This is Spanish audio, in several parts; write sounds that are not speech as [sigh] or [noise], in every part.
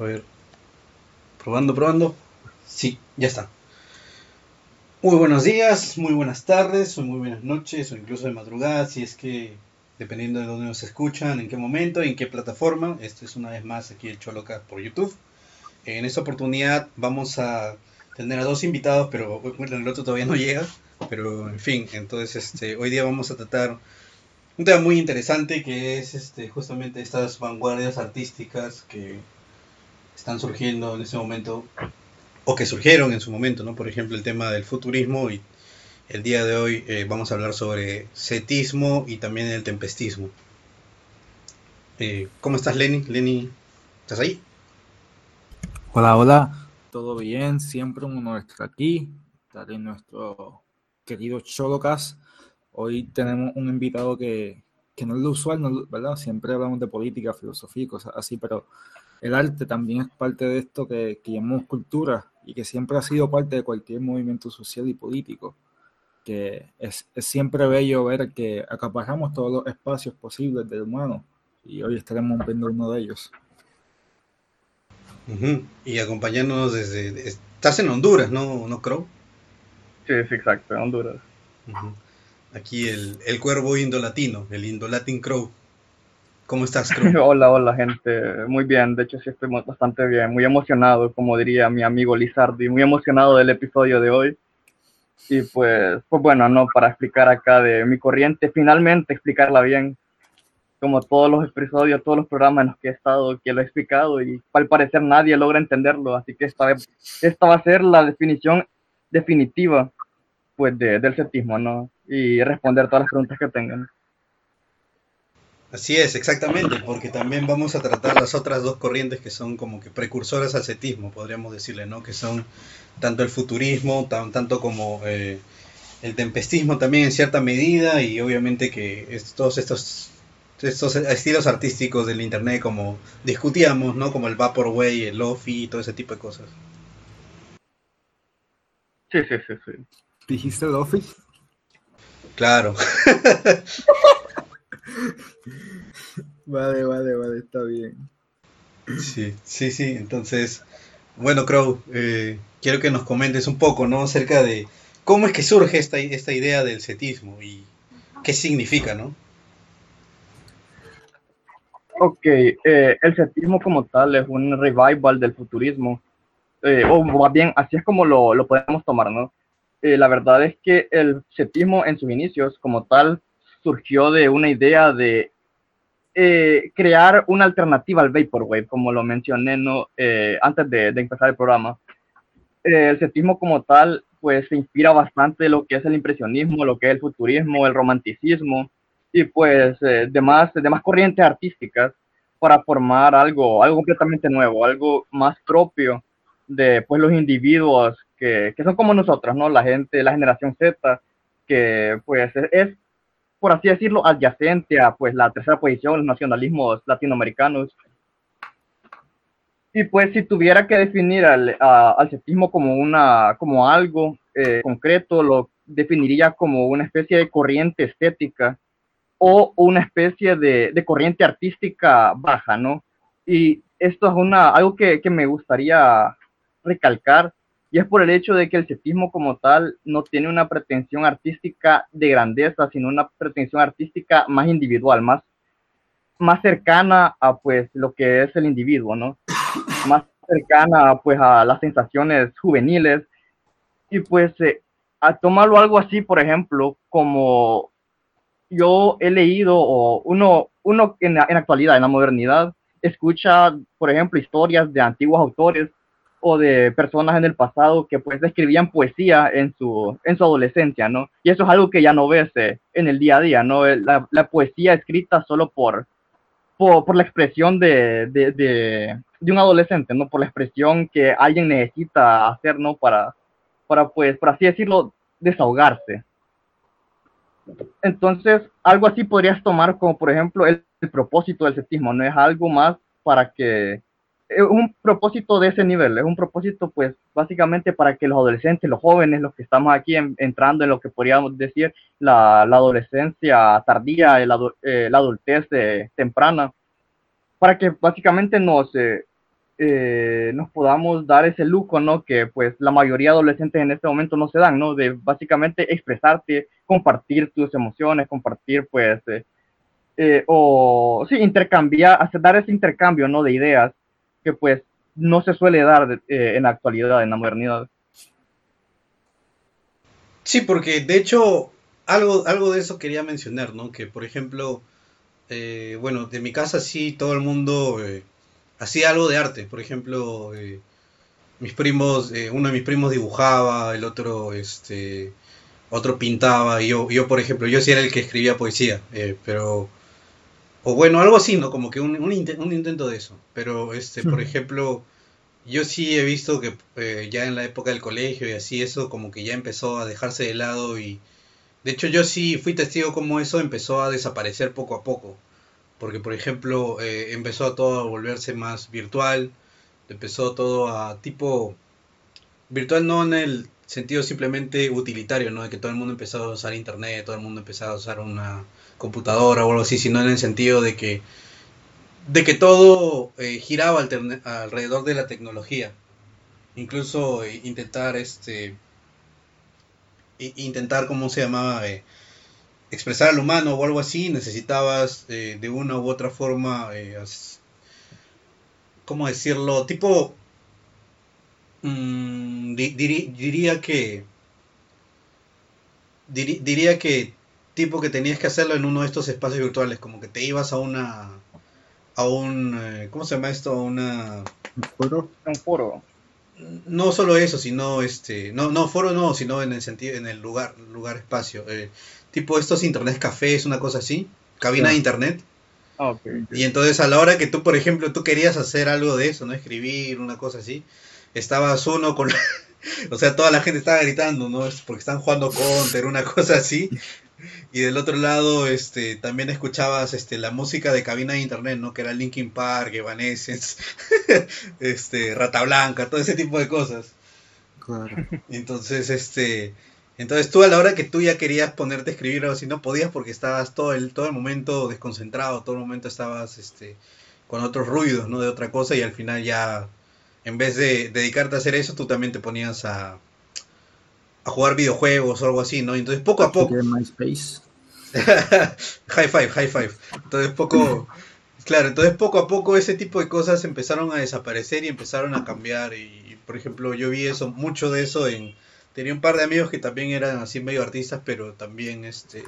A ver. Probando, probando. Sí, ya está. Muy buenos días, muy buenas tardes, o muy buenas noches, o incluso de madrugada, si es que, dependiendo de dónde nos escuchan, en qué momento, en qué plataforma. Esto es una vez más aquí el Choloca por YouTube. En esta oportunidad vamos a tener a dos invitados, pero el otro todavía no llega. Pero en fin, entonces este, hoy día vamos a tratar un tema muy interesante que es este, justamente estas vanguardias artísticas que están surgiendo en este momento o que surgieron en su momento, ¿no? Por ejemplo, el tema del futurismo y el día de hoy eh, vamos a hablar sobre cetismo y también el tempestismo. Eh, ¿Cómo estás, Lenny? Lenny, ¿estás ahí? Hola, hola. ¿Todo bien? Siempre un honor estar aquí, estar en nuestro querido Cholocas. Hoy tenemos un invitado que, que no es lo usual, ¿no? ¿verdad? Siempre hablamos de política, filosofía y cosas así, pero el arte también es parte de esto que, que llamamos cultura y que siempre ha sido parte de cualquier movimiento social y político. Que es, es siempre bello ver que acaparamos todos los espacios posibles del humano y hoy estaremos viendo uno de ellos. Y acompañándonos desde... Estás en Honduras, ¿no, no Crow? Sí, sí, exacto, en Honduras. Aquí el, el cuervo indolatino, el indolatin Crow. ¿Cómo estás? [laughs] Hola, hola, gente. Muy bien, de hecho sí estoy bastante bien, muy emocionado, como diría mi amigo Lizardi, muy emocionado del episodio de hoy. Y pues, pues bueno, no, para explicar acá de mi corriente, finalmente explicarla bien, como todos los episodios, todos los programas en los que he estado, que lo he explicado y al parecer nadie logra entenderlo, así que esta vez, esta va a ser la definición definitiva, pues, de- del cetismo, ¿no? Y responder todas las preguntas que tengan. Así es, exactamente, porque también vamos a tratar las otras dos corrientes que son como que precursoras al cetismo, podríamos decirle, ¿no? Que son tanto el futurismo, tan- tanto como eh, el tempestismo también en cierta medida y obviamente que es- todos estos, estos estilos artísticos del internet como discutíamos, ¿no? Como el vaporwave, el lofi y todo ese tipo de cosas. Sí, sí, sí, sí. ¿Dijiste el Office? Claro. [laughs] Vale, vale, vale, está bien. Sí, sí, sí. Entonces, bueno, Crow, eh, quiero que nos comentes un poco, ¿no? Acerca de cómo es que surge esta, esta idea del cetismo y qué significa, ¿no? Ok, eh, el cetismo como tal es un revival del futurismo, eh, o más bien así es como lo, lo podemos tomar, ¿no? Eh, la verdad es que el cetismo en sus inicios como tal surgió de una idea de eh, crear una alternativa al Vaporwave, como lo mencioné ¿no? Eh, antes de, de empezar el programa. Eh, el cetismo como tal pues se inspira bastante lo que es el impresionismo, lo que es el futurismo, el romanticismo, y pues eh, demás, demás corrientes artísticas para formar algo, algo completamente nuevo, algo más propio de pues los individuos que, que son como nosotros, ¿no? La gente, la generación Z, que pues es, es, por así decirlo, adyacente a pues la tercera posición, los nacionalismos latinoamericanos. Y pues si tuviera que definir al, a, al como, una, como algo eh, concreto, lo definiría como una especie de corriente estética o una especie de, de, corriente artística baja, ¿no? Y esto es una, algo que, que me gustaría recalcar, y es por el hecho de que el cetismo como tal no tiene una pretensión artística de grandeza, sino una pretensión artística más individual, más, más cercana a pues lo que es el individuo, ¿no? Más cercana pues a las sensaciones juveniles y pues eh, a tomarlo algo así, por ejemplo, como yo he leído o uno, uno en en actualidad, en la modernidad, escucha, por ejemplo, historias de antiguos autores o de personas en el pasado que pues escribían poesía en su, en su adolescencia, ¿no? Y eso es algo que ya no ves eh, en el día a día, ¿no? La, la poesía escrita solo por, por, por la expresión de, de, de, de, un adolescente, ¿no? Por la expresión que alguien necesita hacer, ¿no? Para, para pues, por así decirlo, desahogarse. Entonces, algo así podrías tomar como, por ejemplo, el, el propósito del cetismo, ¿no? Es algo más para que es un propósito de ese nivel, es un propósito pues básicamente para que los adolescentes, los jóvenes, los que estamos aquí en, entrando en lo que podríamos decir la, la adolescencia tardía, la, eh, la adultez eh, temprana, para que básicamente nos, eh, eh, nos podamos dar ese lujo, ¿no? Que pues la mayoría de adolescentes en este momento no se dan, ¿no? De básicamente expresarte, compartir tus emociones, compartir pues... Eh, o sí, intercambiar, hacer, dar ese intercambio, ¿no? De ideas que pues no se suele dar eh, en la actualidad, en la modernidad. Sí, porque de hecho algo, algo de eso quería mencionar, ¿no? Que por ejemplo, eh, bueno, de mi casa sí todo el mundo eh, hacía algo de arte. Por ejemplo, mis primos, uno de mis primos dibujaba, el otro, este, otro pintaba, y yo, yo por ejemplo, yo sí era el que escribía poesía, pero o bueno, algo así, ¿no? Como que un, un, inten- un intento de eso. Pero, este, por ejemplo, yo sí he visto que eh, ya en la época del colegio y así eso como que ya empezó a dejarse de lado y de hecho yo sí fui testigo como eso empezó a desaparecer poco a poco. Porque, por ejemplo, eh, empezó todo a volverse más virtual, empezó todo a tipo virtual no en el sentido simplemente utilitario, ¿no? De que todo el mundo empezó a usar internet, todo el mundo empezó a usar una computadora o algo así, sino en el sentido de que de que todo eh, giraba alrededor de la tecnología. Incluso eh, intentar este intentar cómo se llamaba Eh, expresar al humano o algo así, necesitabas de una u otra forma ¿cómo decirlo? Tipo mm, diría que diría que tipo que tenías que hacerlo en uno de estos espacios virtuales, como que te ibas a una a un eh, ¿cómo se llama esto? A una ¿Foro? Un foro. no solo eso, sino este, no, no foro no, sino en el sentido, en el lugar, lugar espacio, eh, tipo estos internet cafés, una cosa así, cabina de internet, Ah, ok. y entonces a la hora que tú, por ejemplo, tú querías hacer algo de eso, no escribir, una cosa así, estabas uno con, [laughs] o sea, toda la gente estaba gritando, ¿no? Es porque están jugando counter, una cosa así, y del otro lado, este, también escuchabas, este, la música de cabina de internet, ¿no? Que era Linkin Park, Evanescence, [laughs] este, Rata Blanca, todo ese tipo de cosas. Claro. Entonces, este, entonces tú a la hora que tú ya querías ponerte a escribir algo así, no podías porque estabas todo el, todo el momento desconcentrado, todo el momento estabas, este, con otros ruidos, ¿no? De otra cosa y al final ya, en vez de dedicarte a hacer eso, tú también te ponías a, a jugar videojuegos o algo así, ¿no? Entonces poco a poco, MySpace. [laughs] high five, high five. Entonces poco, claro, entonces poco a poco ese tipo de cosas empezaron a desaparecer y empezaron a cambiar. Y, por ejemplo, yo vi eso, mucho de eso en, tenía un par de amigos que también eran así medio artistas, pero también este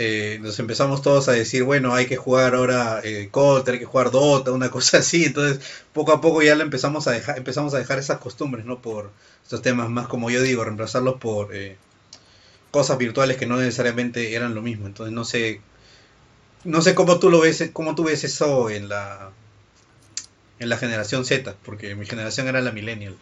eh, nos empezamos todos a decir, bueno, hay que jugar ahora eh, Counter, hay que jugar Dota, una [laughs] cosa así. Entonces, poco a poco ya lo empezamos a dejar, empezamos a dejar esas costumbres, ¿no? Por estos temas más, como yo digo, reemplazarlos por eh, cosas virtuales que no necesariamente eran lo mismo. Entonces, no sé, no sé cómo tú lo ves, cómo tú ves eso en la en la generación Z, porque mi generación era la millennial.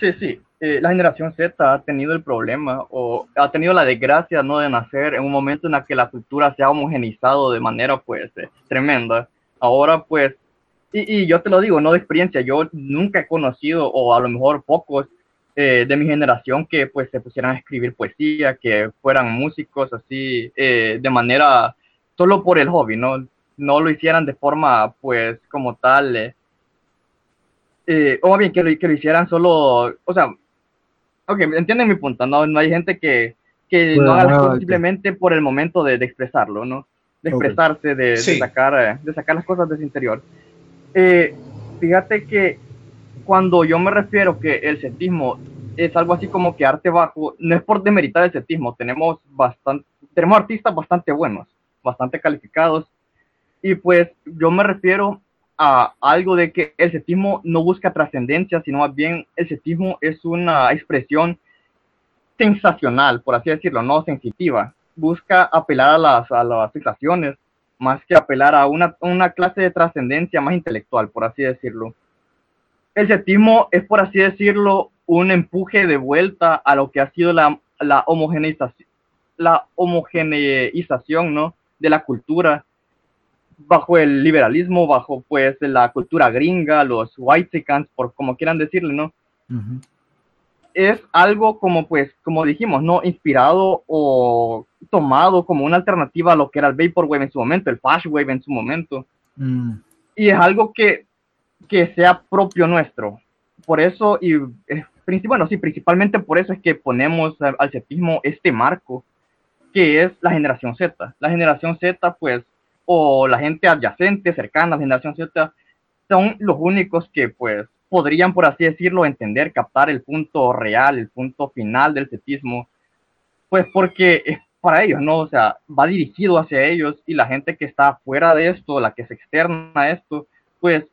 Sí, sí. Eh, la generación Z ha tenido el problema o ha tenido la desgracia no de nacer en un momento en el que la cultura se ha homogenizado de manera pues eh, tremenda. Ahora pues, y, y yo te lo digo, no de experiencia, yo nunca he conocido o a lo mejor pocos eh, de mi generación que pues se pusieran a escribir poesía, que fueran músicos así eh, de manera solo por el hobby, ¿no? No lo hicieran de forma pues como tal. eh, eh, o bien que lo, que lo hicieran solo, o sea, ok, entienden mi punto, ¿no? No hay gente que, que Bueno, no haga las cosas simplemente por el momento de, de expresarlo, ¿no? De expresarse, de, de Sí. sacar, eh, de sacar las cosas de su interior. Eh, fíjate que cuando yo me refiero que el setismo es algo así como que arte bajo, no es por demeritar el setismo, tenemos bastante, tenemos artistas bastante buenos, bastante calificados, y pues yo me refiero a algo de que el setismo no busca trascendencia, sino más bien el setismo es una expresión sensacional, por así decirlo, no sensitiva. Busca apelar a las, a las sensaciones más que apelar a una, una clase de trascendencia más intelectual, por así decirlo. El setismo es, por así decirlo, un empuje de vuelta a lo que ha sido la, la homogeneización, la homogeneización ¿no? de la cultura bajo el liberalismo, bajo pues la cultura gringa, los whitexicans, por como quieran decirle, ¿no? Ujú. es algo como pues, como dijimos, ¿no? Inspirado o tomado como una alternativa a lo que era el Vaporwave en su momento, el Wave en su momento. Mm, Y es algo que, que sea propio nuestro. Por eso, y eh, bueno, sí, principalmente por eso es que ponemos al al este marco, que es la generación Z. La generación Z, pues, o la gente adyacente, cercana a la generación Z, son los únicos que, pues, podrían, por así decirlo, entender, captar el punto real, el punto final del setismo, pues porque es para ellos, ¿no? O sea, va dirigido hacia ellos y la gente que está fuera de esto, la que se externa a esto, pues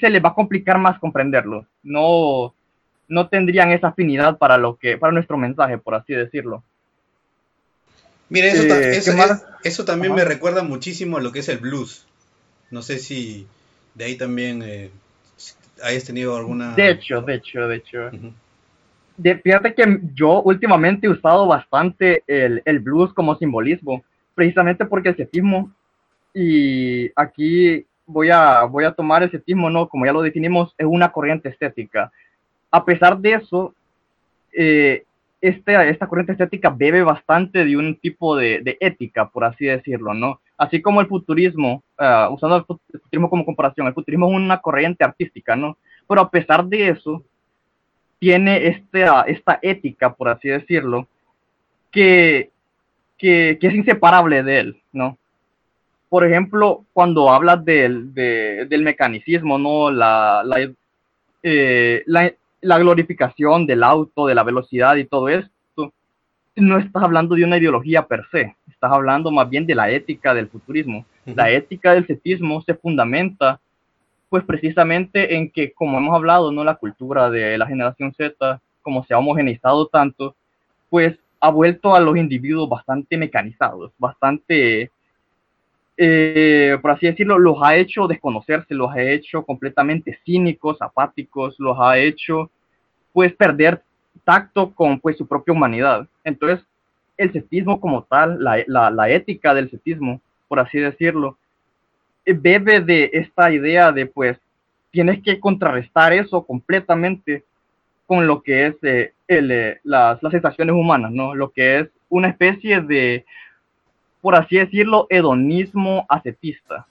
se les va a complicar más comprenderlo. No, no tendrían esa afinidad para lo que, para nuestro mensaje, por así decirlo. Mira, eso, ta- Eh, eso, también Ajá. me recuerda muchísimo a lo que es el blues. No sé si de ahí también eh, hayas tenido alguna... De hecho, de hecho, de hecho. De- fíjate que yo últimamente he usado bastante el, el blues como simbolismo, precisamente porque el setismo, y aquí voy a, voy a tomar el setismo, ¿no? Como ya lo definimos, es una corriente estética. A pesar de eso, eh, este- esta corriente estética bebe bastante de un tipo de, de ética, por así decirlo, ¿no? Así como el futurismo, ah, usando el fut- el futurismo como comparación, el futurismo es una corriente artística, ¿no? Pero a pesar de eso, tiene esta, esta ética, por así decirlo, que, que, que es inseparable de él, ¿no? Por ejemplo, cuando hablas del, de- del mecanicismo, ¿no? La, la, eh, la, la glorificación del auto, de la velocidad y todo esto, no estás hablando de una ideología per se, estás hablando más bien de la ética del futurismo. La ética del cetismo se fundamenta pues precisamente en que, como hemos hablado, ¿no? La cultura de la generación Z, como se ha homogeneizado tanto, pues ha vuelto a los individuos bastante mecanizados, bastante, eh, por así decirlo, los ha hecho desconocerse, los ha hecho completamente cínicos, apáticos, los ha hecho, pues, perder tacto con, pues, su propia humanidad. Entonces, el cetismo como tal, la, la, la ética del cetismo, por así decirlo, bebe de esta idea de pues tienes que contrarrestar eso completamente con lo que es eh, el, eh, las, las sensaciones humanas, ¿no? Lo que es una especie de, por así decirlo, hedonismo ascetista.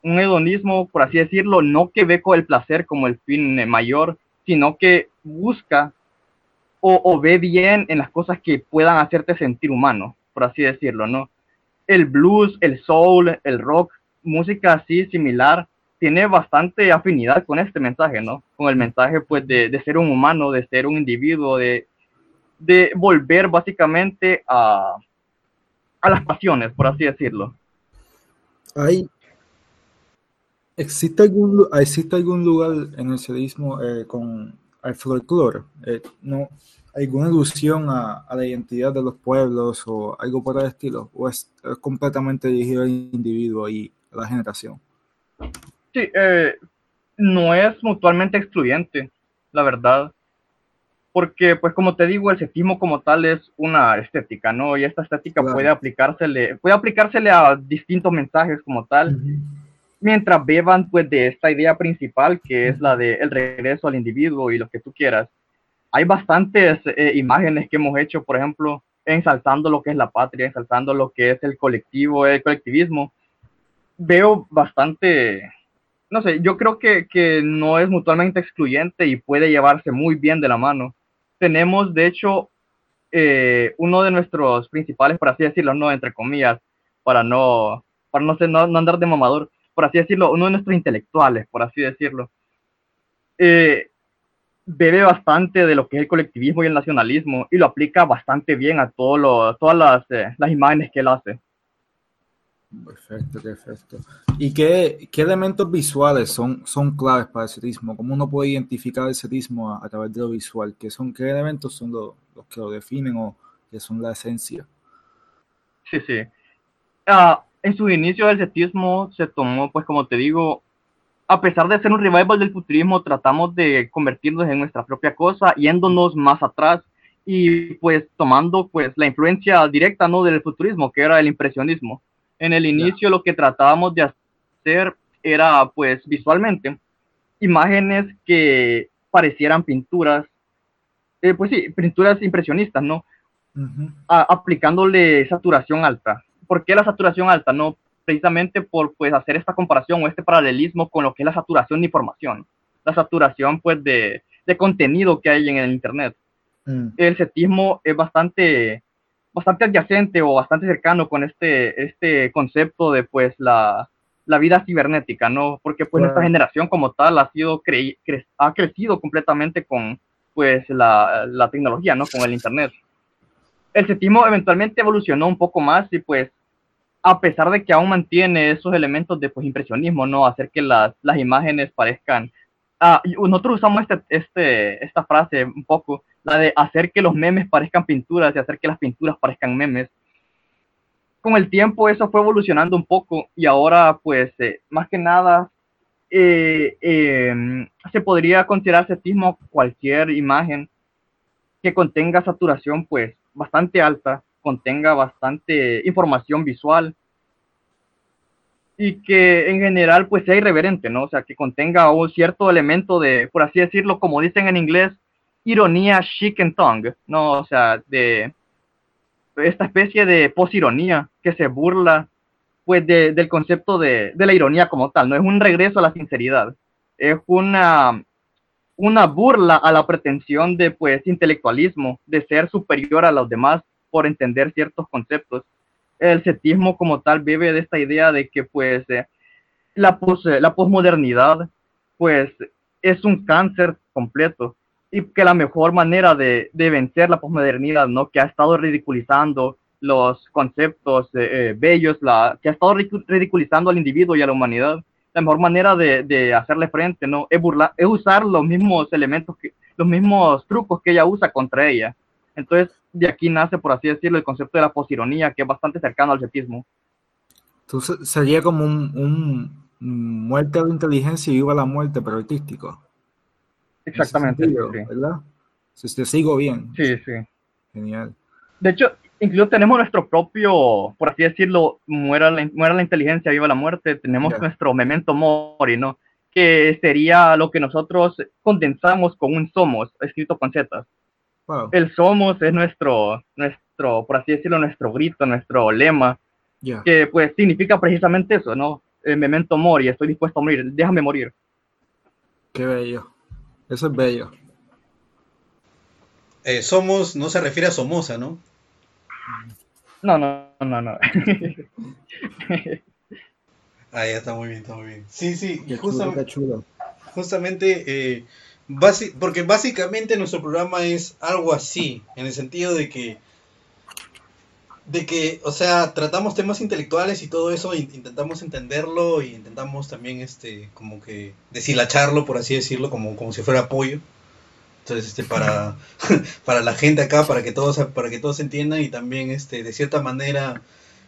Un hedonismo, por así decirlo, no que ve con el placer como el fin mayor, sino que busca o, o ve bien en las cosas que puedan hacerte sentir humano, por así decirlo, ¿no? El blues, el soul, el rock, música así similar, tiene bastante afinidad con este mensaje, ¿no? Con el mensaje, pues, de, de ser un humano, de ser un individuo, de, de volver básicamente a, a las pasiones, por así decirlo. ¿Hay, existe, algún, ¿Existe algún lugar en el sedismo eh, con el folclore? Eh, ¿no, ¿Alguna alusión a, a la identidad de los pueblos o algo por el estilo? ¿O es, es completamente dirigido al individuo y a la generación? Sí, eh, no es mutuamente excluyente, la verdad. Porque, pues como te digo, el cetismo como tal es una estética, ¿no? Y esta estética Claro. puede aplicársele, puede aplicársele a distintos mensajes como tal, mientras beban pues de esta idea principal que es la de el regreso al individuo y lo que tú quieras. Hay bastantes eh, imágenes que hemos hecho, por ejemplo, ensalzando lo que es la patria, ensalzando lo que es el colectivo, el colectivismo. Veo bastante no sé, yo creo que, que no es mutuamente excluyente y puede llevarse muy bien de la mano. Tenemos, de hecho, eh, uno de nuestros principales, por así decirlo, no entre comillas, para no, para no, no, andar de mamador, por así decirlo, uno de nuestros intelectuales, por así decirlo, eh, bebe bastante de lo que es el colectivismo y el nacionalismo y lo aplica bastante bien a todo lo, todas las, eh, las imágenes que él hace. Perfecto, perfecto. ¿Y qué, qué, elementos visuales son, son claves para el setismo? ¿Cómo uno puede identificar el setismo a, través de lo visual? ¿Qué, son, qué elementos son los, los que lo definen o que son la esencia? Sí, sí. Uh, en su inicio el setismo se tomó, pues como te digo, a pesar de ser un revival del futurismo, tratamos de convertirnos en nuestra propia cosa, yéndonos más atrás y pues tomando pues la influencia directa no del futurismo, que era el impresionismo en el inicio lo que tratábamos de hacer era, pues, visualmente, imágenes que parecieran pinturas, eh, pues sí, pinturas impresionistas, ¿no? aplicándole saturación alta. ¿Por qué la saturación alta? No, precisamente por pues hacer esta comparación o este paralelismo con lo que es la saturación de información, la saturación pues de, de contenido que hay en el internet. Mm. El setismo es bastante bastante adyacente o bastante cercano con este, este concepto de pues la, la vida cibernética, ¿no? Porque pues nuestra generación como tal ha sido ha crecido completamente con pues la, la, tecnología, ¿no? Con el internet. El setismo eventualmente evolucionó un poco más y pues a pesar de que aún mantiene esos elementos de pues impresionismo, ¿no? Hacer que las, las imágenes parezcan Ah, nosotros usamos este, este, esta frase un poco, de hacer que los memes parezcan pinturas y hacer que las pinturas parezcan memes. Con el tiempo eso fue evolucionando un poco y ahora pues eh, más que nada eh, em, se podría considerar setismo cualquier imagen que contenga saturación pues bastante alta, contenga bastante información visual y que en general pues sea irreverente, ¿no? O sea, que contenga un cierto elemento de, por así decirlo, como dicen en inglés, ironía chic and tongue, ¿no? O sea, de esta especie de posironía que se burla pues del concepto de, de, la ironía como tal, no es un regreso a la sinceridad, es una, una burla a la pretensión de pues intelectualismo, de ser superior a los demás por entender ciertos conceptos. El setismo como tal vive de esta idea de que pues eh, la, eh, la posmodernidad pues es un cáncer completo y que la mejor manera de, de vencer la posmodernidad, ¿no? Que ha estado ridiculizando los conceptos eh, bellos, la, que ha estado ridiculizando al individuo y a la humanidad. La mejor manera de, de hacerle frente, ¿no? Es, burlar, es usar los mismos elementos, que, los mismos trucos que ella usa contra ella. Entonces, de aquí nace, por así decirlo, el concepto de la posironía, que es bastante cercano al cetismo. Entonces, sería como un, muerte de inteligencia y viva la muerte, pero artístico. Exactamente, ¿verdad? Si te sigo bien. Sí, sí. Genial. De hecho, incluso tenemos nuestro propio, por así decirlo, muera la, muera la inteligencia, viva la muerte, tenemos nuestro memento mori, ¿no? Que sería lo que nosotros condensamos con un somos, escrito con zetas. El somos es nuestro, nuestro, por así decirlo, nuestro grito, nuestro lema, que pues significa precisamente eso, ¿no? El memento mori, estoy dispuesto a morir, déjame morir. Qué bello. Eso es bello. Eh, somos no se refiere a Somoza, ¿no? No, no, no, no. [laughs] ah, ya está muy bien, está muy bien. Sí, sí, justamente, justamente eh, porque básicamente nuestro programa es algo así, en el sentido de que, de que, o sea, tratamos temas intelectuales y todo eso, intentamos entenderlo y intentamos también, este, como que deshilacharlo, por así decirlo, como, como si fuera apoyo. Entonces, este, para, [laughs] [laughs] para la gente acá, para que todos, para que todos entiendan y también, este, de cierta manera,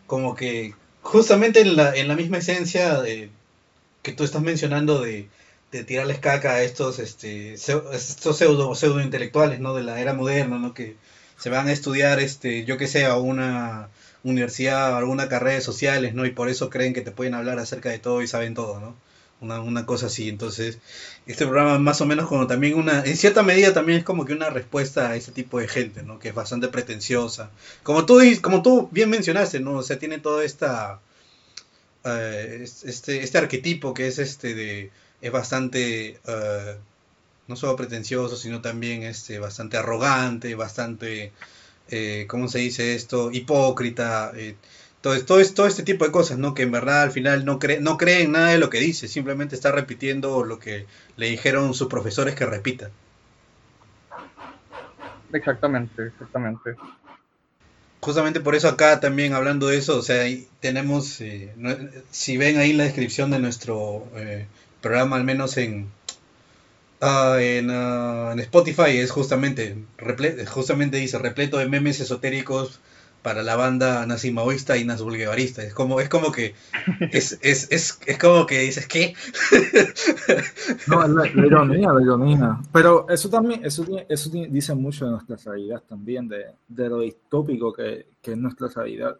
como que, justamente en la, en la misma esencia de, que tú estás mencionando de de tirarles caca a estos, este, estos pseudo, pseudo intelectuales, ¿no? De la era moderna, ¿no? Que se van a estudiar, este, yo que sé, a una universidad, alguna carrera de sociales, ¿no? Y por eso creen que te pueden hablar acerca de todo y saben todo, ¿no? Una, una cosa así. Entonces, este programa más o menos como también una, en cierta medida también es como que una respuesta a ese tipo de gente, ¿no? Que es bastante pretenciosa. Como tú, como tú bien mencionaste, ¿no? O sea, tiene toda esta eh, este, este arquetipo que es este de es bastante eh, no solo pretencioso sino también este bastante arrogante bastante eh, cómo se dice esto hipócrita eh, todo, todo, todo este tipo de cosas no que en verdad al final no cree no cree en nada de lo que dice simplemente está repitiendo lo que le dijeron sus profesores que repita. Exactamente, exactamente. Justamente por eso acá también hablando de eso, o sea, tenemos, eh, no- si ven ahí la descripción de nuestro eh, programa, al menos en, ah, en, en Spotify, es justamente, reple- justamente dice, repleto de memes esotéricos para la banda nazi maoísta y nazbolguevarista. Es como, es como que, [laughs] es, es, es, es como que dices, ¿qué? [laughs] No, es la, la ironía, la ironía. Pero eso también, eso, eso dice mucho de nuestra realidad también, de, de lo distópico que, que es nuestra realidad.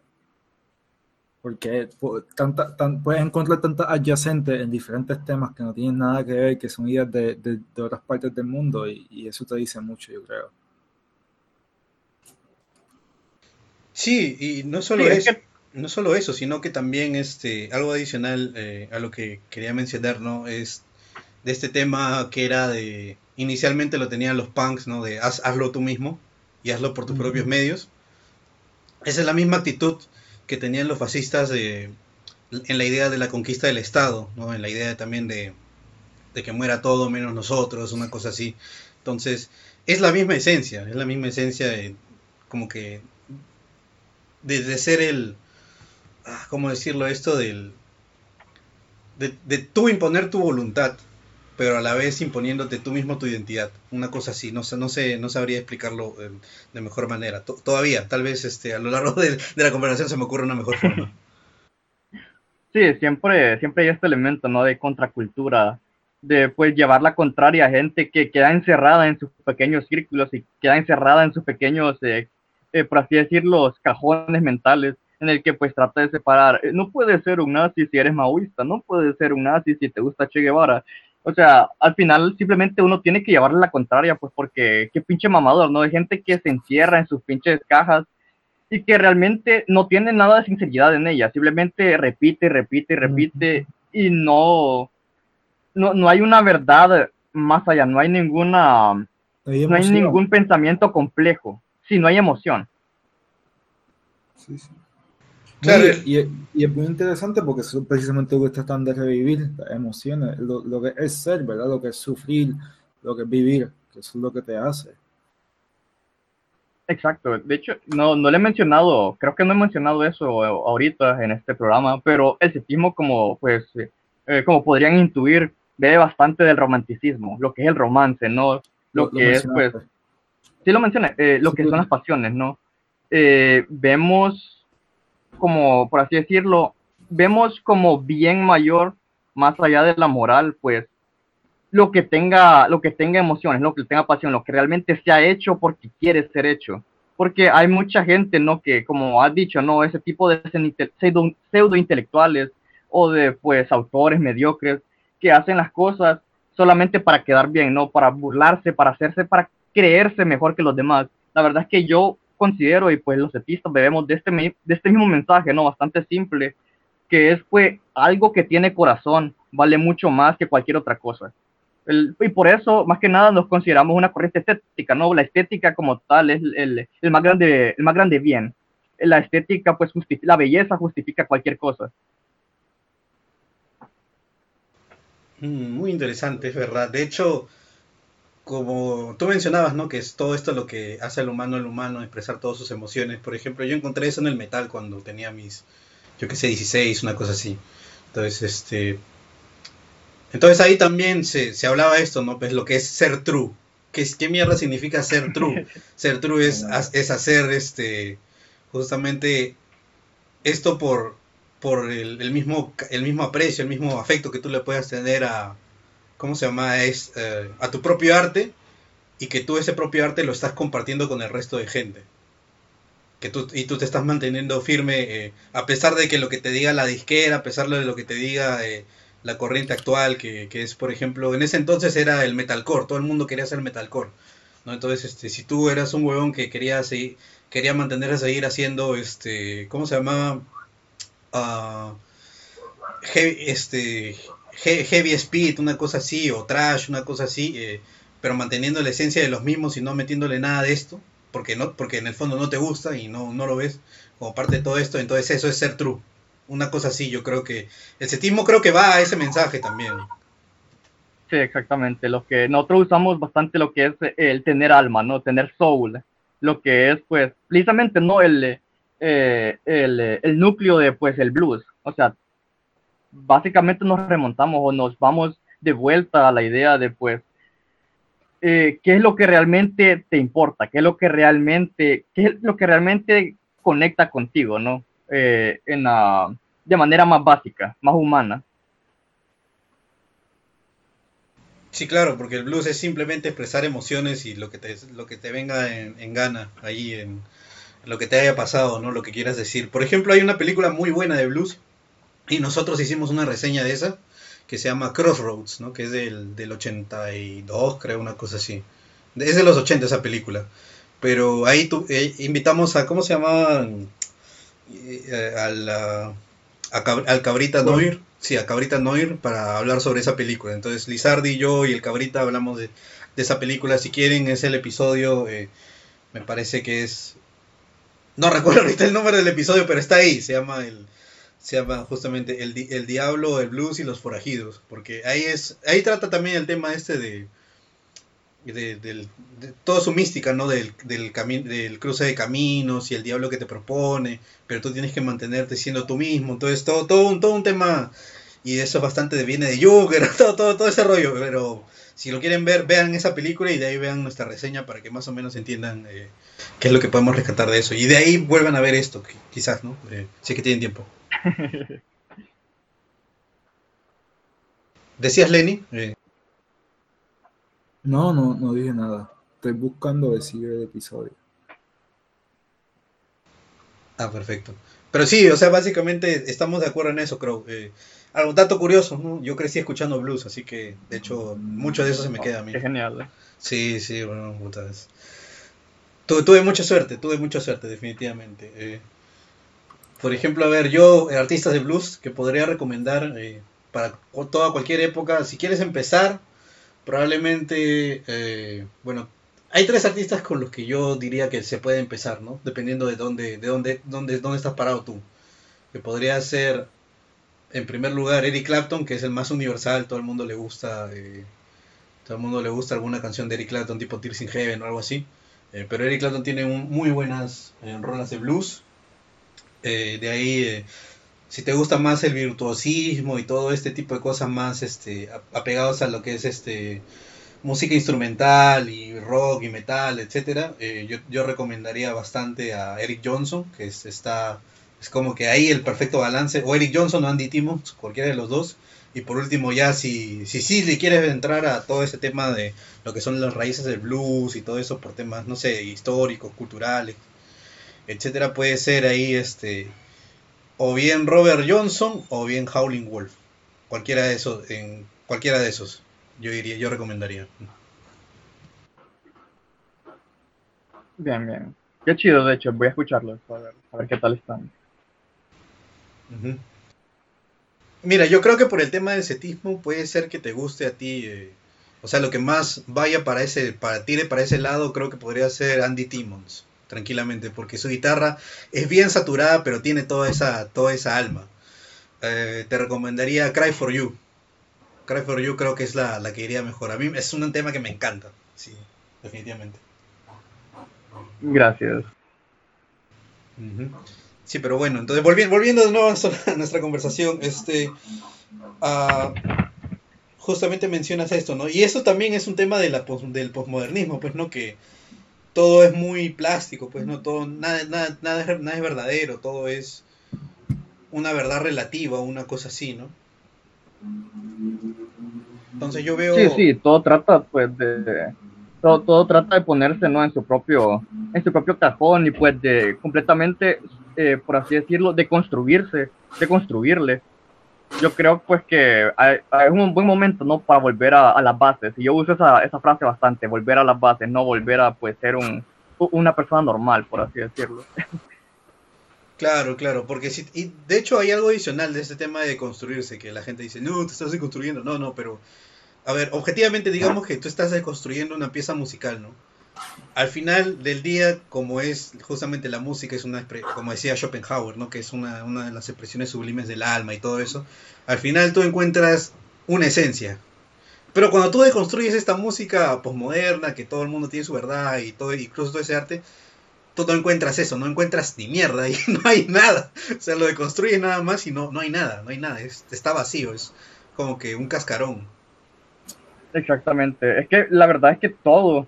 Porque tanta, tan- puedes encontrar tantas adyacentes en diferentes temas que no tienen nada que ver, que son ideas de, de- de otras partes del mundo, y, y eso te dice mucho, yo creo. Sí, y no solo Sí, es que- no solo eso, sino que también este, algo adicional eh, a lo que quería mencionar, ¿no? Es de este tema que era de, inicialmente lo tenían los punks, ¿no? De haz, hazlo tú mismo y hazlo por tus Ujú. propios medios. Esa es la misma actitud que tenían los fascistas de, en la idea de la conquista del Estado. En la idea también de, que muera todo menos nosotros, una cosa así. Entonces, es la misma esencia, es la misma esencia de, como que de, de ser el, ah, ¿cómo decirlo esto? Del, de, de tú imponer tu voluntad, pero a la vez imponiéndote tú mismo tu identidad, una cosa así, no no sé, no sabría explicarlo eh, de mejor manera. To- todavía, tal vez este, a lo largo de, de la conversación se me ocurre una mejor forma. Sí, siempre, siempre hay este elemento, ¿no? De contracultura, de pues llevar la contraria a gente que queda encerrada en sus pequeños círculos y queda encerrada en sus pequeños, eh, eh, por así decirlo, cajones mentales, en el que pues trata de separar. Eh, No puedes ser un nazi si eres maoísta, no puedes ser un nazi si te gusta Che Guevara. O sea, al final simplemente uno tiene que llevarle la contraria, pues porque qué pinche mamador, ¿no? Hay gente que se encierra en sus pinches cajas y que realmente no tiene nada de sinceridad en ella, simplemente repite, repite, repite y no, no, no hay una verdad más allá, no hay ninguna, No no hay ningún pensamiento complejo, sí, no hay emoción. Sí, sí. Claro. Y, y- y es muy interesante porque eso es precisamente lo que tratan de revivir, las emociones, lo, lo que es ser, ¿verdad? Lo que es sufrir, lo que es vivir, que eso es lo que te hace. Exacto, de hecho, no, no le he mencionado, creo que no he mencionado eso ahorita en este programa, pero el cetismo como, pues, eh, como podrían intuir, bebe bastante del romanticismo, lo que es el romance, ¿no? Lo, que es, pues, sí lo mencioné, eh, lo Sí, que son las pasiones, ¿no? Eh, vemos como, por así decirlo, vemos como bien mayor, más allá de la moral, pues, lo que tenga, lo que tenga emociones, lo que tenga pasión, lo que realmente se ha hecho porque quiere ser hecho. Porque hay mucha gente, ¿no? Que, como has dicho, ¿no? Ese tipo de pseudo, pseudo intelectuales o de, pues, autores mediocres que hacen las cosas solamente para quedar bien, ¿no? Para burlarse, para hacerse, para creerse mejor que los demás. La verdad es que yo considero, y pues los etistas bebemos de este, de este mismo mensaje, ¿no? Bastante simple, que es, pues, algo que tiene corazón, vale mucho más que cualquier otra cosa. El- y por eso, más que nada, nos consideramos una corriente estética, ¿no? La estética como tal es el, el más, grande, el más grande bien. La estética, pues, justifica, la belleza justifica cualquier cosa. Mm, Muy interesante, es verdad. De hecho, como tú mencionabas, ¿no? Que es todo esto lo que hace al humano al humano, expresar todas sus emociones. Por ejemplo, yo encontré eso en el metal cuando tenía mis, yo qué sé, 16, una cosa así. Entonces, este... Entonces ahí también se, se hablaba esto, ¿no? Pues lo que es ser true. ¿Qué, qué mierda significa ser true? [laughs] Ser true es, es hacer, este, justamente esto por, por el, el mismo, el mismo aprecio, el mismo afecto que tú le puedas tener a, ¿cómo se llama? Es, eh, a tu propio arte y que tú ese propio arte lo estás compartiendo con el resto de gente. Que tú, y tú te estás manteniendo firme eh, a pesar de que lo que te diga la disquera, a pesar de lo que te diga eh, la corriente actual, que, que es, por ejemplo, en ese entonces era el metalcore, todo el mundo quería hacer metalcore. ¿no? Entonces, este, si tú eras un huevón que quería, seguir, quería mantener a seguir haciendo, este, ¿cómo se llamaba? Ah, heavy, este, heavy speed, una cosa así, o trash, una cosa así, eh, pero manteniendo la esencia de los mismos y no metiéndole nada de esto, porque no, porque en el fondo no te gusta y no, no lo ves como parte de todo esto, entonces eso es ser true. Una cosa así, yo creo que el setismo creo que va a ese mensaje también. Sí, exactamente. Lo que nosotros usamos bastante lo que es el tener alma, ¿no? Tener soul. Lo que es, pues, precisamente, ¿no? El, eh, el, el, núcleo de, pues, el blues. O sea, básicamente nos remontamos o nos vamos de vuelta a la idea de, pues, eh, qué es lo que realmente te importa, qué es lo que realmente, qué es lo que realmente conecta contigo, ¿no? Eh, en la, de manera más básica, más humana. Sí, claro, porque el blues es simplemente expresar emociones y lo que te, lo que te venga en, gana, ahí en, lo que te haya pasado, ¿no? Lo que quieras decir. Por ejemplo, hay una película muy buena de blues y nosotros hicimos una reseña de esa que se llama Crossroads, ¿no? Que es del, del 82, creo, una cosa así. Es de los 80 esa película. Pero ahí tu, eh, invitamos a, ¿cómo se llama? Eh, al, al Cabrita Noir Sí, a Cabrita Noir para hablar sobre esa película. Entonces Lizardi, yo y el Cabrita hablamos de, esa película. Si quieren, es el episodio, eh, me parece que es... No recuerdo ahorita el número del episodio, pero está ahí. Se llama el, se llama justamente el, el Diablo, el Blues y los Forajidos. Porque ahí es, ahí trata también el tema este de, de, de, toda su mística, ¿no? Del, del, del cruce de caminos y el diablo que te propone, pero tú tienes que mantenerte siendo tú mismo. Entonces, todo, todo, un, todo un tema, y eso bastante viene de Joker, [laughs] todo, todo, todo ese rollo. Pero si lo quieren ver, vean esa película y de ahí vean nuestra reseña para que más o menos entiendan eh, qué es lo que podemos rescatar de eso. Y de ahí vuelvan a ver esto, quizás, ¿no? Eh, si es que tienen tiempo. ¿Decías, Lenny? Eh. No, no, no dije nada. Estoy buscando decir el episodio. Ah, perfecto. Pero sí, o sea, básicamente estamos de acuerdo en eso, creo. Eh, algo dato curioso, ¿no? Yo crecí escuchando blues, así que de hecho mucho de eso se me queda a mí. Qué genial. ¿eh? Sí, sí, bueno, puta vez. Tuve, mucha suerte, tuve mucha suerte, definitivamente. Eh, por ejemplo, a ver, yo, artistas de blues que podría recomendar eh, para toda cualquier época, si quieres empezar, probablemente, eh, bueno, hay tres artistas con los que yo diría que se puede empezar, ¿no? Dependiendo de dónde, de dónde, dónde, dónde estás parado tú. Que podría ser, en primer lugar, Eric Clapton, que es el más universal, todo el mundo le gusta, eh, todo el mundo le gusta alguna canción de Eric Clapton, tipo Tears in Heaven o algo así. Eh, pero Eric Clapton tiene muy buenas rolas de blues. De ahí si te gusta más el virtuosismo y todo este tipo de cosas más este apegados a lo que es este música instrumental y rock y metal, etcétera, eh, yo, yo, recomendaría bastante a Eric Johnson, que es, está es como que ahí el perfecto balance, o Eric Johnson o Andy Timmons, cualquiera de los dos. Y por último, ya si, si sí le quieres entrar a todo ese tema de lo que son las raíces del blues y todo eso por temas, no sé, históricos, culturales, etcétera, puede ser ahí este o bien Robert Johnson o bien Howling Wolf. Cualquiera de esos, en cualquiera de esos, yo diría, yo recomendaría. Bien, bien. Qué chido, de hecho, voy a escucharlo, a ver, qué tal están. Mira, yo creo que por el tema del setismo puede ser que te guste a ti, eh, o sea, lo que más vaya para ese, para tire para ese lado, creo que podría ser Andy Timmons tranquilamente, porque su guitarra es bien saturada, pero tiene toda esa, toda esa alma. Eh, te recomendaría Cry for You. Cry for You creo que es la, que iría mejor. A mí es un tema que me encanta, sí, definitivamente. Gracias. Sí, pero bueno, entonces volviendo, volviendo de nuevo a nuestra conversación, este, uh, justamente mencionas esto, ¿no? Y eso también es un tema de la, del posmodernismo, pues, ¿no? Que todo es muy plástico, pues no todo, nada, nada, nada, es, nada es verdadero, todo es una verdad relativa, una cosa así, ¿no? Entonces yo veo... Sí, sí, todo trata pues de... Todo, todo trata de ponerse ¿no? en su propio en su propio cajón y pues de completamente eh, por así decirlo de construirse de construirle yo creo pues que es un buen momento, ¿no? Para volver a, las bases. Y yo uso esa, esa, frase bastante, volver a las bases, no volver a pues ser un, una persona normal, por así decirlo. Claro, claro, porque si, y de hecho hay algo adicional de este tema de construirse, que la gente dice, no, te estás construyendo, no, no, pero, a ver, objetivamente digamos que tú estás construyendo una pieza musical, ¿no? Al final del día, como es justamente la música, es una, como decía Schopenhauer, ¿no? Que es una, una de las expresiones sublimes del alma y todo eso, al final tú encuentras una esencia. Pero cuando tú deconstruyes esta música posmoderna, que todo el mundo tiene su verdad y todo, incluso todo ese arte, tú no encuentras eso, no encuentras ni mierda y [laughs] no hay nada. O sea, lo deconstruyes nada más y no, no hay nada, no hay nada, está vacío, es como que un cascarón. Exactamente, es que la verdad es que todo,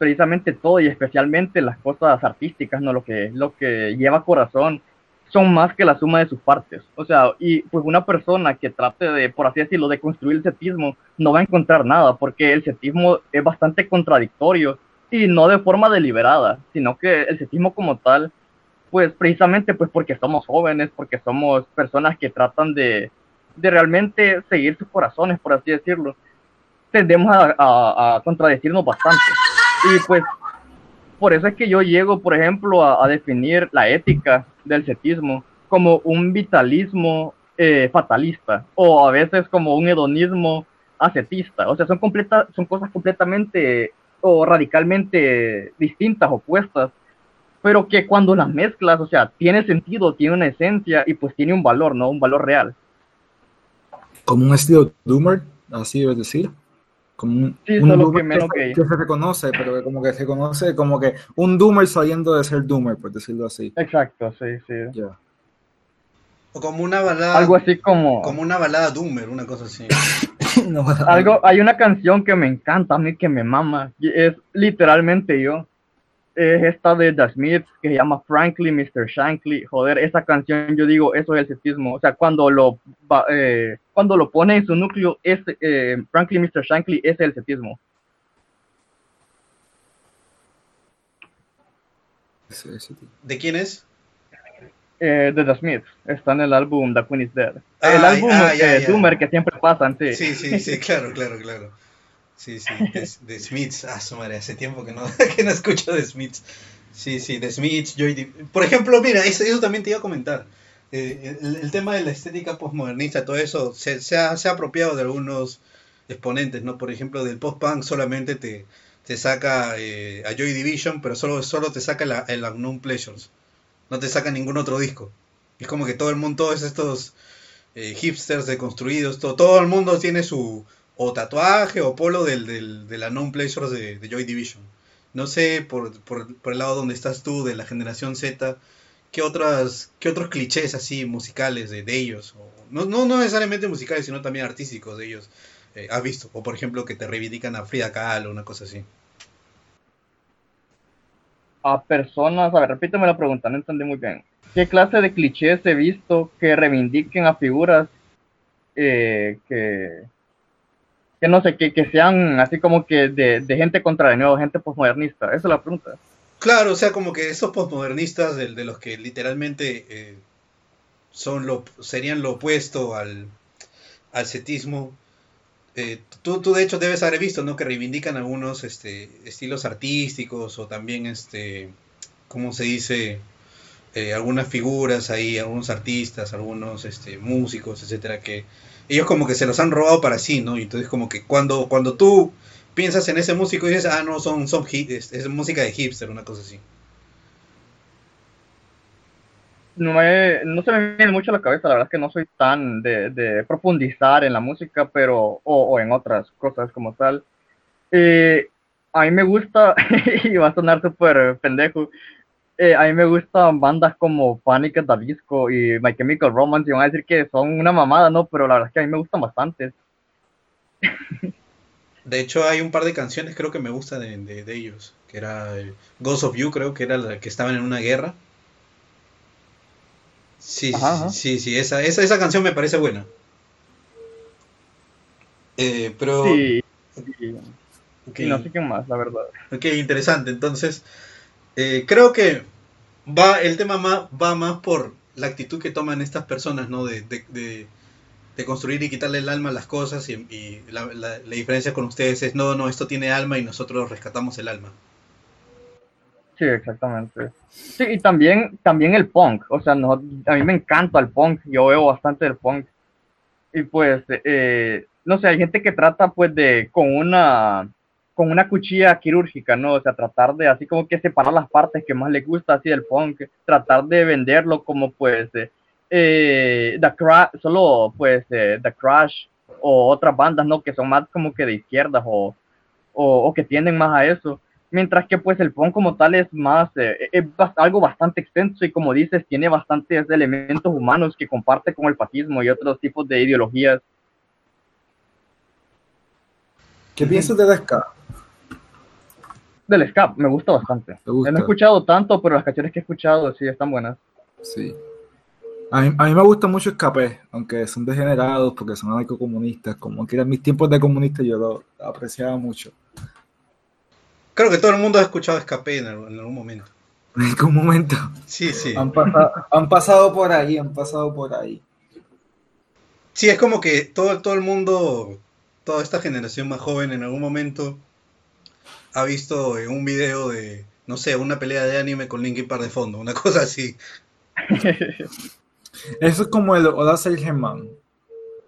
precisamente todo y especialmente las cosas artísticas, no lo que lo que lleva corazón, son más que la suma de sus partes. O sea, y pues una persona que trate de, por así decirlo, de construir el setismo, no va a encontrar nada, porque el setismo es bastante contradictorio y no de forma deliberada, sino que el setismo como tal, pues precisamente pues porque somos jóvenes, porque somos personas que tratan de, de realmente seguir sus corazones, por así decirlo, tendemos a, a, contradecirnos bastante. Y pues por eso es que yo llego, por ejemplo, a, definir la ética del setismo como un vitalismo eh, fatalista o a veces como un hedonismo ascetista. O sea, son, completa, son cosas completamente o radicalmente distintas, opuestas, pero que cuando las mezclas, o sea, tiene sentido, tiene una esencia y pues tiene un valor, ¿no? Un valor real. Como un estilo Doomer, así es decir. Como un, sí, un Doomer que, que, se reconoce, pero que como que se conoce como que un Doomer saliendo de ser Doomer, por decirlo así. Exacto, sí, sí. Yeah. O como una balada. Algo así como. Como una balada Doomer, una cosa así. [laughs] no, Algo, hay una canción que me encanta a mí, que me mama. Es literalmente yo. Es esta de The Smiths que se llama Frankly Mr. Shankly. Joder, esa canción yo digo, eso es el setismo. O sea, cuando lo, eh, cuando lo pone en su núcleo, es, eh, Frankly Mr. Shankly es el setismo. ¿De quién es? Eh, de The Smiths. Está en el álbum The Queen is Dead. Ah, el álbum ah. Doomer que siempre pasan, sí. Sí, sí, sí, [laughs] claro, claro, claro. Sí, sí, de, [laughs] de Smiths. Ah, su madre, hace tiempo que no, [laughs] que no escucho de Smiths. Sí, sí, de Smiths, Joy Por ejemplo, mira, eso, eso, también te iba a comentar. Eh, el, el, tema de la estética postmodernista, todo eso, se, se, ha, se, ha, apropiado de algunos exponentes, ¿no? Por ejemplo, del post-punk solamente te, te saca eh, a Joy Division, pero solo, solo te saca la, el Unknown Pleasures no te saca ningún otro disco. Es como que todo el mundo, todos estos eh, hipsters deconstruidos, todo, todo el mundo tiene su o tatuaje o polo del, del, de la non pleasures de, de, Joy Division. No sé por, por, por, el lado donde estás tú, de la generación Z, qué otras, qué otros clichés así musicales de, de ellos, no, no, no, necesariamente musicales, sino también artísticos de ellos, eh, has visto, o por ejemplo que te reivindican a Frida Kahlo una cosa así a personas, a ver, repíteme la pregunta, no entendí muy bien. ¿Qué clase de clichés he visto que reivindiquen a figuras eh, que, que no sé, que, que, sean así como que de, de gente contra de nuevo, gente postmodernista? Esa es la pregunta. Claro, o sea, como que esos postmodernistas de, de los que literalmente eh, son lo, serían lo opuesto al, al cetismo, eh, tú, tú, de hecho debes haber visto, ¿no? Que reivindican algunos este, estilos artísticos o también, este, ¿cómo se dice? Eh, algunas figuras ahí, algunos artistas, algunos este, músicos, etcétera, que ellos como que se los han robado para sí, ¿no? Y entonces como que cuando, cuando tú piensas en ese músico y dices, ah, no, son, son es, es música de hipster, una cosa así. no, me, no se me viene mucho a la cabeza, la verdad es que no soy tan de, profundizar en la música, pero, o, o en otras cosas como tal. Eh, a mí me gusta, [laughs] y va a sonar súper pendejo, eh, a mí me gustan bandas como Panic at the Disco y My Chemical Romance, y van a decir que son una mamada, ¿no? Pero la verdad es que a mí me gustan bastante. De hecho, hay un par de canciones creo que me gustan de, de, de ellos, que era Ghost of You, creo que era la que estaban en una guerra. Sí, ajá, ajá. sí, sí, esa, esa, esa canción me parece buena. Eh, pero... Sí, sí. Okay. no sé qué más, la verdad. Ok, interesante. Entonces, eh, creo que va el tema más, va más por la actitud que toman estas personas, ¿no? De, de, de, de construir y quitarle el alma a las cosas y, la, la, la, diferencia con ustedes es, no, no, esto tiene alma y nosotros rescatamos el alma. Sí, exactamente. Sí, y también, también el punk, o sea, no, a mí me encanta el punk, yo veo bastante el punk. Y pues, eh, no sé, hay gente que trata pues de, con una, con una cuchilla quirúrgica, ¿no? O sea, tratar de así como que separar las partes que más le gusta así del punk, tratar de venderlo como pues, eh, The Crash, solo pues eh, The Crash o otras bandas, ¿no? Que son más como que de izquierdas o, o, que tienden más a eso mientras que pues el punk como tal es más, eh, es algo bastante extenso y como dices, tiene bastantes elementos humanos que comparte con el fascismo y otros tipos de ideologías. ¿Qué piensas del ska? Del ska, me gusta bastante. No he escuchado tanto, pero las canciones que he escuchado sí están buenas. Sí. A mí, a mí me gusta mucho Escape, aunque son degenerados porque son anarcocomunistas. Como que en mis tiempos de comunista yo lo apreciaba mucho. Creo que todo el mundo ha escuchado Escape en, algún momento. [laughs] En algún momento. Sí, sí. Han, pasado por ahí, han pasado por ahí. Sí, es como que todo, todo el mundo, toda esta generación más joven en algún momento ha visto en un video de, no sé, una pelea de anime con Linkin Park de fondo, una [laughs] cosa así. [laughs] Eso es como el Hola Germán.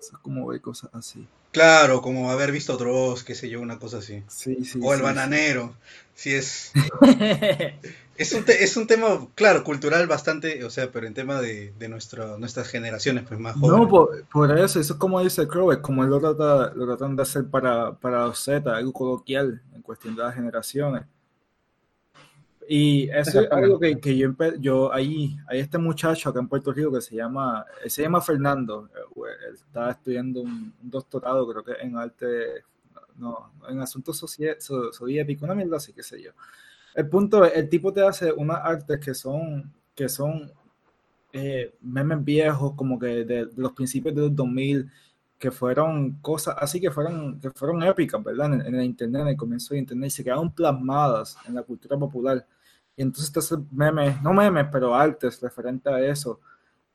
Eso es como ver cosas así. Claro, como haber visto otros, qué sé yo, una cosa así. Sí, sí, o el bananero. Sí, es. [laughs] es, un es un tema, claro, cultural bastante, o sea, pero en tema de, de nuestras generaciones, pues más jóvenes. No, por, eso, eso es como dice Crow, es como él lo, trata, lo tratan de hacer para, para los Z, algo coloquial en cuestión de las generaciones. Y eso es algo que, que yo, yo ahí, hay este muchacho acá en Puerto Rico que se llama, se llama Fernando, eh, estaba estudiando un, doctorado creo que en arte, no, en asuntos soviéticos, una mierda así, qué sé yo. El punto es, el tipo te hace unas artes que son, que son eh, memes viejos, como que de, los principios de los 2000, que fueron cosas así que fueron, que fueron épicas, ¿verdad? En, el Internet, en el comienzo de Internet, y se quedaron plasmadas en la cultura popular. Y entonces te hace memes, no memes, pero artes referente a eso.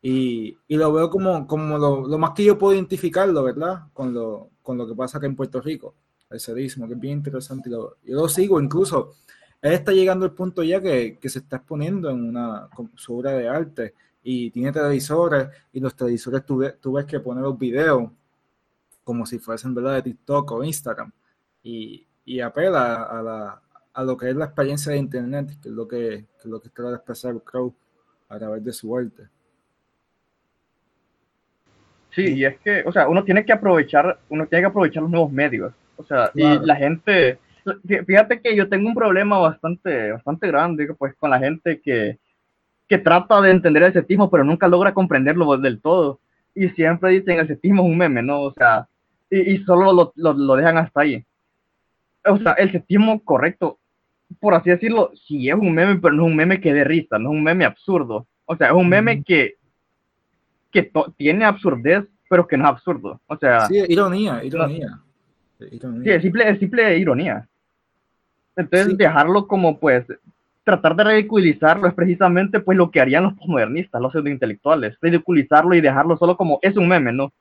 Y, y lo veo como, como lo, lo, más que yo puedo identificarlo, ¿verdad? Con lo, con lo que pasa acá en Puerto Rico, el sedismo, que es bien interesante. Y lo, yo lo sigo, incluso él está llegando al punto ya que, que se está exponiendo en una su obra de arte y tiene televisores y los televisores tú, tú ves que poner los videos como si fuesen verdad de TikTok o Instagram y, y apela a, la, a, lo que es la experiencia de Internet, que es lo que, que es lo que trata de expresar Crow a través de su arte. Sí, y es que, o sea, uno tiene que aprovechar, uno tiene que aprovechar los nuevos medios. O sea, y la gente, fíjate que yo tengo un problema bastante, bastante grande, pues, con la gente que, que trata de entender el cetismo, pero nunca logra comprenderlo del todo. Y siempre dicen el cetismo es un meme, ¿no? O sea, y, solo lo, lo, dejan hasta ahí. O sea, el séptimo correcto, por así decirlo, sí es un meme, pero no es un meme que dé risa, no es un meme absurdo. O sea, es un meme que, que tiene absurdez, pero que no es absurdo. O sea, sí, ironía, ironía. ironía. Sí, es simple, es simple ironía. Entonces, dejarlo como pues tratar de ridiculizarlo es precisamente pues lo que harían los postmodernistas, los pseudointelectuales, ridiculizarlo y dejarlo solo como es un meme, ¿no?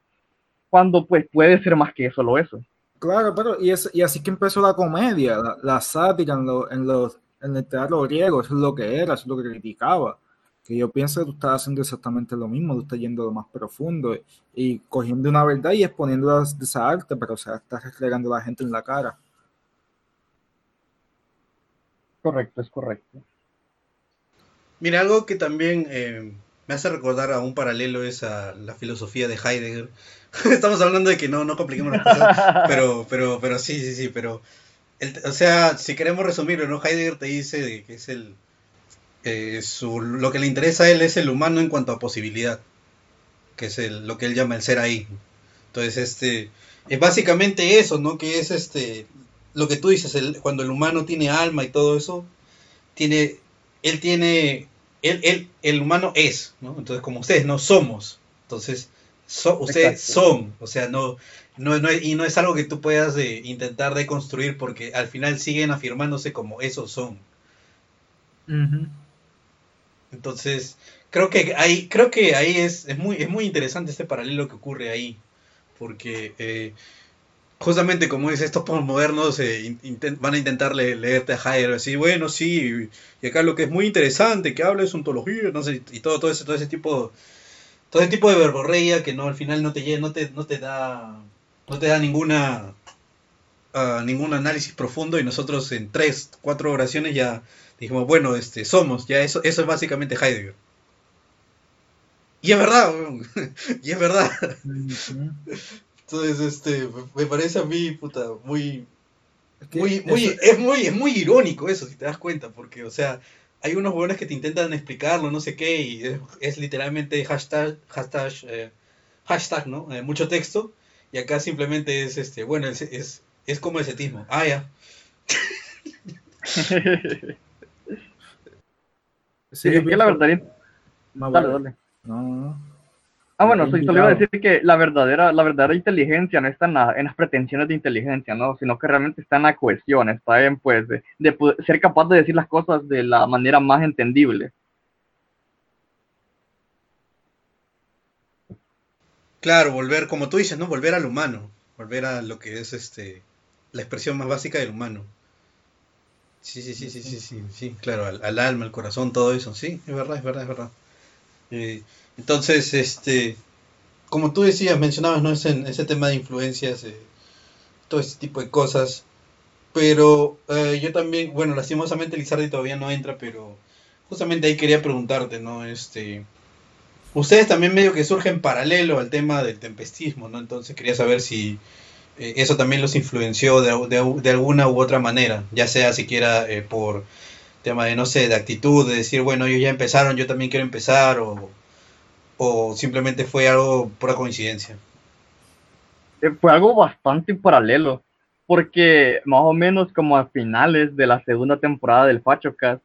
cuando pues puede ser más que solo eso. Claro, pero y, es, y así que empezó la comedia, la, sátira en, en, los, en el teatro griego, eso es lo que era, eso es lo que criticaba. Que yo pienso que tú estás haciendo exactamente lo mismo, tú estás yendo lo más profundo y, cogiendo una verdad y exponiendo de esa arte, pero o sea, estás reflejando a la gente en la cara. Correcto, es correcto. Mira, algo que también eh, me hace recordar a un paralelo es a la filosofía de Heidegger. [laughs] Estamos hablando de que no, no compliquemos las cosas, [laughs] pero, pero, pero sí, sí, sí, pero, o sea, si queremos resumirlo, ¿no? Heidegger te dice que es el, eh, su, lo que le interesa a él es el humano en cuanto a posibilidad, que es el, lo que él llama el ser ahí. Entonces, este, es básicamente eso, ¿no? Que es este, lo que tú dices, el, cuando el humano tiene alma y todo eso, tiene, él tiene él, el humano es, ¿no? Entonces, como ustedes no somos, entonces, ustedes son, o sea, no, no, no, y no es algo que tú puedas eh, intentar deconstruir porque al final siguen afirmándose como esos son. Entonces, creo que ahí, creo que ahí es, es, muy, es muy interesante este paralelo que ocurre ahí, porque eh, justamente como dice, estos postmodernos eh, van a intentar leerte a Heidegger, bueno, sí, y acá lo que es muy interesante, que habla de ontología, no sé, y todo, todo, ese, todo ese tipo todo ese tipo de verborrea que no al final no te no te, no te da no te da ninguna uh, ningún análisis profundo y nosotros en tres cuatro oraciones ya dijimos bueno este somos ya eso eso es básicamente Heidegger y es verdad [laughs] y es verdad entonces este me parece a mí puta muy muy, muy, es muy, es muy irónico eso, si te das cuenta, porque, o sea, hay unos buenos que te intentan explicarlo, no sé qué, y es, literalmente hashtag, hashtag, eh, hashtag, ¿no? Eh, mucho texto, y acá simplemente es, este, bueno, es, es, es como el setismo. Ah, ya. [laughs] sí, es la verdad. Dale, dale. No, no. Ah, bueno, solo iba a decir que la verdadera, la verdadera inteligencia no está en, las pretensiones de inteligencia, ¿no? Sino que realmente está en la cohesión, está en, pues, de, ser capaz de decir las cosas de la manera más entendible. Claro, volver, como tú dices, ¿no? Volver al humano, volver a lo que es este la expresión más básica del humano. Sí, sí, sí, sí, sí, sí, sí, claro, al, alma, al corazón, todo eso, sí, es verdad, es verdad, es verdad. Eh, entonces, este, como tú decías, mencionabas, ¿no? Ese, ese tema de influencias, eh, todo este tipo de cosas. Pero eh, yo también, bueno, lastimosamente Lizardi todavía no entra, pero justamente ahí quería preguntarte, ¿no? Este, ustedes también medio que surgen paralelo al tema del tempestismo, ¿no? Entonces quería saber si eh, eso también los influenció de, de, de, alguna u otra manera, ya sea siquiera por tema de, no sé, de actitud, de decir, bueno, ellos ya empezaron, yo también quiero empezar, o o simplemente fue algo pura coincidencia? Eh, fue algo bastante paralelo, porque más o menos como a finales de la segunda temporada del Fachocast,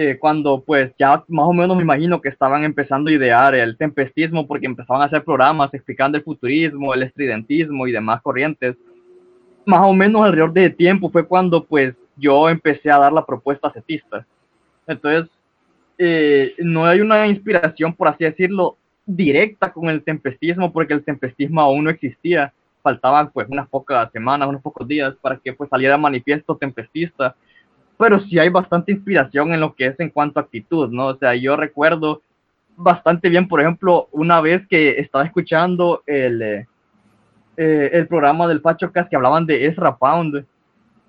eh, cuando pues ya más o menos me imagino que estaban empezando a idear el tempestismo porque empezaban a hacer programas explicando el futurismo, el estridentismo y demás corrientes. Más o menos alrededor de tiempo fue cuando pues yo empecé a dar la propuesta setista. Entonces eh, no hay una inspiración, por así decirlo, directa con el tempestismo, porque el tempestismo aún no existía. Faltaban pues unas pocas semanas, unos pocos días para que pues saliera manifiesto tempestista. Pero sí hay bastante inspiración en lo que es en cuanto a actitud, ¿no? O sea, yo recuerdo bastante bien, por ejemplo, una vez que estaba escuchando el, eh, el programa del Pachocas que hablaban de Ezra Pound,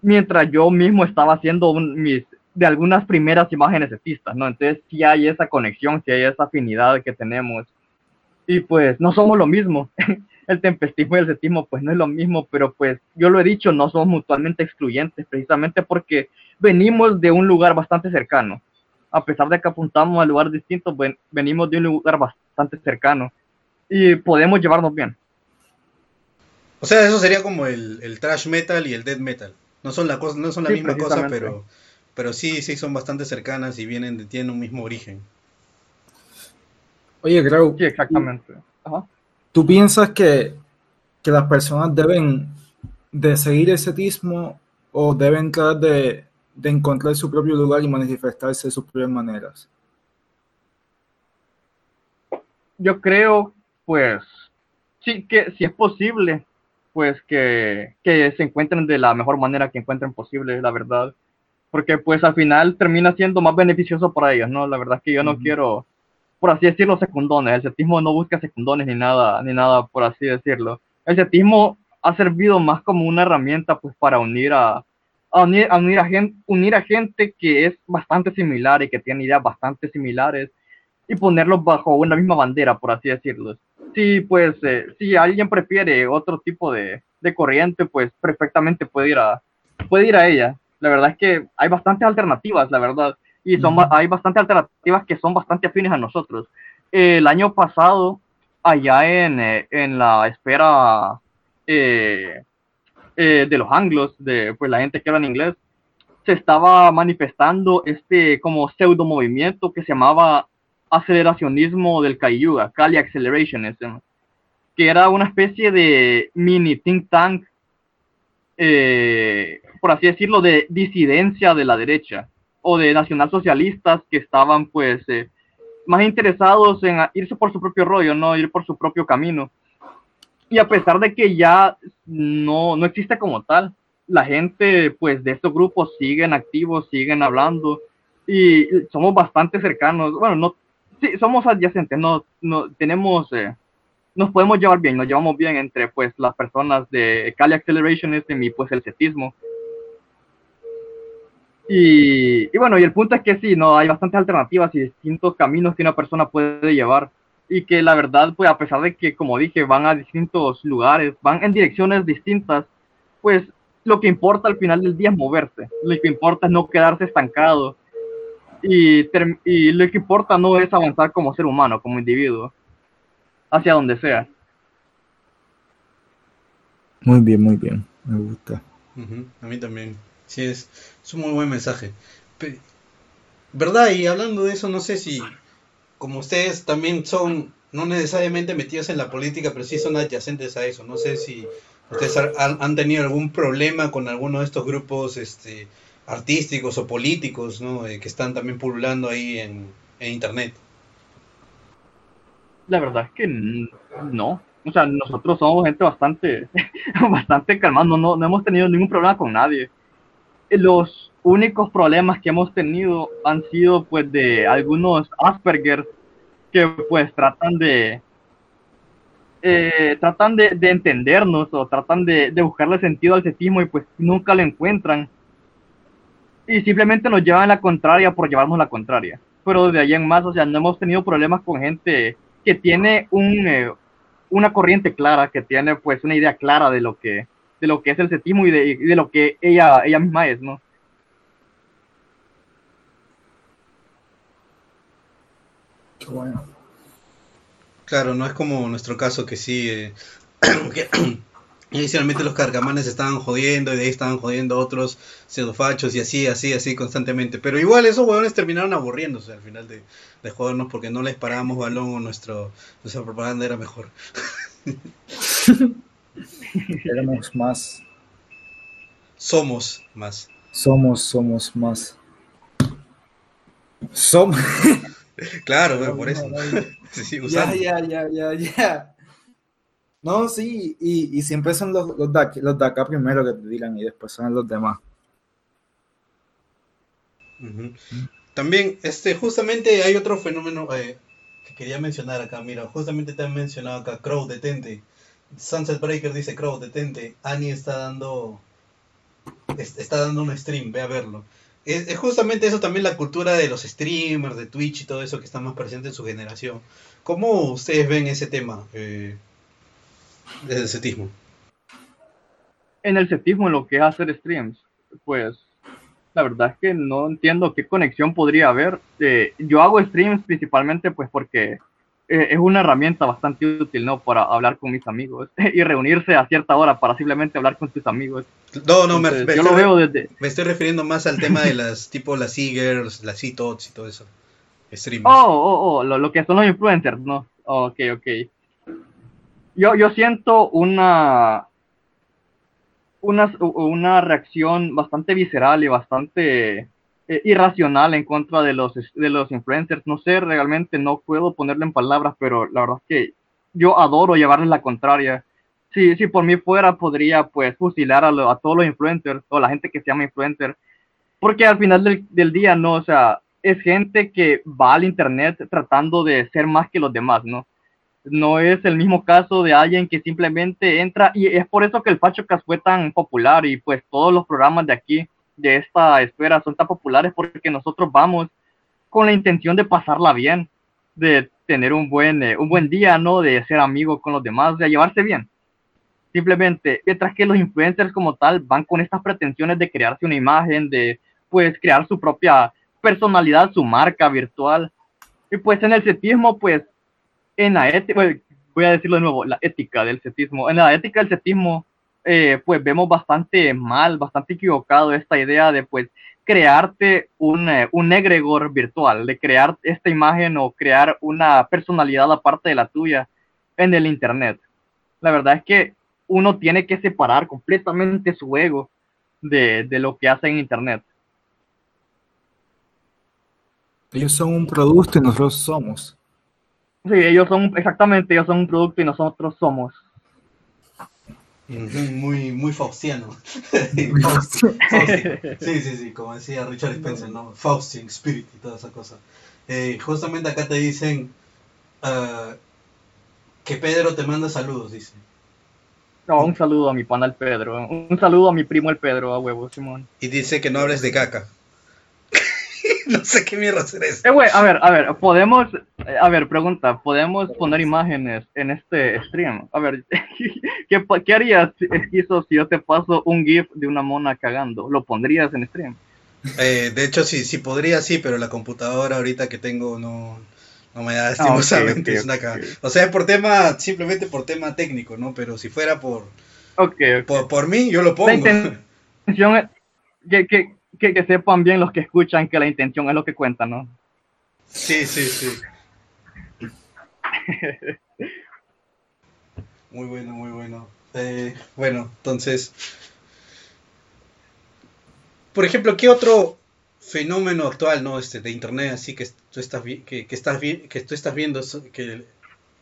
mientras yo mismo estaba haciendo mis de algunas primeras imágenes pistas, ¿no? Entonces sí hay esa conexión, sí hay esa afinidad que tenemos. Y pues no somos lo mismo. [laughs] el tempestismo y el setismo pues no es lo mismo, pero pues yo lo he dicho, no somos mutuamente excluyentes, precisamente porque venimos de un lugar bastante cercano. A pesar de que apuntamos a lugares distintos, venimos de un lugar bastante cercano y podemos llevarnos bien. O sea, eso sería como el, el trash metal y el death metal. No son la, cosa, no son la misma cosa, pero pero sí, sí son bastante cercanas y vienen, tienen un mismo origen. Oye, Grau. Sí, exactamente. ¿Tú piensas que, las personas deben de seguir el setismo o deben tratar de, encontrar su propio lugar y manifestarse de sus propias maneras? Yo creo, pues, sí, que si es posible, pues que, que se encuentren de la mejor manera que encuentren posible, la verdad porque pues al final termina siendo más beneficioso para ellos, ¿no? La verdad es que yo no quiero, por así decirlo, secundones. El setismo no busca secundones ni nada, ni nada, por así decirlo. El setismo ha servido más como una herramienta pues para unir a, unir, a, unir, a gente, unir a gente que es bastante similar y que tiene ideas bastante similares y ponerlos bajo una misma bandera, por así decirlo. Si pues, eh, si alguien prefiere otro tipo de, de corriente, pues perfectamente puede ir a, puede ir a ella la verdad es que hay bastantes alternativas, la verdad, y son, hay bastantes alternativas que son bastante afines a nosotros. el año pasado, allá en, eh, en la espera eh, eh, de los anglos, de pues, la gente que habla en inglés, se estaba manifestando este como pseudo movimiento que se llamaba aceleracionismo del Cayuga, Cali Accelerationism, que era una especie de mini think tank eh, por así decirlo, de disidencia de la derecha o de nacionalsocialistas que estaban pues eh, más interesados en irse por su propio rollo, no ir por su propio camino. y a pesar de que ya no, no existe como tal, la gente pues de estos grupos siguen activos, siguen hablando y somos bastante cercanos. Bueno, no, sí, somos adyacentes, no, no tenemos, eh, nos podemos llevar bien, nos llevamos bien entre pues las personas de Cali Accelerationism y pues el cetismo. Y, y, bueno, y el punto es que sí, no hay bastantes alternativas y distintos caminos que una persona puede llevar. Y que la verdad, pues a pesar de que, como dije, van a distintos lugares, van en direcciones distintas, pues lo que importa al final del día es moverse. Lo que importa es no quedarse estancado. Y, y lo que importa no es avanzar como ser humano, como individuo, hacia donde sea. Muy bien, muy bien. Me gusta. A mí también. Sí, es, es un muy buen mensaje. ¿Verdad? Y hablando de eso, no sé si, como ustedes también son, no necesariamente metidos en la política, pero sí son adyacentes a eso. No sé si ustedes han, tenido algún problema con alguno de estos grupos este, artísticos o políticos, ¿no? Eh, que están también pululando ahí en, Internet. La verdad es que no. O sea, nosotros somos gente bastante, [laughs] bastante calmada, no, no hemos tenido ningún problema con nadie los únicos problemas que hemos tenido han sido pues de algunos Asperger que pues tratan de eh, tratan de, entendernos o tratan de, de, buscarle sentido al cetismo y pues nunca lo encuentran. Y simplemente nos llevan la contraria por llevarnos la contraria. Pero de ahí en más o sea no hemos tenido problemas con gente que tiene un eh, una corriente clara que tiene pues una idea clara de lo que de lo que es el cetismo y de, de lo que ella, ella misma es, ¿no? Qué bueno. Claro, no es como nuestro caso que sí, eh, [clears throat] [clears throat] inicialmente los cargamanes estaban jodiendo y de ahí estaban jodiendo otros pseudofachos y así, así, así constantemente. Pero igual esos huevones terminaron aburriéndose al final de, de jodernos porque no les parábamos balón o nuestro, nuestra propaganda era mejor. [laughs] Éramos más. Somos más. Somos, somos más. Somos. [laughs] claro, por eso. [laughs] ya, ya, ya, ya, ya. No, sí, y, y siempre son los, los, de los de acá primero que te dirán y después son los demás. También, este, justamente hay otro fenómeno eh, que quería mencionar acá. Mira, justamente te han mencionado acá, Crow, detente. Sunset Breaker dice, Crow, detente. Annie está dando está dando un stream, ve a verlo. Es, justamente eso también la cultura de los streamers, de Twitch y todo eso que está más presente en su generación. ¿Cómo ustedes ven ese tema eh, desde el setismo? En el setismo, lo que es hacer streams, pues la verdad es que no entiendo qué conexión podría haber. Eh, yo hago streams principalmente pues porque es una herramienta bastante útil, ¿no? Para hablar con mis amigos [laughs] y reunirse a cierta hora para simplemente hablar con tus amigos. No, no, me, yo lo veo desde... Me estoy refiriendo más al tema de las, tipo las e-girls, las e-tots y todo eso. Oh, oh, oh, lo, que son los influencers, ¿no? ok, ok. Yo, yo siento una, una, una reacción bastante visceral y bastante eh, irracional en contra de los, de los influencers. No sé, realmente no puedo ponerle en palabras, pero la verdad es que yo adoro llevarles la contraria. Si, si por mí fuera, podría pues fusilar a, a todos los influencers o la gente que se llama influencer, porque al final del, del día, no, o sea, es gente que va al internet tratando de ser más que los demás, ¿no? No es el mismo caso de alguien que simplemente entra y es por eso que el Pachocas fue tan popular y pues todos los programas de aquí de esta esfera son tan populares porque nosotros vamos con la intención de pasarla bien, de tener un buen, eh, un buen día, ¿no? De ser amigos con los demás, de llevarse bien. Simplemente, mientras que los influencers como tal van con estas pretensiones de crearse una imagen, de pues crear su propia personalidad, su marca virtual. Y pues en el cetismo, pues en la ética, voy a decirlo de nuevo, la ética del cetismo. En la ética del cetismo, eh, pues vemos bastante mal, bastante equivocado esta idea de pues crearte un, eh, un egregor virtual, de crear esta imagen o crear una personalidad aparte de la tuya en el Internet. La verdad es que uno tiene que separar completamente su ego de, de lo que hace en Internet. Ellos son un producto y nosotros somos. Sí, ellos son, exactamente, ellos son un producto y nosotros somos. Muy, muy faustiano. [laughs] Sí, sí, sí, como decía Richard Spencer, ¿no? Fausting Spirit y toda esa cosa. Eh, justamente acá te dicen uh, que Pedro te manda saludos, dice. No, un saludo a mi pana el Pedro. Un saludo a mi primo el Pedro, a huevo, Simón. Y dice que no hables de caca. [laughs] no sé qué mierda hacer eso. Eh, güey, a ver, a ver, podemos, eh, a ver, pregunta, ¿podemos poner imágenes en este stream? A ver, [laughs] ¿qué, qué harías, Esquizo, si yo te paso un GIF de una mona cagando? ¿Lo pondrías en stream? Eh, de hecho, sí, sí podría, sí, pero la computadora ahorita que tengo no, no me da estimosamente. Ah, okay, okay, O sea, es por tema, simplemente por tema técnico, ¿no? Pero si fuera por, por, por, mí, yo lo pongo. La intención es que, que, que, que, sepan bien los que escuchan que la intención es lo que cuenta, ¿no? Sí, sí, sí. [laughs] muy bueno, muy bueno. Eh, bueno, entonces, por ejemplo, ¿qué otro fenómeno actual, no, este, de internet, así que tú estás que, que estás que tú estás viendo que,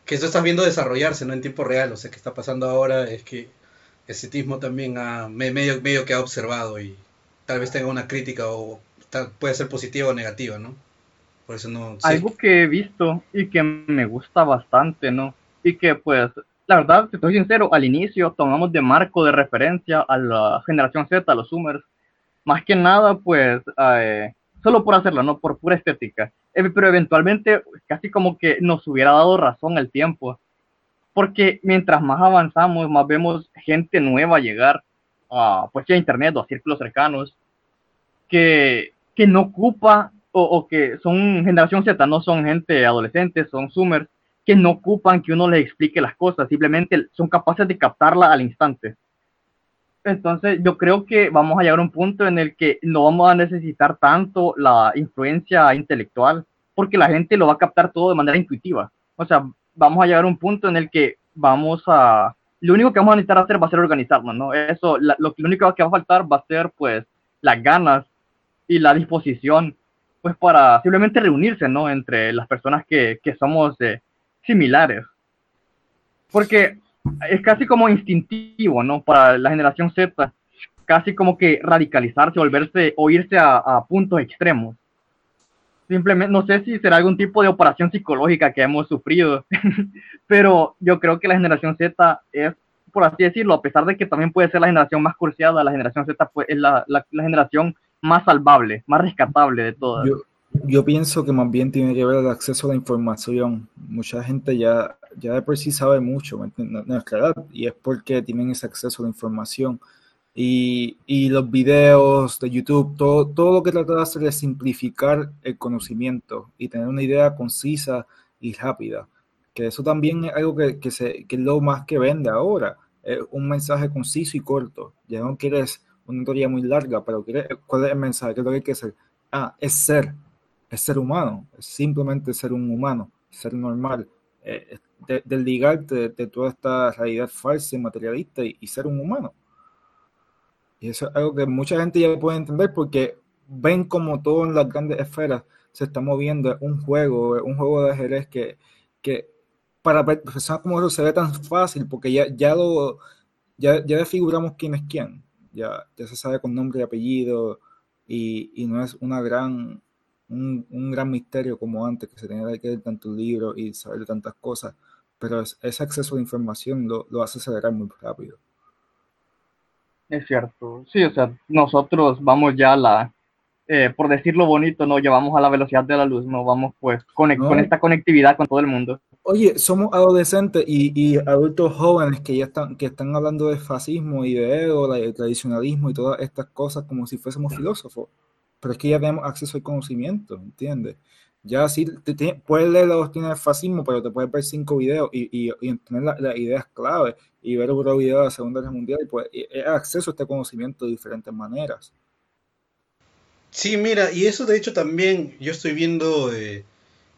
que tú estás viendo desarrollarse, no en tiempo real, o sea, que está pasando ahora es que el cetismo también ha, medio, medio que ha observado y tal vez tenga una crítica o tal, puede ser positiva o negativa, ¿no? Por eso no. Sí. Algo que he visto y que me gusta bastante, ¿no? Y que pues, la verdad, te estoy sincero, al inicio tomamos de marco de referencia a la generación Z, a los Zoomers, más que nada, pues, eh, solo por hacerlo, no por pura estética. Eh, pero eventualmente, casi como que nos hubiera dado razón el tiempo. Porque mientras más avanzamos, más vemos gente nueva llegar a, pues, a internet o a círculos cercanos que, que no ocupa o, o, que son generación Z, no son gente adolescente, son zoomers, que no ocupan que uno les explique las cosas, simplemente son capaces de captarla al instante. Entonces yo creo que vamos a llegar a un punto en el que no vamos a necesitar tanto la influencia intelectual, porque la gente lo va a captar todo de manera intuitiva. O sea, vamos a llegar a un punto en el que vamos a... Lo único que vamos a necesitar hacer va a ser organizarnos, ¿no? Eso, la, lo, lo único que va a faltar va a ser, pues, las ganas y la disposición, pues, para simplemente reunirse, ¿no? Entre las personas que, que somos eh, similares. Porque es casi como instintivo, ¿no? Para la generación Z, casi como que radicalizarse, volverse o irse a, a, puntos extremos. Simplemente, no sé si será algún tipo de operación psicológica que hemos sufrido, [laughs] pero yo creo que la generación Z es, por así decirlo, a pesar de que también puede ser la generación más cursiada, la generación Z es la, la, la generación más salvable, más rescatable de todas. Yo, yo pienso que más bien tiene que ver el acceso a la información. Mucha gente ya, ya de por sí sabe mucho, ¿me nuestra edad, y es porque tienen ese acceso a la información. Y, los videos de YouTube, todo, todo lo que trata de hacer es simplificar el conocimiento y tener una idea concisa y rápida. Que eso también es algo que, que, es lo más que vende ahora. Es un mensaje conciso y corto. Ya no quieres una teoría muy larga, pero quieres, ¿cuál es el mensaje? ¿Qué es lo que hay que hacer? Ah, es ser es ser humano, es simplemente ser un humano, ser normal, eh, de, desligarte de, toda esta realidad falsa y materialista y, ser un humano. Y eso es algo que mucha gente ya puede entender porque ven como todo en las grandes esferas se está moviendo, un juego, un juego de ajedrez que, que para personas como eso se ve tan fácil porque ya, ya lo ya, ya desfiguramos quién es quién, ya, ya se sabe con nombre y apellido y, y no es una gran un, un, gran misterio como antes, que se tenía que leer tantos libros y saber tantas cosas, pero es, ese acceso a la información lo, lo, hace acelerar muy rápido. Es cierto, sí, o sea, nosotros vamos ya a la, eh, por decirlo bonito, no llevamos a la velocidad de la luz, no vamos pues con, no. con esta conectividad con todo el mundo. Oye, somos adolescentes y, y, adultos jóvenes que ya están, que están hablando de fascismo y de ego, de tradicionalismo y todas estas cosas como si fuésemos filósofos pero es que ya tenemos acceso al conocimiento, ¿entiendes? Ya sí, te, puedes leer la doctrina del fascismo, pero te puedes ver cinco videos y, y, tener las la ideas clave y ver otro video de la Segunda Guerra Mundial y pues acceso a este conocimiento de diferentes maneras. Sí, mira, y eso de hecho también yo estoy viendo eh,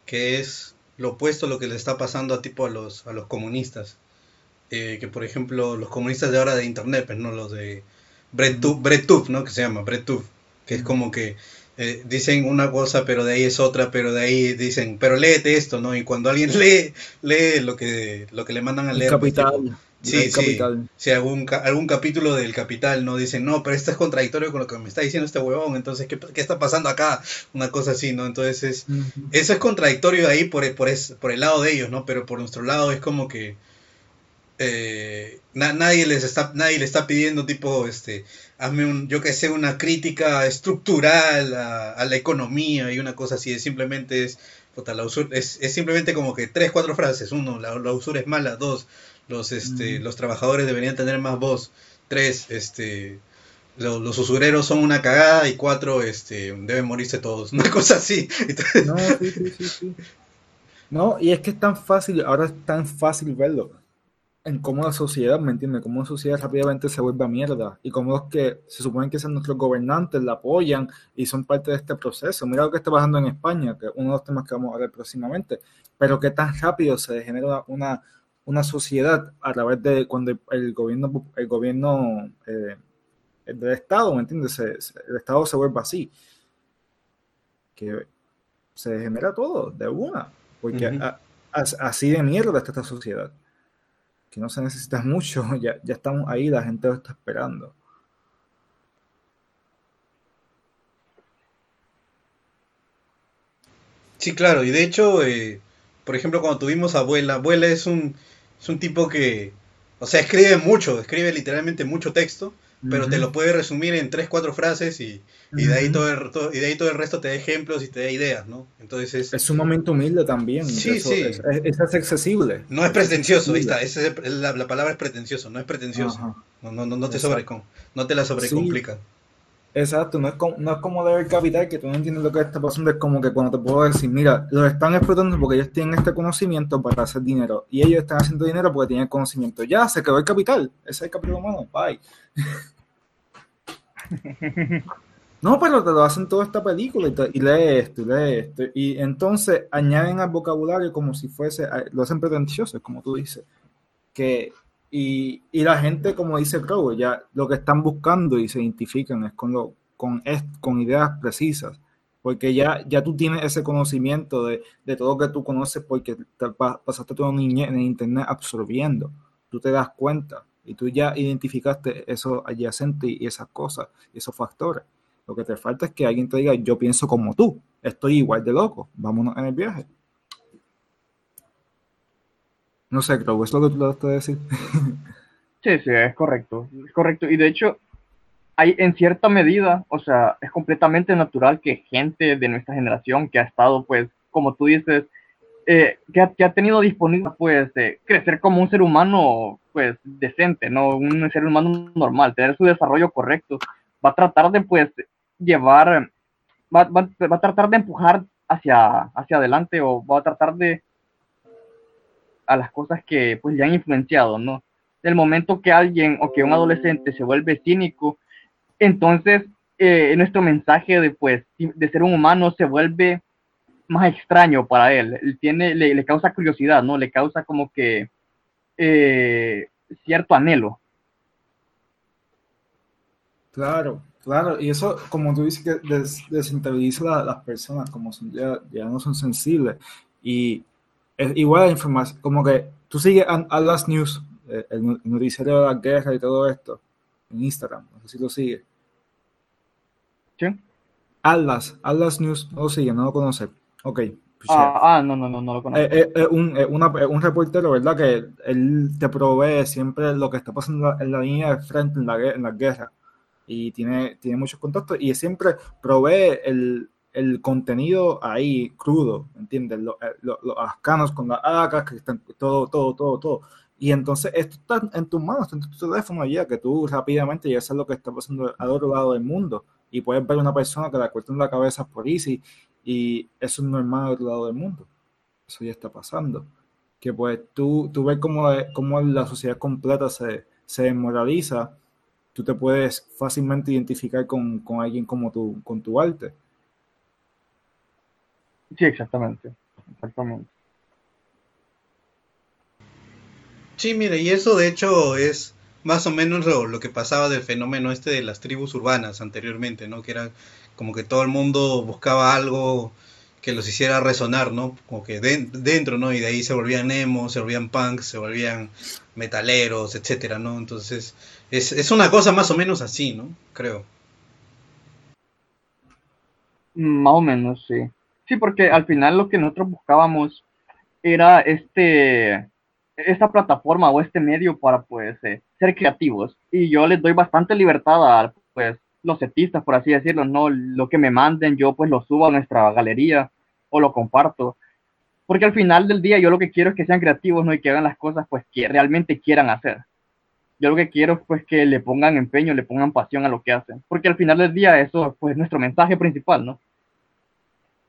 que es lo opuesto a lo que le está pasando a tipo a los, a los comunistas. Eh, que por ejemplo los comunistas de ahora de internet, pues no los de Bretuf, ¿no? Que se llama Bretuf que es como que eh, dicen una cosa, pero de ahí es otra, pero de ahí dicen, pero léete esto, ¿no? Y cuando alguien [laughs] lee, lee lo que, lo que le mandan a leer. Capital. Sí, sí. Capital. Si algún, algún capítulo del Capital no dicen, no, pero esto es contradictorio con lo que me está diciendo este huevón, entonces, ¿qué, qué está pasando acá? Una cosa así, ¿no? Entonces, es- eso es contradictorio ahí por, por, es- por el lado de ellos, ¿no? Pero por nuestro lado es como que eh, na- nadie les está, nadie le está pidiendo tipo, este, hazme un, yo que sé, una crítica estructural a, a la economía y una cosa así, es simplemente es, puta, la usura- es, es simplemente como que tres, cuatro frases, uno, la, la usura es mala, dos, los, este, Ujú. los trabajadores deberían tener más voz, tres, este, lo- los usureros son una cagada. Y cuatro, este, deben morirse todos, [laughs] una cosa así. Entonces, No, sí, sí, sí, sí. No, y es que es tan fácil, ahora es tan fácil verlo en cómo la sociedad, ¿me entiendes? Cómo la sociedad rápidamente se vuelve a mierda y cómo los que se suponen que son nuestros gobernantes la apoyan y son parte de este proceso. Mira lo que está pasando en España, que es uno de los temas que vamos a ver próximamente, pero que tan rápido se degenera una, una sociedad a través de cuando el, gobierno, el gobierno eh, del Estado, ¿me entiendes? Se- se- el Estado se vuelve así. Que se genera todo de una, porque a- así de mierda está esta sociedad, que no se necesita [laughs] mucho, ya, ya estamos ahí, la gente lo está esperando. Sí, claro, y de hecho, eh, por ejemplo, cuando tuvimos a Abuela, Abuela es un, es un tipo que, o sea, escribe mucho, escribe literalmente mucho texto, pero te Ujú. lo puede resumir en tres, cuatro frases y, y de ahí todo el, todo- y de ahí todo el resto te da ejemplos y te da ideas, ¿no? Entonces es, Es sumamente humilde también, Sí, eso sí. Es, es- es accesible. no es pretencioso, ahí está, es el- la, la palabra es pretencioso, no es pretencioso, Ajá. no, no, no, no te sobrecom- no te la sobrecomplica. Exacto, no es como, no es como leer capital que tú no entiendes lo que está pasando, es como que cuando te puedo decir, mira, los están explotando porque ellos tienen este conocimiento para hacer dinero y ellos están haciendo dinero porque tienen conocimiento. Ya, se quedó el capital, ese es el capital humano, bye. [laughs] No, pero te lo hacen toda esta película y, te- y lee esto y lee esto. Y entonces añaden al vocabulario como si fuese, lo hacen pretencioso, como tú dices. Que, y, y la gente, como dice Crow, ya lo que están buscando y se identifican es con, ideas precisas. Porque ya, tú tienes ese conocimiento de, todo lo que tú conoces porque te pa- pasaste toda en internet absorbiendo. Tú te das cuenta y tú ya identificaste eso adyacente y esas cosas, esos factores. Lo que te falta es que alguien te diga, yo pienso como tú, estoy igual de loco, vámonos en el viaje. No sé, creo, ¿es lo que tú decir? Sí, sí, es correcto, es correcto. Y de hecho, hay en cierta medida, o sea, es completamente natural que gente de nuestra generación que ha estado, pues, como tú dices, eh, que, ha, que ha tenido disponible, pues, crecer como un ser humano, pues, decente, ¿no? Un ser humano normal, tener su desarrollo correcto, va a tratar de, pues, llevar, va, va, va a tratar de empujar hacia, hacia adelante o va a tratar de a las cosas que, pues, le han influenciado, ¿no? del momento que alguien o que un adolescente se vuelve cínico, entonces eh, nuestro mensaje de, pues, de ser un humano se vuelve más extraño para él. él tiene, le, causa curiosidad, ¿no? Le causa como que eh, cierto anhelo. Claro, claro. Y eso, como tú dices, que des, las personas, como son, ya, ya no son sensibles. Y es igual la información, como que tú sigues a, a las news el, noticiero de la guerra y todo esto en Instagram, no sé si lo sigue. ¿Sí? Atlas, Atlas News, no lo sigue, no lo conoce. Ok. Pues ah, ah, no, no, no, no lo conozco. Es, es, es un, una, un, reportero, ¿verdad? Que él te provee siempre lo que está pasando en la línea de frente en la, en la guerra. Y tiene, tiene muchos contactos y siempre provee el, el contenido ahí crudo, ¿entiendes? Los, los, los ascanos con las acas, que están todo, todo, todo, todo. Y entonces esto está en tus manos, está en tu teléfono ya, que tú rápidamente ya sabes lo que está pasando al otro lado del mundo. Y puedes ver una persona que la cortan la cabeza por Easy y eso es normal al otro lado del mundo. Eso ya está pasando. Que pues tú, tú ves cómo, cómo la sociedad completa se, se desmoraliza, tú te puedes fácilmente identificar con, con alguien como tu, con tu arte. Sí, exactamente. Exactamente. Sí, mire, y eso de hecho es más o menos lo, lo, que pasaba del fenómeno este de las tribus urbanas anteriormente, ¿no? Que era como que todo el mundo buscaba algo que los hiciera resonar, ¿no? Como que dentro, ¿no? Y de ahí se volvían emo, se volvían punks, se volvían metaleros, etcétera, ¿no? Entonces, es, es una cosa más o menos así, ¿no? Creo. Más o menos, sí. Sí, porque al final lo que nosotros buscábamos era este esta plataforma o este medio para pues eh, ser creativos. Y yo les doy bastante libertad a pues los setistas por así decirlo no lo que me manden yo pues lo subo a nuestra galería o lo comparto. Porque al final del día yo lo que quiero es que sean creativos no y que hagan las cosas pues que realmente quieran hacer. Yo lo que quiero es pues que le pongan empeño le pongan pasión a lo que hacen. Porque al final del día eso pues es nuestro mensaje principal no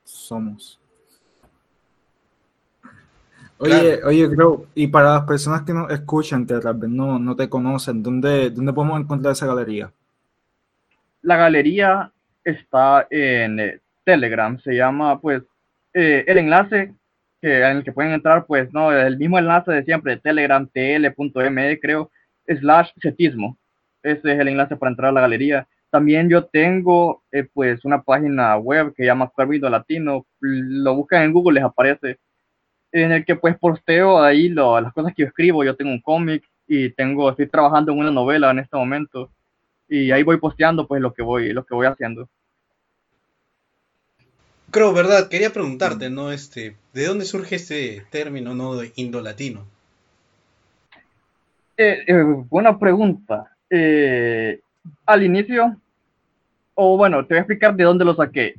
somos Oye, oye, creo, y para las personas que nos escuchan, que tal vez no, no te conocen, ¿dónde, ¿dónde podemos encontrar esa galería? La galería está en eh, Telegram, se llama, pues, eh, el enlace que, en el que pueden entrar, pues, no, el mismo enlace de siempre, Telegram, tl.me, creo, slash setismo. Ese es el enlace para entrar a la galería. También yo tengo, eh, pues, una página web que se llama Cuervo Latino. Lo buscan en Google, les aparece en el que pues posteo ahí lo, las cosas que yo escribo. Yo tengo un cómic y tengo, estoy trabajando en una novela en este momento y ahí voy posteando pues lo que voy, lo que voy haciendo. Creo, verdad, quería preguntarte, ¿no? Este, ¿de dónde surge este término, no, de indolatino? Eh, eh, buena pregunta. Eh, al inicio, o bueno, te voy a explicar de dónde lo saqué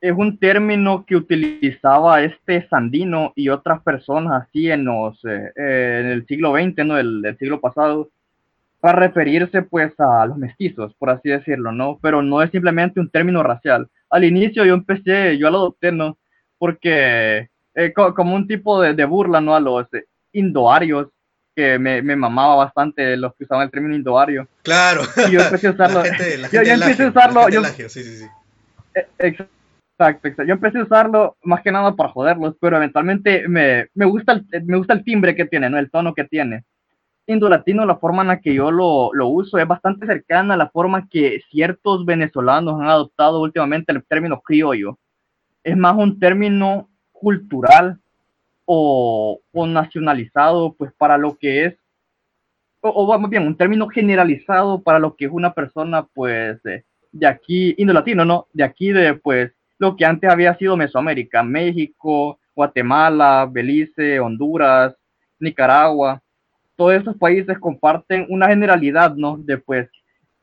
es un término que utilizaba este Sandino y otras personas así en, los, eh, eh, en el siglo XX, ¿no? El, siglo pasado, para referirse pues a los mestizos, por así decirlo, ¿no? Pero no es simplemente un término racial. Al inicio yo empecé, yo lo adopté, ¿no? Porque eh, como un tipo de, burla, ¿no? A los indoarios, que me, me, mamaba bastante los que usaban el término indoario. Claro. Y yo empecé a [laughs] usarlo. yo, empecé a usarlo. Yo, sí, sí, sí. Exacto Exacto, Yo empecé a usarlo más que nada para joderlos, pero eventualmente me, me, gusta, el, me gusta el timbre que tiene, ¿no? El tono que tiene. Indolatino, la forma en la que yo lo, lo, uso es bastante cercana a la forma que ciertos venezolanos han adoptado últimamente el término criollo. Es más un término cultural o, o nacionalizado, pues para lo que es, o, o, más bien, un término generalizado para lo que es una persona, pues, de, de aquí, indolatino, ¿no? De aquí, de, pues, lo que antes había sido Mesoamérica, México, Guatemala, Belice, Honduras, Nicaragua. Todos esos países comparten una generalidad, ¿no? De pues,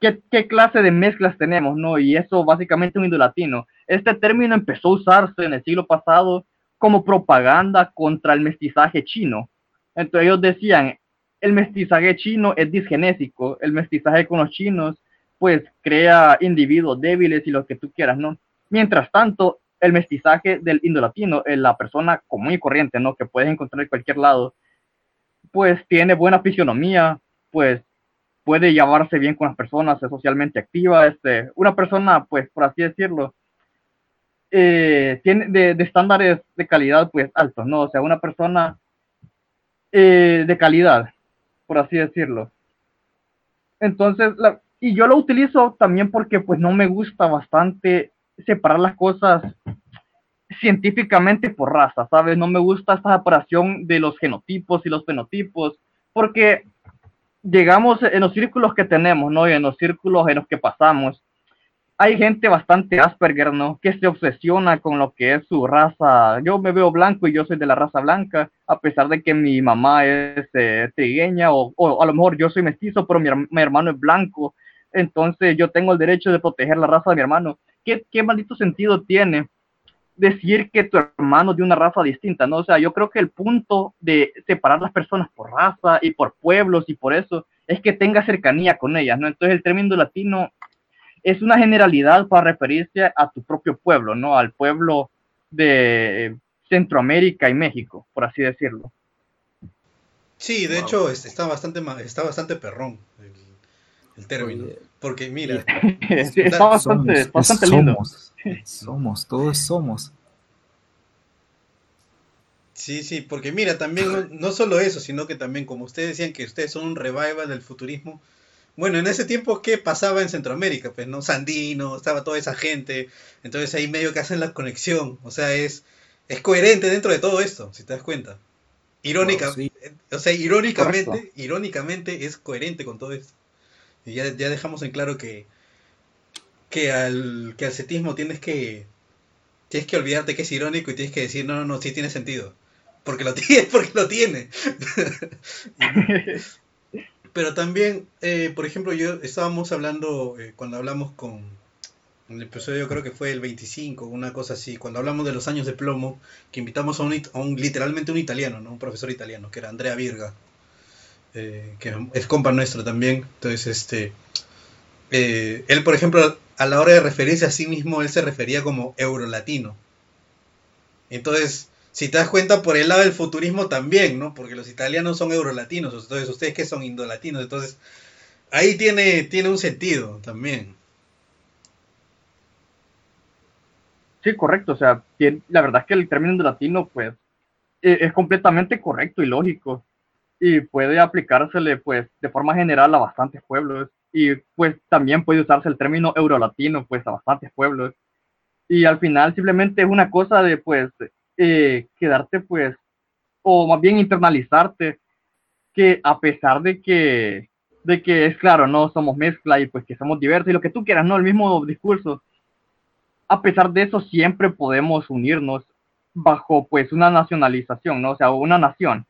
¿qué, qué clase de mezclas tenemos, ¿no? Y eso básicamente un indolatino. Este término empezó a usarse en el siglo pasado como propaganda contra el mestizaje chino. Entonces ellos decían, el mestizaje chino es disgenésico, el mestizaje con los chinos pues crea individuos débiles y lo que tú quieras, ¿no? Mientras tanto, el mestizaje del indolatino, la persona común y corriente, ¿no? Que puedes encontrar en cualquier lado, pues tiene buena fisionomía, pues puede llevarse bien con las personas, es socialmente activa, este, una persona, pues, por así decirlo, eh, tiene de, estándares de calidad, pues, altos, ¿no? O sea, una persona eh, de calidad, por así decirlo. Entonces, y yo lo utilizo también porque, pues, no me gusta bastante separar las cosas científicamente por raza, ¿sabes? No me gusta esta separación de los genotipos y los fenotipos, porque llegamos en los círculos que tenemos, ¿no? Y en los círculos en los que pasamos, hay gente bastante Asperger, ¿no? Que se obsesiona con lo que es su raza. Yo me veo blanco y yo soy de la raza blanca, a pesar de que mi mamá es eh, trigueña o, o, a lo mejor yo soy mestizo, pero mi, mi hermano es blanco. Entonces yo tengo el derecho de proteger la raza de mi hermano. ¿qué, maldito sentido tiene decir que tu hermano es de una raza distinta, ¿no? O sea, yo creo que el punto de separar las personas por raza y por pueblos y por eso es que tenga cercanía con ellas, ¿no? Entonces el término latino es una generalidad para referirse a tu propio pueblo, ¿no? Al pueblo de Centroamérica y México, por así decirlo. Sí, de hecho está bastante está bastante perrón el término. Porque mira, [laughs] está bastante, bastante lindo. Somos, somos, todos somos. Sí, sí, porque mira, también no, solo eso, sino que también, como ustedes decían que ustedes son un revival del futurismo, bueno, en ese tiempo, ¿qué pasaba en Centroamérica? Pues, ¿no? Sandino, estaba toda esa gente, entonces ahí medio que hacen la conexión, o sea, es, es coherente dentro de todo esto, si te das cuenta. Irónica, sí. o sea, irónicamente, Correcto. irónicamente es coherente con todo esto. Y ya, ya dejamos en claro que, que al, que al cetismo tienes que, tienes que olvidarte que es irónico y tienes que decir, no, no, no, sí tiene sentido. Porque lo [laughs] tiene, porque lo tiene. [laughs] Pero también, eh, por ejemplo, yo estábamos hablando, eh, cuando hablamos con, en el episodio creo que fue el 25, una cosa así, cuando hablamos de los años de plomo, que invitamos a un, a un literalmente un italiano, ¿no? Un profesor italiano, que era Andrea Virga, eh, que es compa nuestro también. Entonces, este, él, por ejemplo, a la hora de referirse a sí mismo, él se refería como eurolatino. Entonces, si te das cuenta, por el lado del futurismo también, ¿no? Porque los italianos son eurolatinos, entonces ustedes que son indolatinos, entonces ahí tiene, tiene un sentido también. Sí, correcto. O sea, la verdad es que el término de latino, pues, eh, es completamente correcto y lógico. Y puede aplicársele, pues, de forma general a bastantes pueblos. Y, pues, también puede usarse el término eurolatino, pues, a bastantes pueblos. Y al final simplemente es una cosa de, pues, eh, quedarte, pues, o más bien internalizarte, que a pesar de que, de que es claro, no somos mezcla y pues que somos diversos y lo que tú quieras, ¿no? El mismo discurso a pesar de eso siempre podemos unirnos bajo pues una nacionalización, ¿no? O sea, una nación.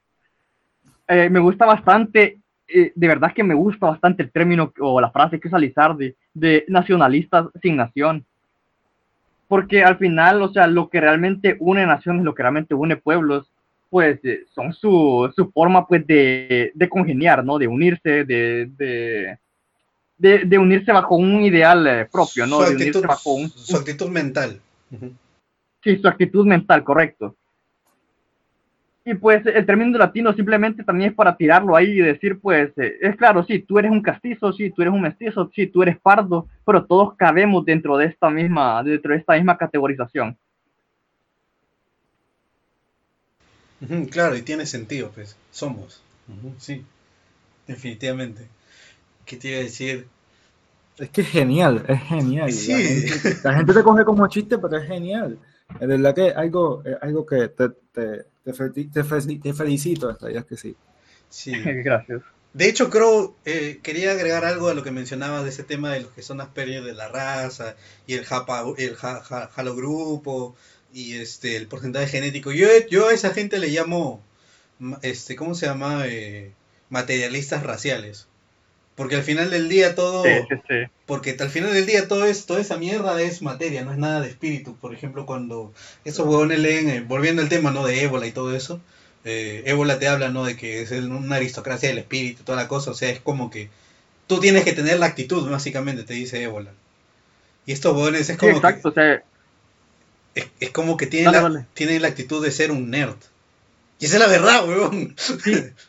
Eh, me gusta bastante, eh, de verdad que me gusta bastante el término o la frase que usa Lizardi de nacionalistas sin nación. Porque al final, o sea, lo que realmente une naciones, lo que realmente une pueblos, pues eh, son su, su forma pues de, de congeniar, ¿no? De unirse, de, de, de, de unirse bajo un ideal eh, propio, ¿no? Su De unirse bajo un, su actitud mental. Sí, su actitud mental, correcto. Y pues el término de latino simplemente también es para tirarlo ahí y decir, pues, eh, es claro, sí, tú eres un castizo, sí, tú eres un mestizo, sí, tú eres pardo, pero todos cabemos dentro de esta misma, dentro de esta misma categorización. Claro, y tiene sentido, pues, somos. Sí, definitivamente. ¿Qué te iba a decir? Es que es genial, es genial. Sí. La, gente, la gente te coge como chiste, pero es genial. Es verdad que algo, es algo que te, te, te, te felici- te felicito, en realidad que sí. Sí. [laughs] Gracias. De hecho, creo, eh, quería agregar algo a lo que mencionabas de ese tema de los que son Asperger de la raza y el, japa, el ja- ja- halogrupo y este el porcentaje genético. Yo, yo a esa gente le llamo, este, ¿cómo se llama? Eh, materialistas raciales. Porque al final del día todo, Sí, sí, sí. porque al final del día todo es, toda esa mierda es materia, no es nada de espíritu. Por ejemplo, cuando esos huevones leen, eh, volviendo al tema, ¿no? De ébola y todo eso, eh, ébola te habla, ¿no? De que es una aristocracia del espíritu, toda la cosa, o sea, es como que tú tienes que tener la actitud, básicamente, te dice ébola. Y estos huevones es Sí, como exacto, o sea, que, es, es como que tienen la, tienen la actitud de ser un nerd. Y esa es la verdad, huevón. [laughs]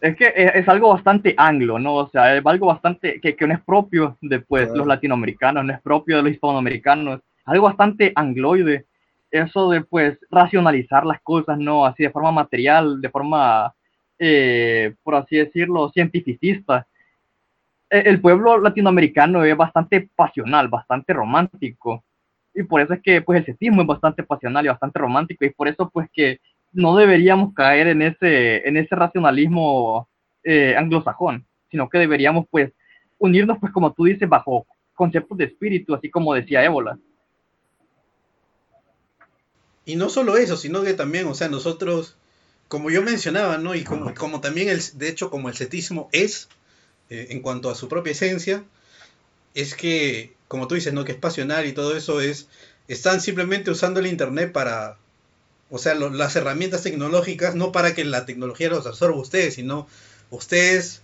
es que es, es algo bastante anglo, ¿no? O sea, es algo bastante que, que no es propio de pues, los latinoamericanos, no es propio de los hispanoamericanos, algo bastante angloide. Eso de pues racionalizar las cosas, ¿no? Así de forma material, de forma, eh, por así decirlo, cientificista. E- El pueblo latinoamericano es bastante pasional, bastante romántico. Y por eso es que pues el cetismo es bastante pasional y bastante romántico. Y por eso pues que no deberíamos caer en ese, en ese racionalismo eh, anglosajón, sino que deberíamos pues unirnos pues como tú dices bajo conceptos de espíritu, así como decía Ébola. Y no solo eso, sino que también, o sea, nosotros, como yo mencionaba, ¿no? Y como, como también, el, de hecho, como el cetismo es, eh, en cuanto a su propia esencia, es que, como tú dices, ¿no? Que es pasional y todo eso es, están simplemente usando el Internet para, o sea, las herramientas tecnológicas, no para que la tecnología los absorba a ustedes, sino ustedes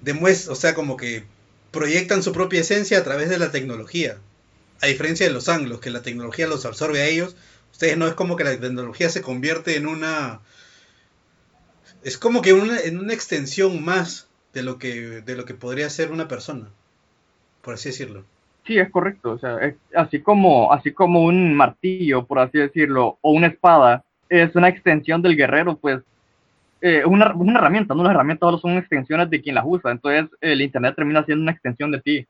demuestran, o sea, como que proyectan su propia esencia a través de la tecnología. A diferencia de los anglos, que la tecnología los absorbe a ellos, ustedes no es como que la tecnología se convierte en una... Es como que una, en una extensión más de lo que de lo que podría ser una persona, por así decirlo. Sí, es correcto. O sea, es así como, así como un martillo, por así decirlo, o una espada, es una extensión del guerrero, pues eh, una, una herramienta, ¿no? Las herramientas solo son extensiones de quien las usa, entonces el Internet termina siendo una extensión de ti.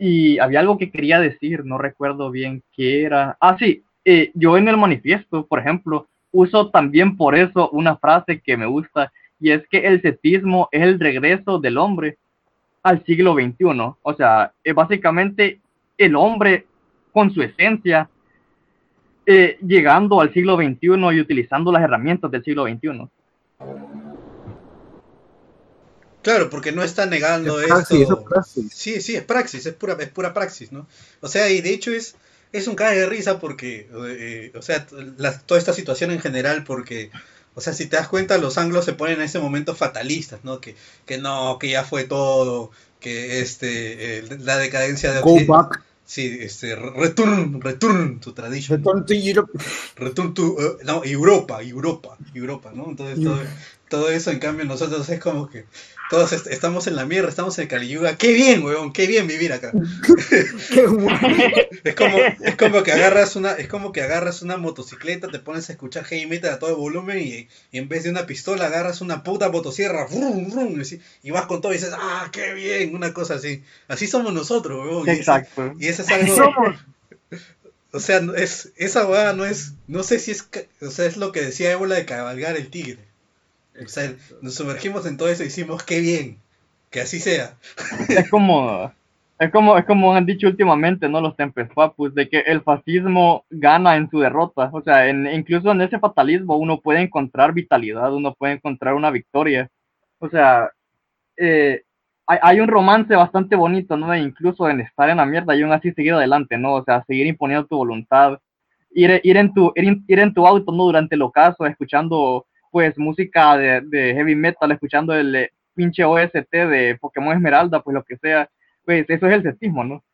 Y había algo que quería decir, no recuerdo bien qué era. Ah, sí, eh, yo en el manifiesto, por ejemplo, uso también por eso una frase que me gusta, y es que el cetismo es el regreso del hombre al siglo XXI. O sea, es básicamente el hombre con su esencia eh, llegando al siglo XXI y utilizando las herramientas del siglo XXI. Claro, porque no está negando Es praxis, esto. eso es praxis. Sí, sí, es praxis, es pura, es pura praxis, ¿no? O sea, y de hecho es, es un cague de risa porque, eh, o sea, la- toda esta situación en general, porque, o sea, si te das cuenta, los anglos se ponen en ese momento fatalistas, ¿no? Que, que no, que ya fue todo, que este, eh, la decadencia de Go Occidente- back, Sí, este, return, return to tradition. return to Europe. Return to, eh, no, Europa, Europa, Europa, ¿no? Entonces todo, todo eso, en cambio, nosotros es como que todos est- estamos en la mierda, estamos en Caliyuga. ¡Qué bien, weón! ¡Qué bien vivir acá! [laughs] Qué. Es como, es como que agarras una, es como que agarras una motocicleta, te pones a escuchar heavy metal a todo volumen y, y en vez de una pistola agarras una puta motosierra, vrum, vrum, y, vas con todo y dices, ¡ah, qué bien! Una cosa así. Así somos nosotros, weón. Exacto. y eso es algo. Somos. O sea, es, esa weá no es, no sé si es, o sea, es lo que decía Ébola de cabalgar el tigre. O sea, nos sumergimos en todo eso y decimos, qué bien, que así sea. [laughs] es como es como es como han dicho últimamente no los tempes papus de que el fascismo gana en su derrota. O sea en, incluso en ese fatalismo uno puede encontrar vitalidad uno puede encontrar una victoria. O sea eh, hay, hay un romance bastante bonito no E incluso en estar en la mierda y aún así seguir adelante no o sea seguir imponiendo tu voluntad ir, ir en tu ir, ir en tu auto no durante el ocaso escuchando pues música de, de heavy metal escuchando el eh, pinche OST de Pokémon Esmeralda, pues lo que sea, pues eso es el cetismo, ¿no?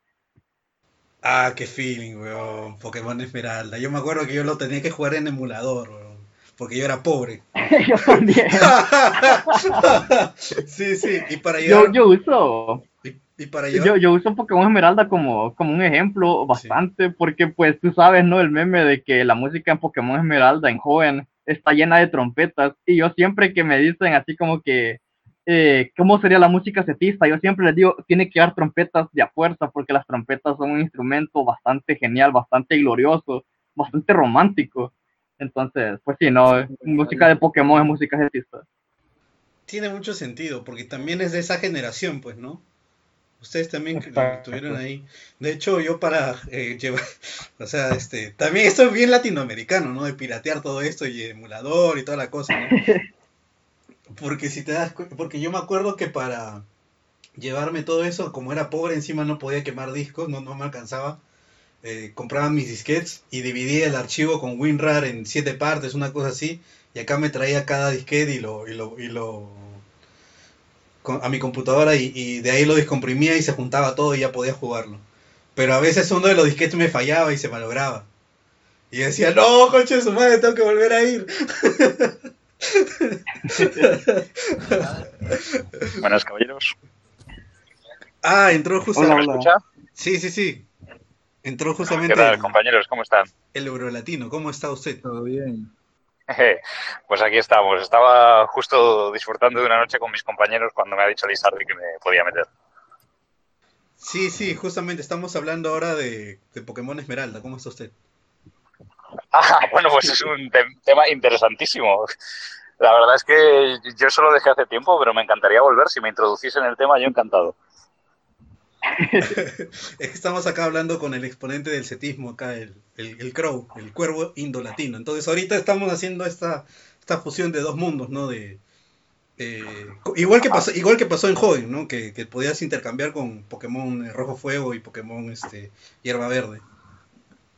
Ah, qué feeling, weón. Pokémon Esmeralda. Yo me acuerdo que yo lo tenía que jugar en emulador, weón. Porque yo era pobre. [laughs] yo también. [laughs] sí, sí. Y para Yo, llevar. yo uso, y, y para llevar. yo, yo uso Pokémon Esmeralda como, como un ejemplo bastante, porque pues tú sabes, ¿no? El meme de que la música en Pokémon Esmeralda, en joven, está llena de trompetas, y yo siempre que me dicen así como que, eh, ¿cómo sería la música setista? Yo siempre les digo, tiene que dar trompetas de a fuerza, porque las trompetas son un instrumento bastante genial, bastante glorioso, bastante romántico. Entonces, pues sí, no, música de Pokémon es música setista. Tiene mucho sentido, porque también es de esa generación, pues, ¿no? Ustedes también que- Exacto. estuvieron ahí. De hecho, yo para eh, llevar, [laughs] o sea, este, también esto es bien latinoamericano, ¿no? De piratear todo esto y emulador y toda la cosa, ¿no? [laughs] Porque si te das porque yo me acuerdo que para llevarme todo eso, como era pobre, encima no podía quemar discos, no, no me alcanzaba. eh, compraba mis disquetes y dividía el archivo con WinRAR en siete partes, una cosa así, y acá me traía cada disquete y lo, y lo, y lo a mi computadora y, y de ahí lo descomprimía y se juntaba todo y ya podía jugarlo. Pero a veces uno de los disquetes me fallaba y se malograba. Y yo decía, no, coche de su madre, tengo que volver a ir. [laughs] Buenas, caballeros. Ah, entró Hola, justamente. ¿Me hola. escucha? Sí, sí, sí. Entró ¿Qué justamente tal, el, compañeros? ¿Cómo están? el Eurolatino. ¿Cómo está usted? Todo bien. [laughs] Pues aquí estamos. Estaba justo disfrutando de una noche con mis compañeros cuando me ha dicho Lizardi que me podía meter. Sí, sí, justamente estamos hablando ahora de, de Pokémon Esmeralda. ¿Cómo está usted? Ah, [laughs] bueno, pues es un te- tema interesantísimo. La verdad es que yo solo dejé hace tiempo, pero me encantaría volver. Si me introducís en el tema, yo encantado. [laughs] Es que estamos acá hablando con el exponente del cetismo, acá el, el, el Crow, el cuervo indolatino. Entonces ahorita estamos haciendo esta, esta fusión de dos mundos, ¿no? De, eh, igual, que pasó, igual que pasó en Joven, ¿no? Que, que podías intercambiar con Pokémon eh, Rojo Fuego y Pokémon este, Hierba Verde.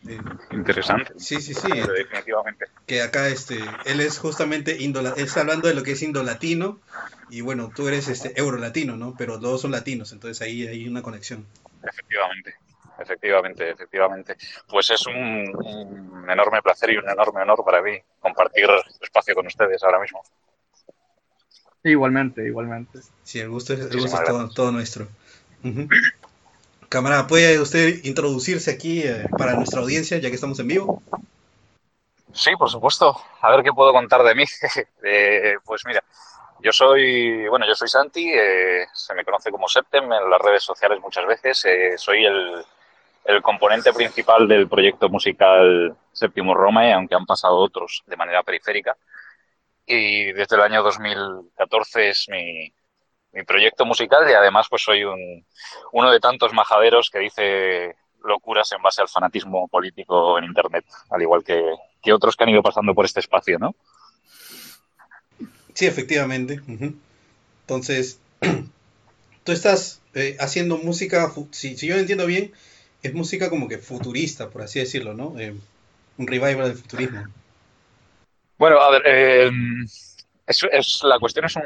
Eh, Interesante. sí, sí, sí. Definitivamente. que acá este él es justamente indola, él está hablando de lo que es indolatino y bueno tú eres este eurolatino no pero los dos son latinos entonces ahí hay una conexión Efectivamente. Efectivamente, efectivamente. Pues es un, un enorme placer y un enorme honor para mí compartir espacio con ustedes ahora mismo. Igualmente, igualmente. sí el gusto es, el gusto es todo, nuestro Ujú. camarada puede usted introducirse aquí eh, para nuestra audiencia ya que estamos en vivo Sí, por supuesto. A ver qué puedo contar de mí. [laughs] Eh, pues mira, yo soy, bueno, yo soy Santi, eh, se me conoce como Septem en las redes sociales muchas veces. Eh, soy el, componente principal del proyecto musical Séptimo Roma, aunque han pasado otros de manera periférica. Y desde el año 2014 es mi, mi proyecto musical y además pues soy un, uno de tantos majaderos que dice locuras en base al fanatismo político en Internet, al igual que, que otros que han ido pasando por este espacio, ¿no? Sí, efectivamente. Entonces, [clears throat] tú estás eh, haciendo música, si, si, yo entiendo bien, es música como que futurista, por así decirlo, ¿no? Eh, un revival del futurismo. Bueno, a ver, eh, es, es, la cuestión es un,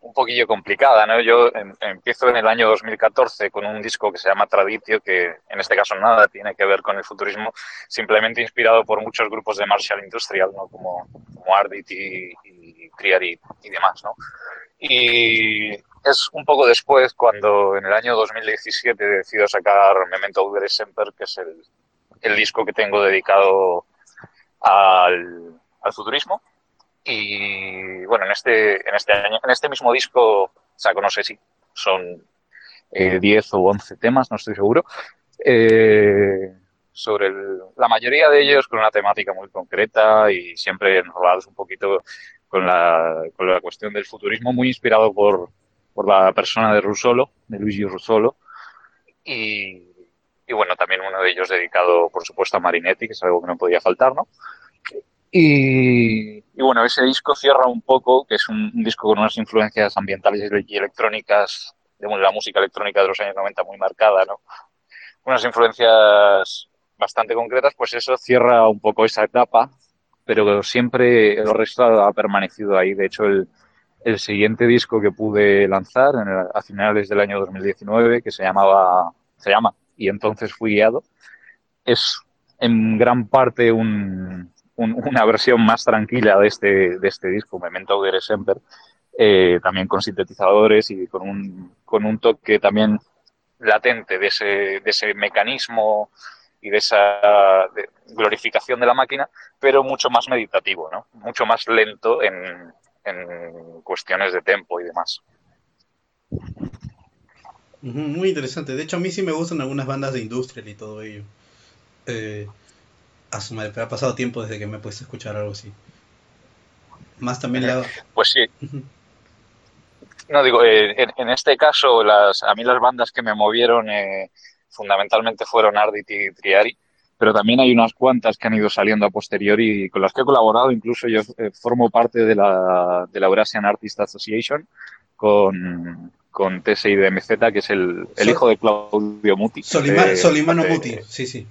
un poquillo complicada, ¿no? Yo em, empiezo en el año 2014 con un disco que se llama Traditio, que en este caso nada tiene que ver con el futurismo, simplemente inspirado por muchos grupos de Marshall Industrial, ¿no? Como, como Ardit y Triari y demás, ¿no? Y es un poco después cuando en el año 2017 decido sacar Memento Udere Semper, que es el, el disco que tengo dedicado al, al futurismo y bueno, en este, en este año, en este mismo disco, o sea, no sé si son eh, 10 o 11 temas, no estoy seguro, eh, sobre el, la mayoría de ellos con una temática muy concreta y siempre enrolados un poquito con la, con la cuestión del futurismo, muy inspirado por, por la persona de Russolo, de Luigi Russolo, y, y bueno, también uno de ellos dedicado, por supuesto, a Marinetti, que es algo que no podía faltar, ¿no? Y, y, bueno, ese disco cierra un poco, que es un, un, disco con unas influencias ambientales y electrónicas, de la música electrónica de los años 90 muy marcada, ¿no? Unas influencias bastante concretas, pues eso cierra un poco esa etapa, pero siempre el resto ha permanecido ahí. De hecho, el, siguiente disco que pude lanzar a finales del año 2019, que se llamaba, se llama Y entonces fui guiado, es en gran parte un, un, una versión más tranquila de este, de este disco, Memento Augere Semper, eh, también con sintetizadores y con un, con un toque también latente de ese, de ese mecanismo y de esa glorificación de la máquina, pero mucho más meditativo, ¿no? mucho más lento en, en cuestiones de tempo y demás. Muy interesante. De hecho, a mí sí me gustan algunas bandas de industrial y todo ello. Eh, a su madre, pero ha pasado tiempo desde que me he puesto a escuchar algo así. Más también la... Pues sí. No, digo, eh, en, en, este caso, las, a mí las bandas que me movieron eh, fundamentalmente fueron Ardit y Triari, pero también hay unas cuantas que han ido saliendo a posteriori y con las que he colaborado. Incluso yo eh, formo parte de la, de la Eurasian Artist Association con, con TSI de MZ, que es el, el Sol- hijo de Claudio Muti. De- Solimano de- Muti, sí, sí.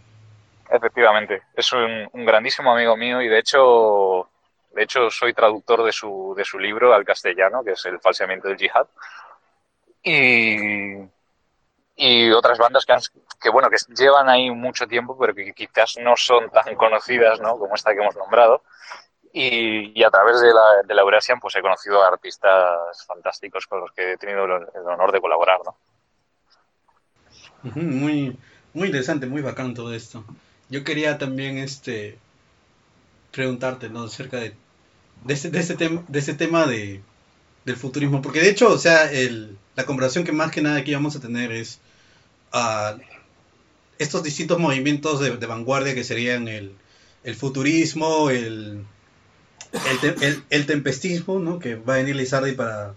Efectivamente, es un, un grandísimo amigo mío y de hecho, de hecho soy traductor de su, de su libro al castellano, que es El falseamiento del yihad. Y, y otras bandas que, han, que, bueno, que llevan ahí mucho tiempo, pero que quizás no son tan conocidas, ¿no? Como esta que hemos nombrado. Y, y a través de la, de la Eurasian, pues he conocido artistas fantásticos con los que he tenido el, honor de colaborar, ¿no? Muy, muy interesante, muy bacán todo esto. Yo quería también este preguntarte, ¿no? acerca de, de este, de este tema, de este tema de, del futurismo, porque de hecho, o sea, el, la conversación que más que nada aquí vamos a tener es ah, estos distintos movimientos de, de vanguardia que serían el, el futurismo, el, el, te- el- el tempestismo, ¿no? Que va a venir Lizardi para,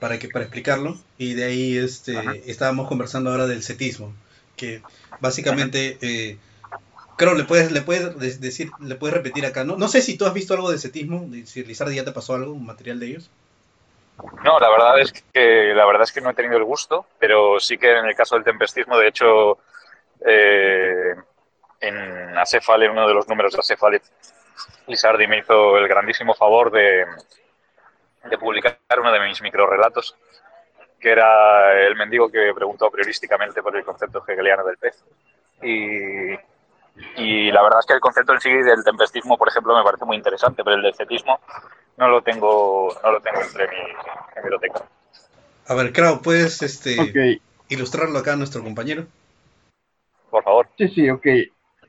para, que, para explicarlo, y de ahí este, Ajá. estábamos conversando ahora del cetismo, que básicamente... eh, Creo, le puedes, le puedes de- decir, le puedes repetir acá, ¿no? No sé si tú has visto algo de cetismo, si Lizardi ya te pasó algo, un material de ellos. No, la verdad es que la verdad es que no he tenido el gusto, pero sí que en el caso del tempestismo, de hecho, eh, en Acefale, uno de los números de Acefale, Lizardi me hizo el grandísimo favor de, de publicar uno de mis microrelatos, que era el mendigo que preguntó priorísticamente por el concepto hegeliano del pez. Y, y la verdad es que el concepto en sí del tempestismo, por ejemplo, me parece muy interesante, pero el del cetismo no lo tengo, no lo tengo entre mi biblioteca. A ver, Krau, ¿puedes este, Ok, ilustrarlo acá a nuestro compañero? Por favor. sí, sí, ok.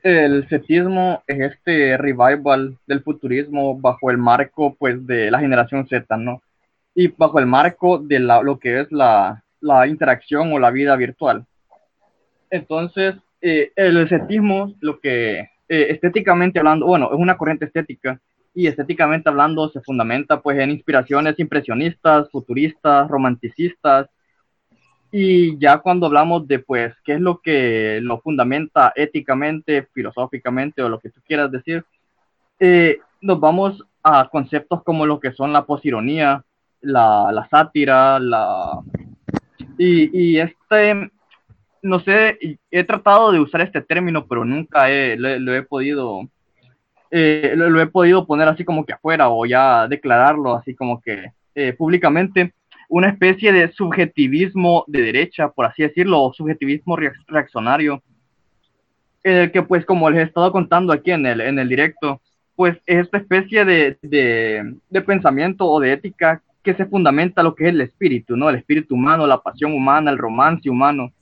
el cetismo es este revival del futurismo bajo el marco pues de la generación Z, ¿no? Y bajo el marco de la, lo que es la, la interacción o la vida virtual. Entonces, eh, el cetismo, lo que eh, estéticamente hablando, bueno, es una corriente estética y estéticamente hablando se fundamenta pues en inspiraciones impresionistas, futuristas, romanticistas, y ya cuando hablamos de, pues, qué es lo que lo fundamenta éticamente, filosóficamente o lo que tú quieras decir, eh, nos vamos a conceptos como lo que son la posironía, la, la sátira, la... Y, y, este, no sé, he tratado de usar este término, pero nunca he, lo, he podido, eh, lo, he podido poner así como que afuera o ya declararlo así como que eh, públicamente una especie de subjetivismo de derecha, por así decirlo, o subjetivismo reaccionario, en el que pues como les he estado contando aquí en el, en el directo, pues es esta especie de, de, pensamiento o de ética que se fundamenta lo que es el espíritu, ¿no? El espíritu humano, la pasión humana, el romance humano.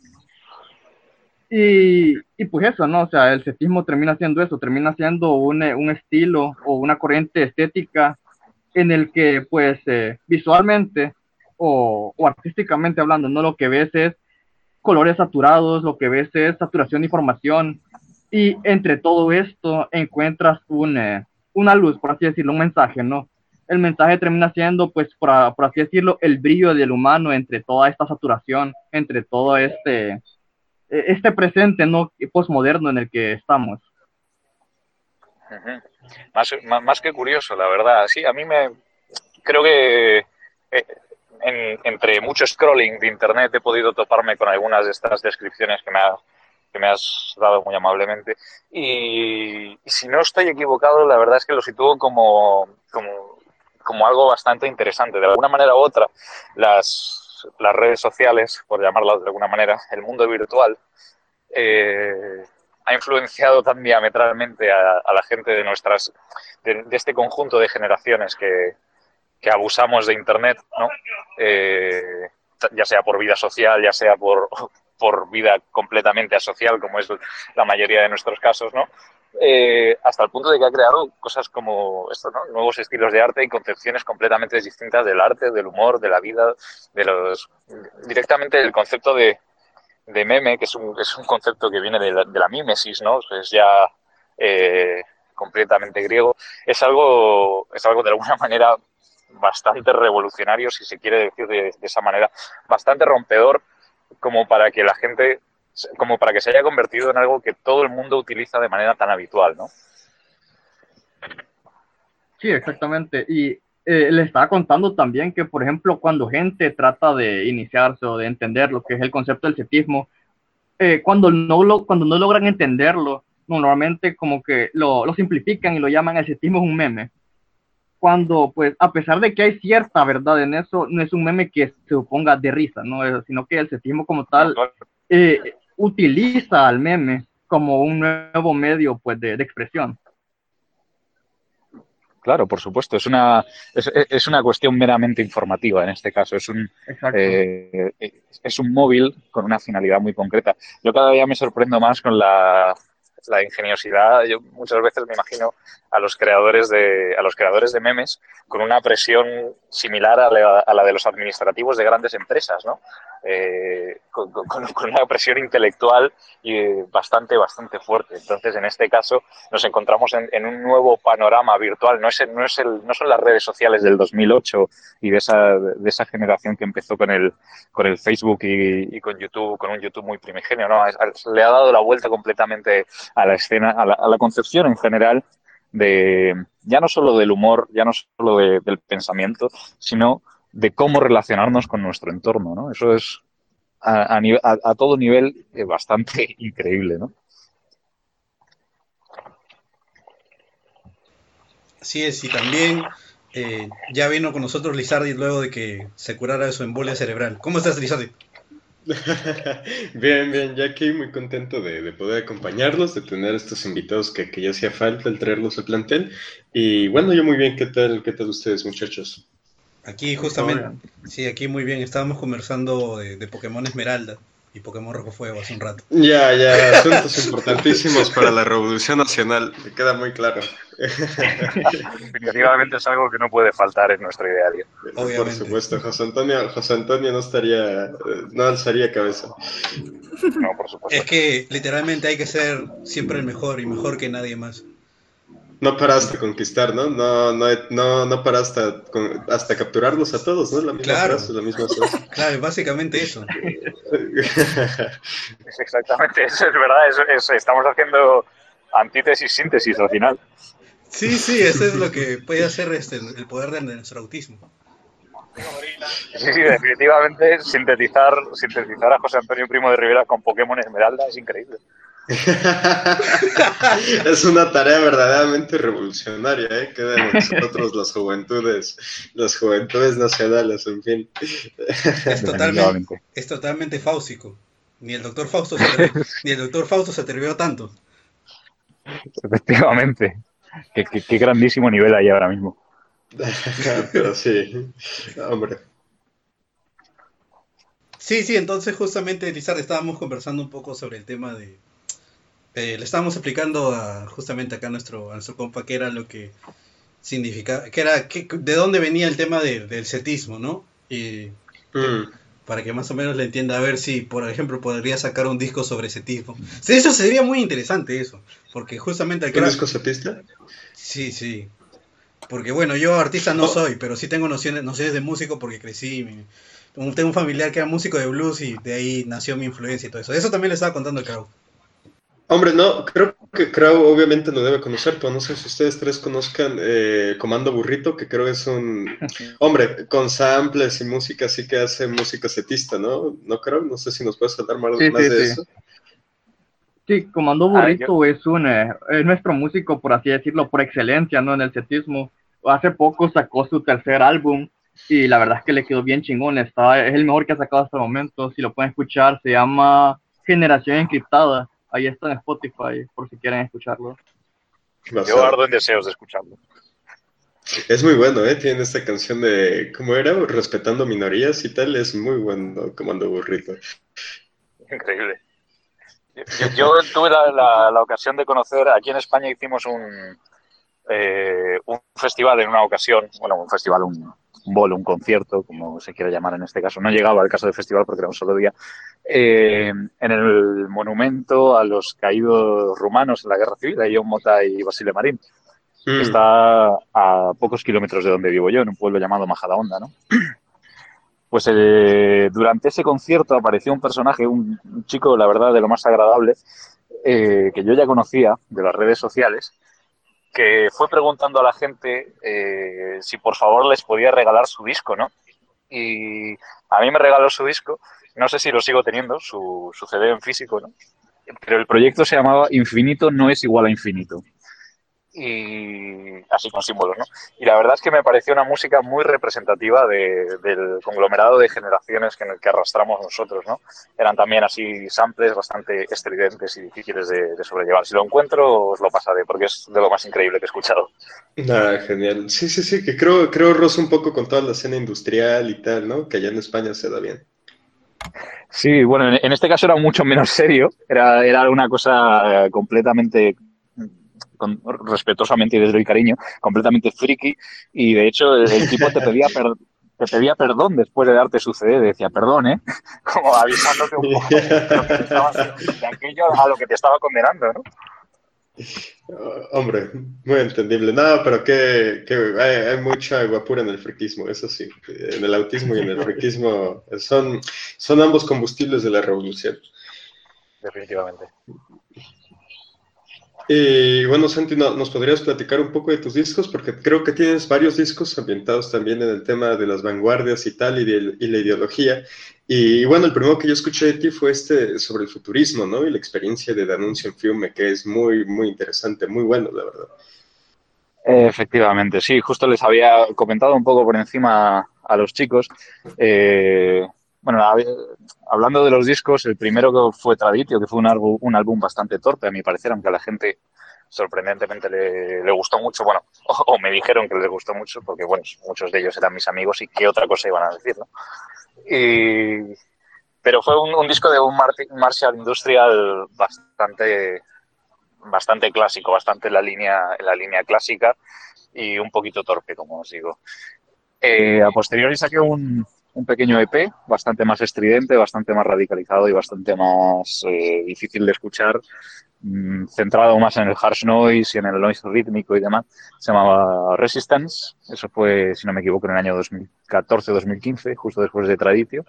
Y, y, pues eso, ¿no? O sea, el cetismo termina siendo eso, termina siendo un, un estilo o una corriente estética en el que pues eh, visualmente o, artísticamente hablando, no lo que ves es colores saturados, lo que ves es saturación de información y entre todo esto encuentras un, eh, una luz, por así decirlo, un mensaje, ¿no? El mensaje termina siendo, pues, por, así decirlo, el brillo del humano entre toda esta saturación, entre todo este, este presente, ¿no? Postmoderno en el que estamos. más, más, que curioso, la verdad. Sí, a mí me creo que eh, entre mucho scrolling de internet he podido toparme con algunas de estas descripciones que me, que me has dado muy amablemente. Y, si no estoy equivocado, la verdad es que lo sitúo como, como, como algo bastante interesante. De alguna manera u otra, las, las redes sociales, por llamarlas de alguna manera, el mundo virtual, eh, ha influenciado tan diametralmente a, la gente de nuestras, de, este conjunto de generaciones que, que abusamos de Internet, ¿no? Eh, ya sea por vida social, ya sea por, [laughs] por vida completamente asocial, como es la mayoría de nuestros casos, ¿no? Eh, hasta el punto de que ha creado cosas como esto, ¿no? nuevos estilos de arte y concepciones completamente distintas del arte, del humor, de la vida, de los directamente el concepto de, de meme, que es un, es un concepto que viene de la, de la mímesis, ¿no? Es ya eh, completamente griego, es algo, es algo de alguna [laughs] manera bastante revolucionario, si se quiere decir de, esa manera, bastante rompedor como para que la gente, como para que se haya convertido en algo que todo el mundo utiliza de manera tan habitual, ¿no? Sí, exactamente. Y eh, le estaba contando también que, por ejemplo, cuando gente trata de iniciarse o de entender lo que es el concepto del cetismo, eh, cuando, no lo, cuando no logran entenderlo, normalmente como que lo, lo simplifican y lo llaman el cetismo es un meme cuando, pues, a pesar de que hay cierta verdad en eso, no es un meme que se oponga de risa, ¿no? Sino que el cetismo como tal eh, utiliza al meme como un nuevo medio, pues, de, expresión. Claro, por supuesto. Es una, es, una cuestión meramente informativa en este caso. Es un, eh, es un móvil con una finalidad muy concreta. Yo cada día me sorprendo más con la, la ingeniosidad. Yo muchas veces me imagino a los creadores de, a los creadores de memes con una presión similar a la, de los administrativos de grandes empresas, ¿no? Eh, con, una presión intelectual eh, bastante, bastante fuerte. Entonces, en este caso, nos encontramos en, un nuevo panorama virtual. No, es, no, es el, no son las redes sociales del 2008 y de esa, de esa generación que empezó con el, con el Facebook y, con YouTube, con un YouTube muy primigenio, ¿no? Le ha dado la vuelta completamente a la escena, a la, concepción en general de ya no solo del humor, ya no solo del pensamiento, sino de cómo relacionarnos con nuestro entorno, ¿no? Eso es a, a, todo nivel eh, bastante [laughs] increíble, ¿no? Así es, y también eh, ya vino con nosotros Lizardi luego de que se curara de su embolia cerebral. ¿Cómo estás, Lizardi? [laughs] bien, bien, ya aquí muy contento de, poder acompañarlos, de tener estos invitados que, ya hacía falta el traerlos al plantel. Y bueno, yo muy bien, ¿qué tal, qué tal ustedes, muchachos? Aquí justamente, sí, aquí muy bien, estábamos conversando de, Pokémon Esmeralda. y Pokémon Rojo Fuego hace un rato. Ya, ya, asuntos importantísimos para la Revolución Nacional, me queda muy claro. Definitivamente es algo que no puede faltar en nuestro ideario. Por supuesto, José Antonio, José Antonio no estaría, eh, no alzaría cabeza. No, por supuesto. Es que literalmente hay que ser siempre el mejor y mejor que nadie más. No paraste a conquistar, ¿no? No, no, no, no paraste hasta capturarlos a todos, ¿no? La misma Claro. frase, la misma frase. [laughs] Claro, básicamente eso. [laughs] Es exactamente eso, es verdad. es- es- estamos haciendo antítesis, síntesis al final. Sí, sí, eso es lo que puede hacer este, el poder de nuestro autismo. Sí, sí, definitivamente sintetizar, sintetizar a José Antonio Primo de Rivera con Pokémon Esmeralda es increíble. [laughs] es una tarea verdaderamente revolucionaria, ¿eh? Queda en nosotros las juventudes, las juventudes nacionales, en fin. Es totalmente, es totalmente fáustico. Ni el doctor Fausto se atrevió, ni el doctor Fausto se atrevió tanto. Efectivamente. Qué, qué- qué grandísimo nivel hay ahora mismo. [laughs] Pero sí, hombre. Sí, sí, entonces justamente, Lizard, estábamos conversando un poco sobre el tema de... eh, le estábamos explicando a, justamente acá a nuestro, a nuestro compa qué era lo que significaba, que era, de dónde venía el tema de- del cetismo, ¿no? Y Mm. para que más o menos le entienda, a ver si, por ejemplo, podría sacar un disco sobre cetismo. Sí, eso sería muy interesante eso, porque justamente al ¿Un disco? Sí, sí. Porque bueno, yo artista no Oh. soy, pero sí tengo nociones, nociones de músico porque crecí. mi- tengo un familiar que era músico de blues y de ahí nació mi influencia y todo eso. Eso también le estaba contando a Crow. Hombre, no, creo que Crow obviamente lo debe conocer, pero no sé si ustedes tres conozcan eh, Comando Burrito, que creo es un hombre con samples y música, así que hace música setista, ¿no? ¿No, Crow? No sé si nos puedes hablar más, Sí, más sí, de sí. eso. Sí, Comando Ah, Burrito es un eh, es nuestro músico, por así decirlo, por excelencia, ¿no? En el setismo. Hace poco sacó su tercer álbum y la verdad es que le quedó bien chingón. Está, es el mejor que ha sacado hasta el momento. Si lo pueden escuchar, se llama Generación Encriptada. Ahí está en Spotify, por si quieren escucharlo. Yo ardo en deseos de escucharlo. Es muy bueno, ¿eh? Tiene esta canción de, ¿cómo era? Respetando minorías y tal, es muy bueno Comando Burrito. Increíble. Yo, yo tuve la, la- la ocasión de conocer, aquí en España hicimos un, eh, un festival en una ocasión, bueno, un festival, un, un bolo, un concierto, como se quiera llamar en este caso. No llegaba al caso de festival porque era un solo día. eh, en el monumento a los caídos rumanos en la guerra civil, de John Mota y Basile Marín, que Mm. está a pocos kilómetros de donde vivo yo, en un pueblo llamado Majadahonda, ¿no? [clears throat] Pues eh, durante ese concierto apareció un personaje, un, un chico, la verdad, de lo más agradable, eh, que yo ya conocía de las redes sociales, que fue preguntando a la gente eh, si por favor les podía regalar su disco, ¿no? Y a mí me regaló su disco, no sé si lo sigo teniendo, su, su CD en físico, ¿no? Pero el proyecto se llamaba Infinito no es igual a infinito. Y así con símbolos, ¿no? Y la verdad es que me pareció una música muy representativa de- del conglomerado de generaciones que, que arrastramos nosotros, ¿no? Eran también así samples bastante estridentes y difíciles de, de sobrellevar. Si lo encuentro, os lo pasaré, porque es de lo más increíble que he escuchado. Ah, genial. Sí, sí, sí, que creo, creo roza un poco con toda la escena industrial y tal, ¿no? Que allá en España se da bien. Sí, bueno, en, en este caso era mucho menos serio, era, era una cosa eh, completamente, con- respetuosamente y desde el cariño, completamente friki, y de hecho el, tipo te pedía, per- te pedía perdón después de darte su CD, decía perdón, ¿eh? [laughs] Como avisándote un poco de, lo que te estaba- de aquello a lo que te estaba condenando, ¿no? Ah, hombre, muy entendible. No, pero que, que hay, hay mucha guapura en el friquismo, eso sí. En el autismo y en el friquismo son, son ambos combustibles de la revolución. Definitivamente. Y bueno, Santi, ¿no- ¿nos podrías platicar un poco de tus discos? Porque creo que tienes varios discos ambientados también en el tema de las vanguardias y tal, y, de- y la ideología. Y, bueno, el primero que yo escuché de ti fue este sobre el futurismo, ¿no? Y la experiencia de Danuncio en Fiume, que es muy, muy interesante, muy bueno, la verdad. Efectivamente, sí, justo les había comentado un poco por encima a los chicos. Eh, bueno, hab- hablando de los discos, el primero que fue Traditio, que fue un álbum, bastante torpe, a mi parecer, aunque a la gente sorprendentemente le, gustó mucho, bueno, [laughs] o, me dijeron que les gustó mucho, porque bueno, muchos de ellos eran mis amigos y qué otra cosa iban a decir, ¿no? Y, pero fue un, disco de un Marshall Industrial bastante, bastante clásico, bastante en la línea, en la línea clásica y un poquito torpe, como os digo. Eh, a posteriori saqué un, un, pequeño EP bastante más estridente, bastante más radicalizado y bastante más eh, difícil de escuchar, mm, centrado más en el harsh noise y en el noise rítmico y demás. Se llamaba Resistance. Eso fue, si no me equivoco, en el año 2014-2015, justo después de Traditio.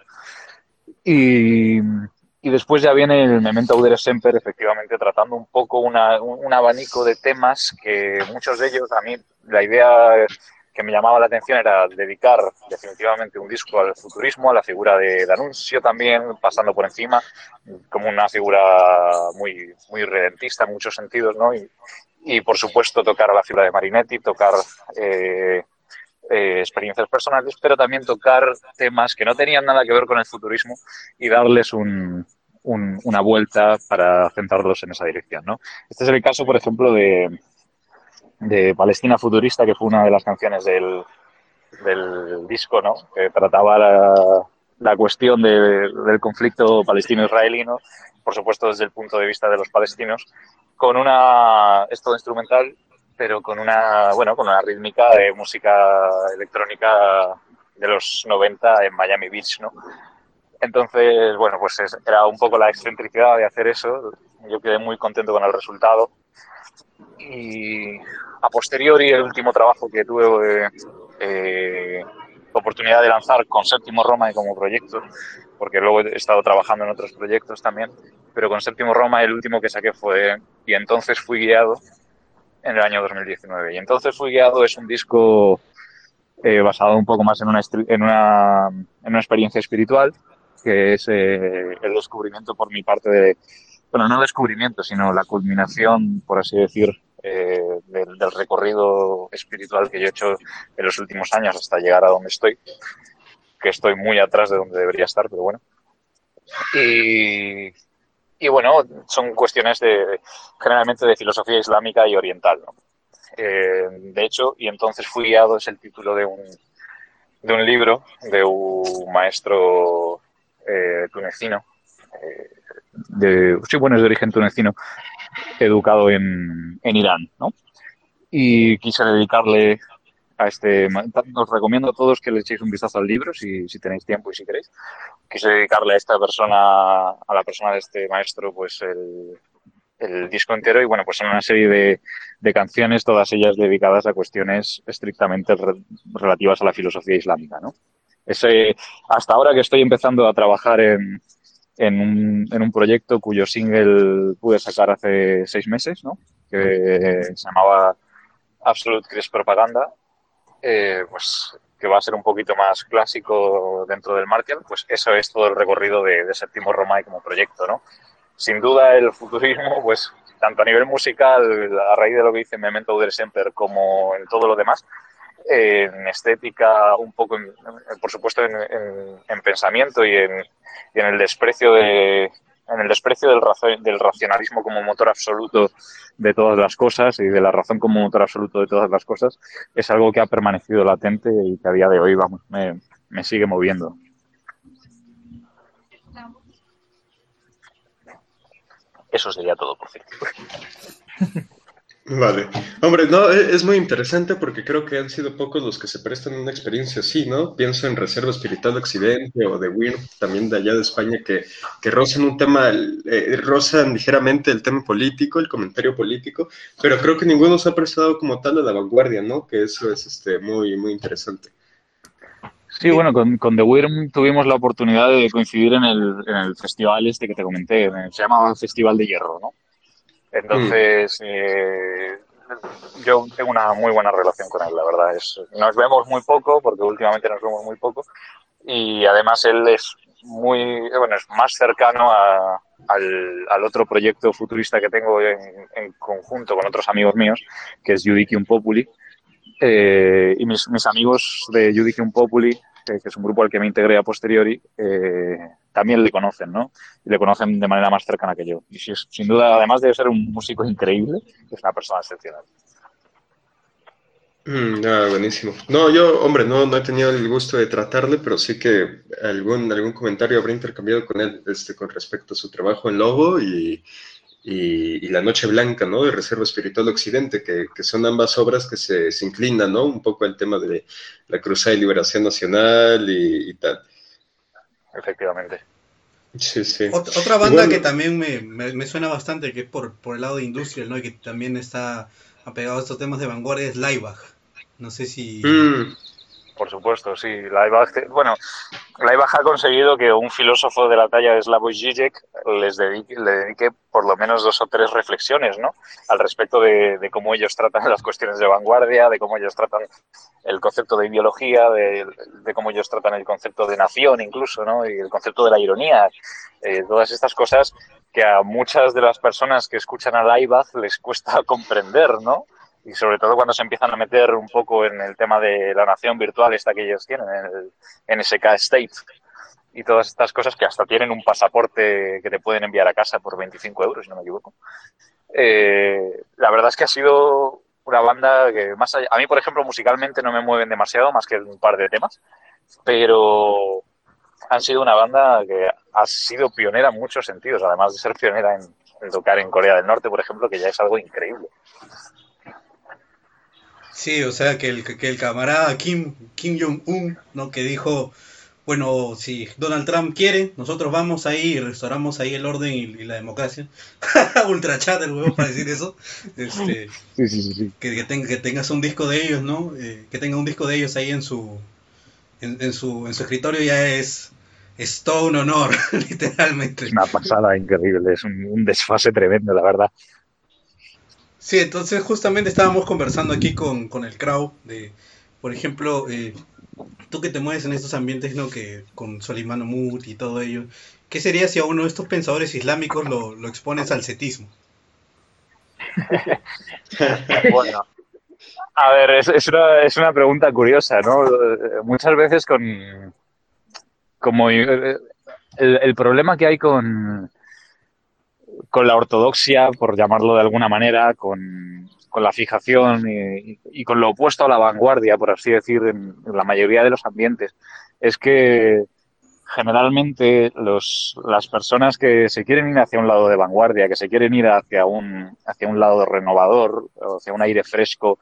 Y, y después ya viene el Memento Audere Semper, efectivamente, tratando un poco una, un abanico de temas que muchos de ellos, a mí, la idea que me llamaba la atención era dedicar definitivamente un disco al futurismo, a la figura de D'Annunzio también, pasando por encima, como una figura muy, muy redentista en muchos sentidos, ¿no? Y, y por supuesto tocar a la figura de Marinetti, tocar eh, eh, experiencias personales, pero también tocar temas que no tenían nada que ver con el futurismo y darles un, un, una vuelta para centrarlos en esa dirección, ¿no? Este es el caso, por ejemplo, de, de Palestina Futurista, que fue una de las canciones del, disco, ¿no? Que trataba la, cuestión de, del conflicto palestino-israelí, ¿no? Por supuesto, desde el punto de vista de los palestinos, con una, es instrumental, pero con una, bueno, con una rítmica de música electrónica de los 90 en Miami Beach, ¿no? Entonces, bueno, pues es, era un poco la excentricidad de hacer eso. Yo quedé muy contento con el resultado. Y a posteriori, el último trabajo que tuve eh, oportunidad de lanzar con Séptimo Roma y como proyecto, porque luego he estado trabajando en otros proyectos también, pero con Séptimo Roma el último que saqué fue Y entonces fui guiado en el año 2019. Y entonces fui guiado es un disco eh, basado un poco más en una, en una, en una experiencia espiritual, que es eh, el descubrimiento por mi parte de, bueno, no descubrimiento, sino la culminación, por así decir, eh, del, recorrido espiritual que yo he hecho en los últimos años hasta llegar a donde estoy, que estoy muy atrás de donde debería estar, pero bueno. Y, y bueno, son cuestiones de, generalmente de filosofía islámica y oriental. Eh, de hecho, y entonces fui guiado, es el título de un, de un libro de un maestro eh, tunecino, de, sí, bueno, es de origen tunecino, educado en, en Irán, ¿no? Y quise dedicarle a este. Os recomiendo a todos que le echéis un vistazo al libro si, si tenéis tiempo y si queréis. Quise dedicarle a esta persona, a la persona de este maestro, pues el, el disco entero y bueno, pues son una serie de, de, canciones, todas ellas dedicadas a cuestiones estrictamente re, relativas a la filosofía islámica, ¿no? Ese, hasta ahora que estoy empezando a trabajar en, en un, en un proyecto cuyo single pude sacar hace seis meses, ¿no? que se llamaba Absolute Chris Propaganda, eh, pues que va a ser un poquito más clásico dentro del Martial, pues eso es todo el recorrido de, de Séptimo Romay como proyecto, ¿no? Sin duda el futurismo, pues tanto a nivel musical, a raíz de lo que dice Memento del Semper, como en todo lo demás, en estética, un poco, en, por supuesto, en, en, en pensamiento y en, y en, el desprecio de en el desprecio del, razón, del racionalismo como motor absoluto de todas las cosas y de la razón como motor absoluto de todas las cosas es algo que ha permanecido latente y que a día de hoy vamos me, me sigue moviendo. Eso sería todo por fin. [laughs] Vale. Hombre, no, e, es muy interesante porque creo que han sido pocos los que se prestan una experiencia así, ¿no? Pienso en Reserva Espiritual de Occidente o de WIRM, también de allá de España, que, que rozan un tema, eh, rozan ligeramente el tema político, el comentario político, pero creo que ninguno se ha prestado como tal a la vanguardia, ¿no? Que eso es este, muy, muy interesante. Sí, bueno, con, con The Wyrm tuvimos la oportunidad de coincidir en el, en el festival este que te comenté, se llama Festival de Hierro, ¿no? Entonces, mm. eh, yo tengo una muy buena relación con él, la verdad. Es, nos vemos muy poco, porque últimamente nos vemos muy poco, y además él es muy, bueno, es más cercano a, al, al, otro proyecto futurista que tengo en, en, conjunto con otros amigos míos, que es Judicium Populi. Eh, y mis, mis, amigos de Judicium Populi, que, que, es un grupo al que me integré a posteriori, eh, también le conocen, ¿no? Y le conocen de manera más cercana que yo. Y si es, sin duda, además de ser un músico increíble, es una persona excepcional. Mm, buenísimo. No, yo, hombre, no, no he tenido el gusto de tratarle, pero sí que algún, algún comentario habré intercambiado con él este, con respecto a su trabajo en Lobo y, y, La Noche Blanca, ¿no? De Reserva Espiritual Occidente, que, que son ambas obras que se, inclinan, ¿no? Un poco al tema de la Cruzada de Liberación Nacional y tal. Efectivamente. Sí, sí. otra banda bueno, que también me, me, me, suena bastante, que es por, por el lado de industria, ¿no? Y que también está apegado a estos temas de vanguardia, es Laibach. No sé si... Mm. Por supuesto, sí. Laibach, bueno, Laibach ha conseguido que un filósofo de la talla de Slavoj Žižek les dedique, le dedique por lo menos dos o tres reflexiones, ¿no? Al respecto de, cómo ellos tratan [laughs] las cuestiones de vanguardia, de cómo ellos tratan el concepto de ideología, de, cómo ellos tratan el concepto de nación incluso, ¿no? Y el concepto de la ironía. Eh, todas estas cosas que a muchas de las personas que escuchan a Laibach les cuesta [laughs] comprender, ¿no? Y sobre todo cuando se empiezan a meter un poco en el tema de la nación virtual esta que ellos tienen, en el NSK State y todas estas cosas que hasta tienen un pasaporte que te pueden enviar a casa por 25 euros, si no me equivoco. Eh, la verdad es que ha sido una banda que más allá, a mí por ejemplo musicalmente no me mueven demasiado más que un par de temas, pero han sido una banda que ha sido pionera en muchos sentidos, además de ser pionera en, en tocar en Corea del Norte, por ejemplo, que ya es algo increíble. Sí, o sea, que el, que el camarada Kim, Kim Jong-un, ¿no? Que dijo, bueno, si Donald Trump quiere, nosotros vamos ahí y restauramos ahí el orden y, y la democracia. [laughs] Ultra chat el huevo para decir eso. Este, sí, sí, sí. Que, que, ten, que, tengas un disco de ellos, ¿no? Eh, que tenga un disco de ellos ahí en su, en, en, su, en su escritorio ya es, es todo un honor, [laughs] literalmente. Es una pasada increíble, es un, un desfase tremendo, la verdad. Sí, entonces justamente estábamos conversando aquí con, con el Crow de, por ejemplo, eh, tú que te mueves en estos ambientes, ¿no? Que con Solimán Omut y todo ello, ¿qué sería si a uno de estos pensadores islámicos lo, lo expones al cetismo? [laughs] bueno, a ver, es, es, una, es una pregunta curiosa, ¿no? Muchas veces con, como el, el problema que hay con, con la ortodoxia, por llamarlo de alguna manera, con, con la fijación y, con lo opuesto a la vanguardia, por así decir, en, en, la mayoría de los ambientes, es que generalmente los, las personas que se quieren ir hacia un lado de vanguardia, que se quieren ir hacia un, hacia un lado renovador, hacia un aire fresco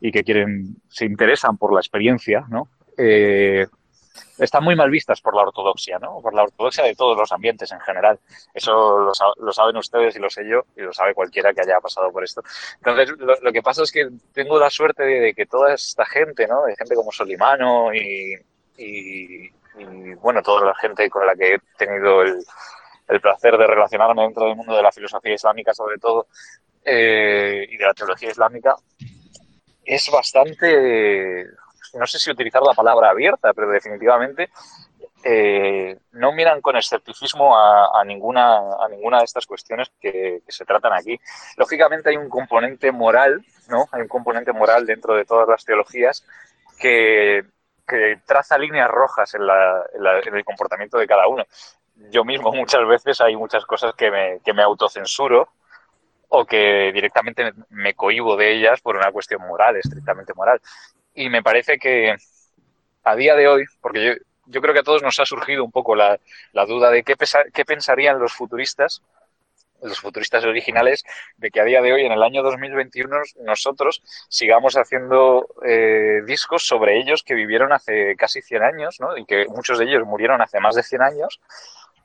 y que quieren, se interesan por la experiencia, ¿no? Eh, están muy mal vistas por la ortodoxia, ¿no? Por la ortodoxia de todos los ambientes en general. Eso lo, lo, saben ustedes y lo sé yo y lo sabe cualquiera que haya pasado por esto. Entonces, lo, lo que pasa es que tengo la suerte de, de, que toda esta gente, ¿no? De gente como Solimano y, y, y, bueno, toda la gente con la que he tenido el, el placer de relacionarme dentro del mundo de la filosofía islámica, sobre todo, eh, y de la teología islámica, es bastante no sé si utilizar la palabra abierta, pero definitivamente eh, no miran con escepticismo a, ninguna, a ninguna de estas cuestiones que, se tratan aquí. Lógicamente hay un componente moral, ¿no? Hay un componente moral dentro de todas las teologías que, traza líneas rojas en, la, en, el comportamiento de cada uno. Yo mismo muchas veces hay muchas cosas que me, que me autocensuro o que directamente me cohibo de ellas por una cuestión moral, estrictamente moral. Y me parece que a día de hoy, porque yo, yo creo que a todos nos ha surgido un poco la, duda de qué, pesa, qué pensarían los futuristas, los futuristas originales, de que a día de hoy, en el año 2021, nosotros sigamos haciendo eh, discos sobre ellos que vivieron hace casi 100 años, ¿no? Y que muchos de ellos murieron hace más de 100 años,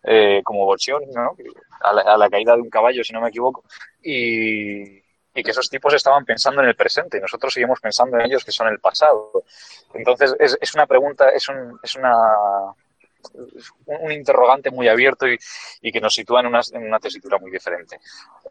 eh, como Bochión, ¿no? A la, a la, caída de un caballo, si no me equivoco, y, y que esos tipos estaban pensando en el presente y nosotros seguimos pensando en ellos que son el pasado. Entonces, es, es una pregunta, es, un, es una, un interrogante muy abierto y, y que nos sitúa en una, en una, tesitura muy diferente.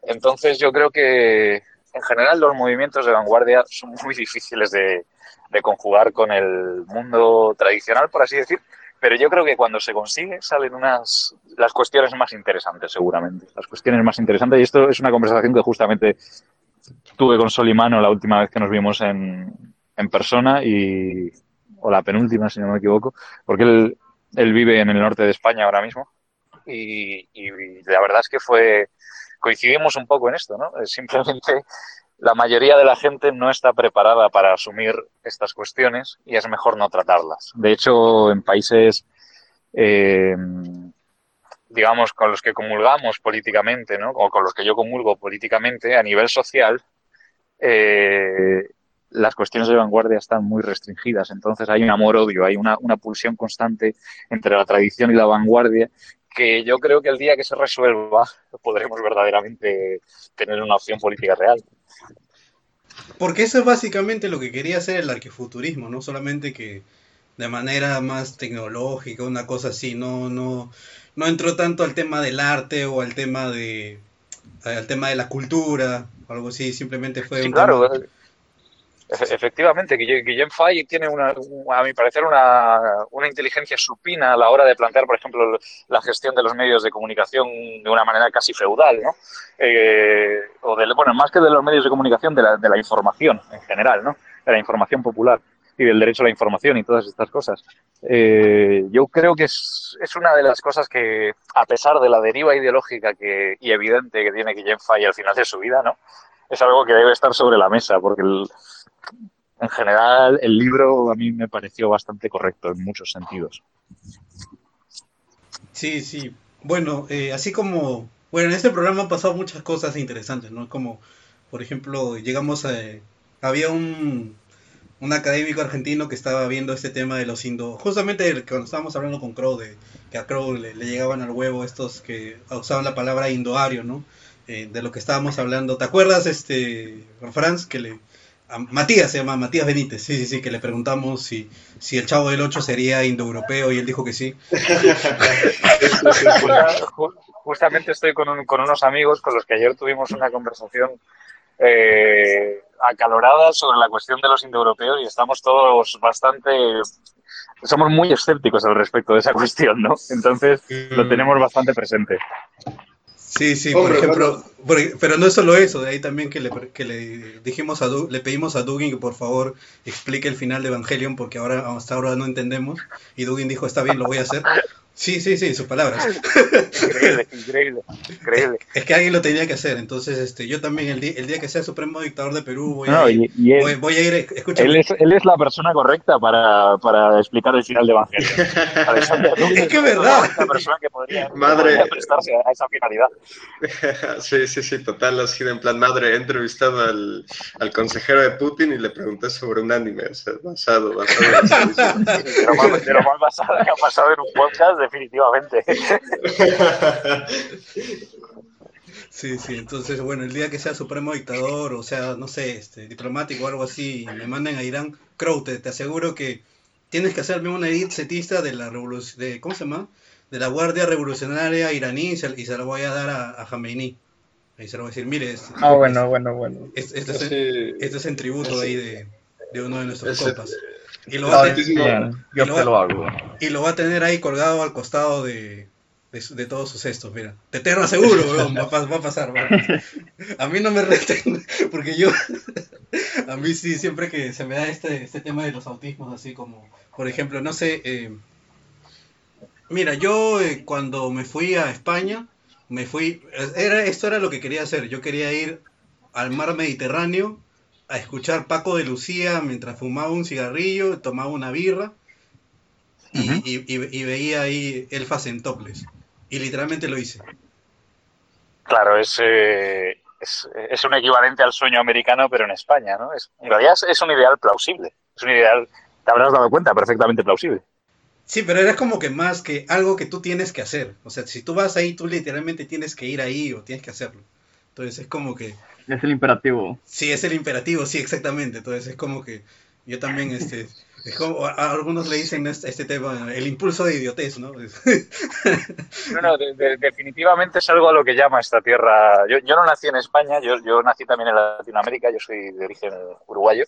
Entonces, yo creo que en general los movimientos de vanguardia son [laughs] muy difíciles de, de conjugar con el mundo tradicional, por así decir, pero yo creo que cuando se consigue salen unas las cuestiones más interesantes seguramente las cuestiones más interesantes y esto es una conversación que justamente tuve con Solimano la última vez que nos vimos en, en persona y o la penúltima si no me equivoco porque él, él vive en el norte de España ahora mismo y, la verdad es que fue coincidimos un poco en esto no simplemente la mayoría de la gente no está preparada para asumir estas cuestiones y es mejor no tratarlas. De hecho, en países, eh, digamos, con los que comulgamos políticamente, ¿no? o con los que yo comulgo políticamente, a nivel social, eh, las cuestiones de vanguardia están muy restringidas. Entonces hay un amor-odio, hay una, una pulsión constante entre la tradición y la vanguardia que yo creo que el día que se resuelva podremos verdaderamente tener una opción política real. Porque eso es básicamente lo que quería hacer el arquifuturismo, no solamente que de manera más tecnológica, una cosa así, no, no, no entró tanto al tema del arte o al tema de al tema de la cultura, algo así, simplemente fue Sí, un claro, tema- eh, efe- efectivamente, Guille- Guillem Fay tiene una, un- a mi parecer una, una inteligencia supina a la hora de plantear, por ejemplo, la gestión de los medios de comunicación de una manera casi feudal, ¿no? Eh, o del, bueno, más que de los medios de comunicación, de la, de la información en general, ¿no? De la información popular y del derecho a la información y todas estas cosas. Eh, yo creo que es, es una de las cosas que, a pesar de la deriva ideológica que, y evidente que tiene Guillem Fay al final de su vida, ¿no? Es algo que debe estar sobre la mesa, porque el- en general el libro a mí me pareció bastante correcto en muchos sentidos. Sí, sí. Bueno, eh, así como, bueno, en este programa han pasado muchas cosas interesantes, ¿no? Como, por ejemplo, llegamos a, había un, un académico argentino que estaba viendo este tema de los indo, justamente cuando estábamos hablando con Crow, de que a Crow le, le llegaban al huevo estos que usaban la palabra indoario, ¿no? Eh, de lo que estábamos hablando. ¿Te acuerdas, este, Franz, que le, a Matías se llama, Matías Benítez, sí, sí, sí, que le preguntamos si, si el Chavo del Ocho sería indoeuropeo y él dijo que sí. Justa- [laughs] ju- justamente estoy con, con unos amigos con los que ayer tuvimos una conversación eh, acalorada sobre la cuestión de los indoeuropeos y estamos todos bastante... Somos muy escépticos al respecto de esa [laughs] cuestión, ¿no? Entonces lo tenemos bastante presente. Sí, sí, Hombre, por ejemplo, por- pero no es solo eso, de ahí también que le, que le dijimos a Du- le pedimos a Dugin que por favor explique el final de Evangelion porque ahora hasta ahora no entendemos y Dugin dijo, está bien, lo voy a hacer. Sí, sí, sí, sus palabras. Increíble, [laughs] increíble, increíble. Es que alguien lo tenía que hacer, entonces este yo también el, el día que sea supremo dictador de Perú voy No, a ir, y, y él, voy, voy a ir, escúchame, él es, él es la persona correcta para, para explicar el final de Evangelio. [laughs] Es que es verdad. la persona que podría, [laughs] Madre. podría prestarse a esa finalidad. Sí, sí, sí, total, ha sido en plan madre. He entrevistado al, al consejero de Putin y le pregunté sobre un anime, o sea, basado, basado en visión. De lo más basado que ha pasado en un podcast, definitivamente. [laughs] Sí, sí, entonces, bueno, el día que sea supremo dictador, o sea, no sé, este, diplomático o algo así, y me manden a Irán, Crow, te, te aseguro que tienes que hacerme una edit setista de la revolución, de, ¿cómo se llama? De la Guardia Revolucionaria iraní y se, y se la voy a dar a, a Khomeini. Y se lo voy a decir, mire, este, Ah, bueno, bueno, bueno. este, este es, Sí, este es en tributo ahí de, de uno de nuestros Ese- compas. Y lo, va a Está te- bien, yo y lo te va- lo hago. y lo va a tener ahí colgado al costado de, de, todos sus cestos, mira. Te terra seguro, weón, va, a pas- va a pasar. va a pasar. A mí no me reten, [laughs] porque yo, [laughs] a mí sí, siempre que se me da este, este tema de los autismos, así como, por ejemplo, no sé, eh, mira, yo eh, cuando me fui a España, me fui, era, esto era lo que quería hacer, yo quería ir al mar Mediterráneo a escuchar Paco de Lucía mientras fumaba un cigarrillo, tomaba una birra y, Ujú. y- y- y veía ahí elfas en toples. Y literalmente lo hice. Claro, es, eh, es, es un equivalente al sueño americano, pero en España, ¿no? Es, en realidad es, es un ideal plausible. Es un ideal, te habrás dado cuenta, perfectamente plausible. Sí, pero era como que más que algo que tú tienes que hacer. O sea, si tú vas ahí, tú literalmente tienes que ir ahí o tienes que hacerlo. Entonces es como que, Es el imperativo. sí, es el imperativo, sí, exactamente. Entonces es como que yo también, este, es como, a, algunos le dicen este, este tema, el impulso de idiotez, ¿no? [laughs] No, no, de- de- definitivamente es algo a lo que llama esta tierra. Yo, yo no nací en España, yo, yo nací también en Latinoamérica, yo soy de origen uruguayo,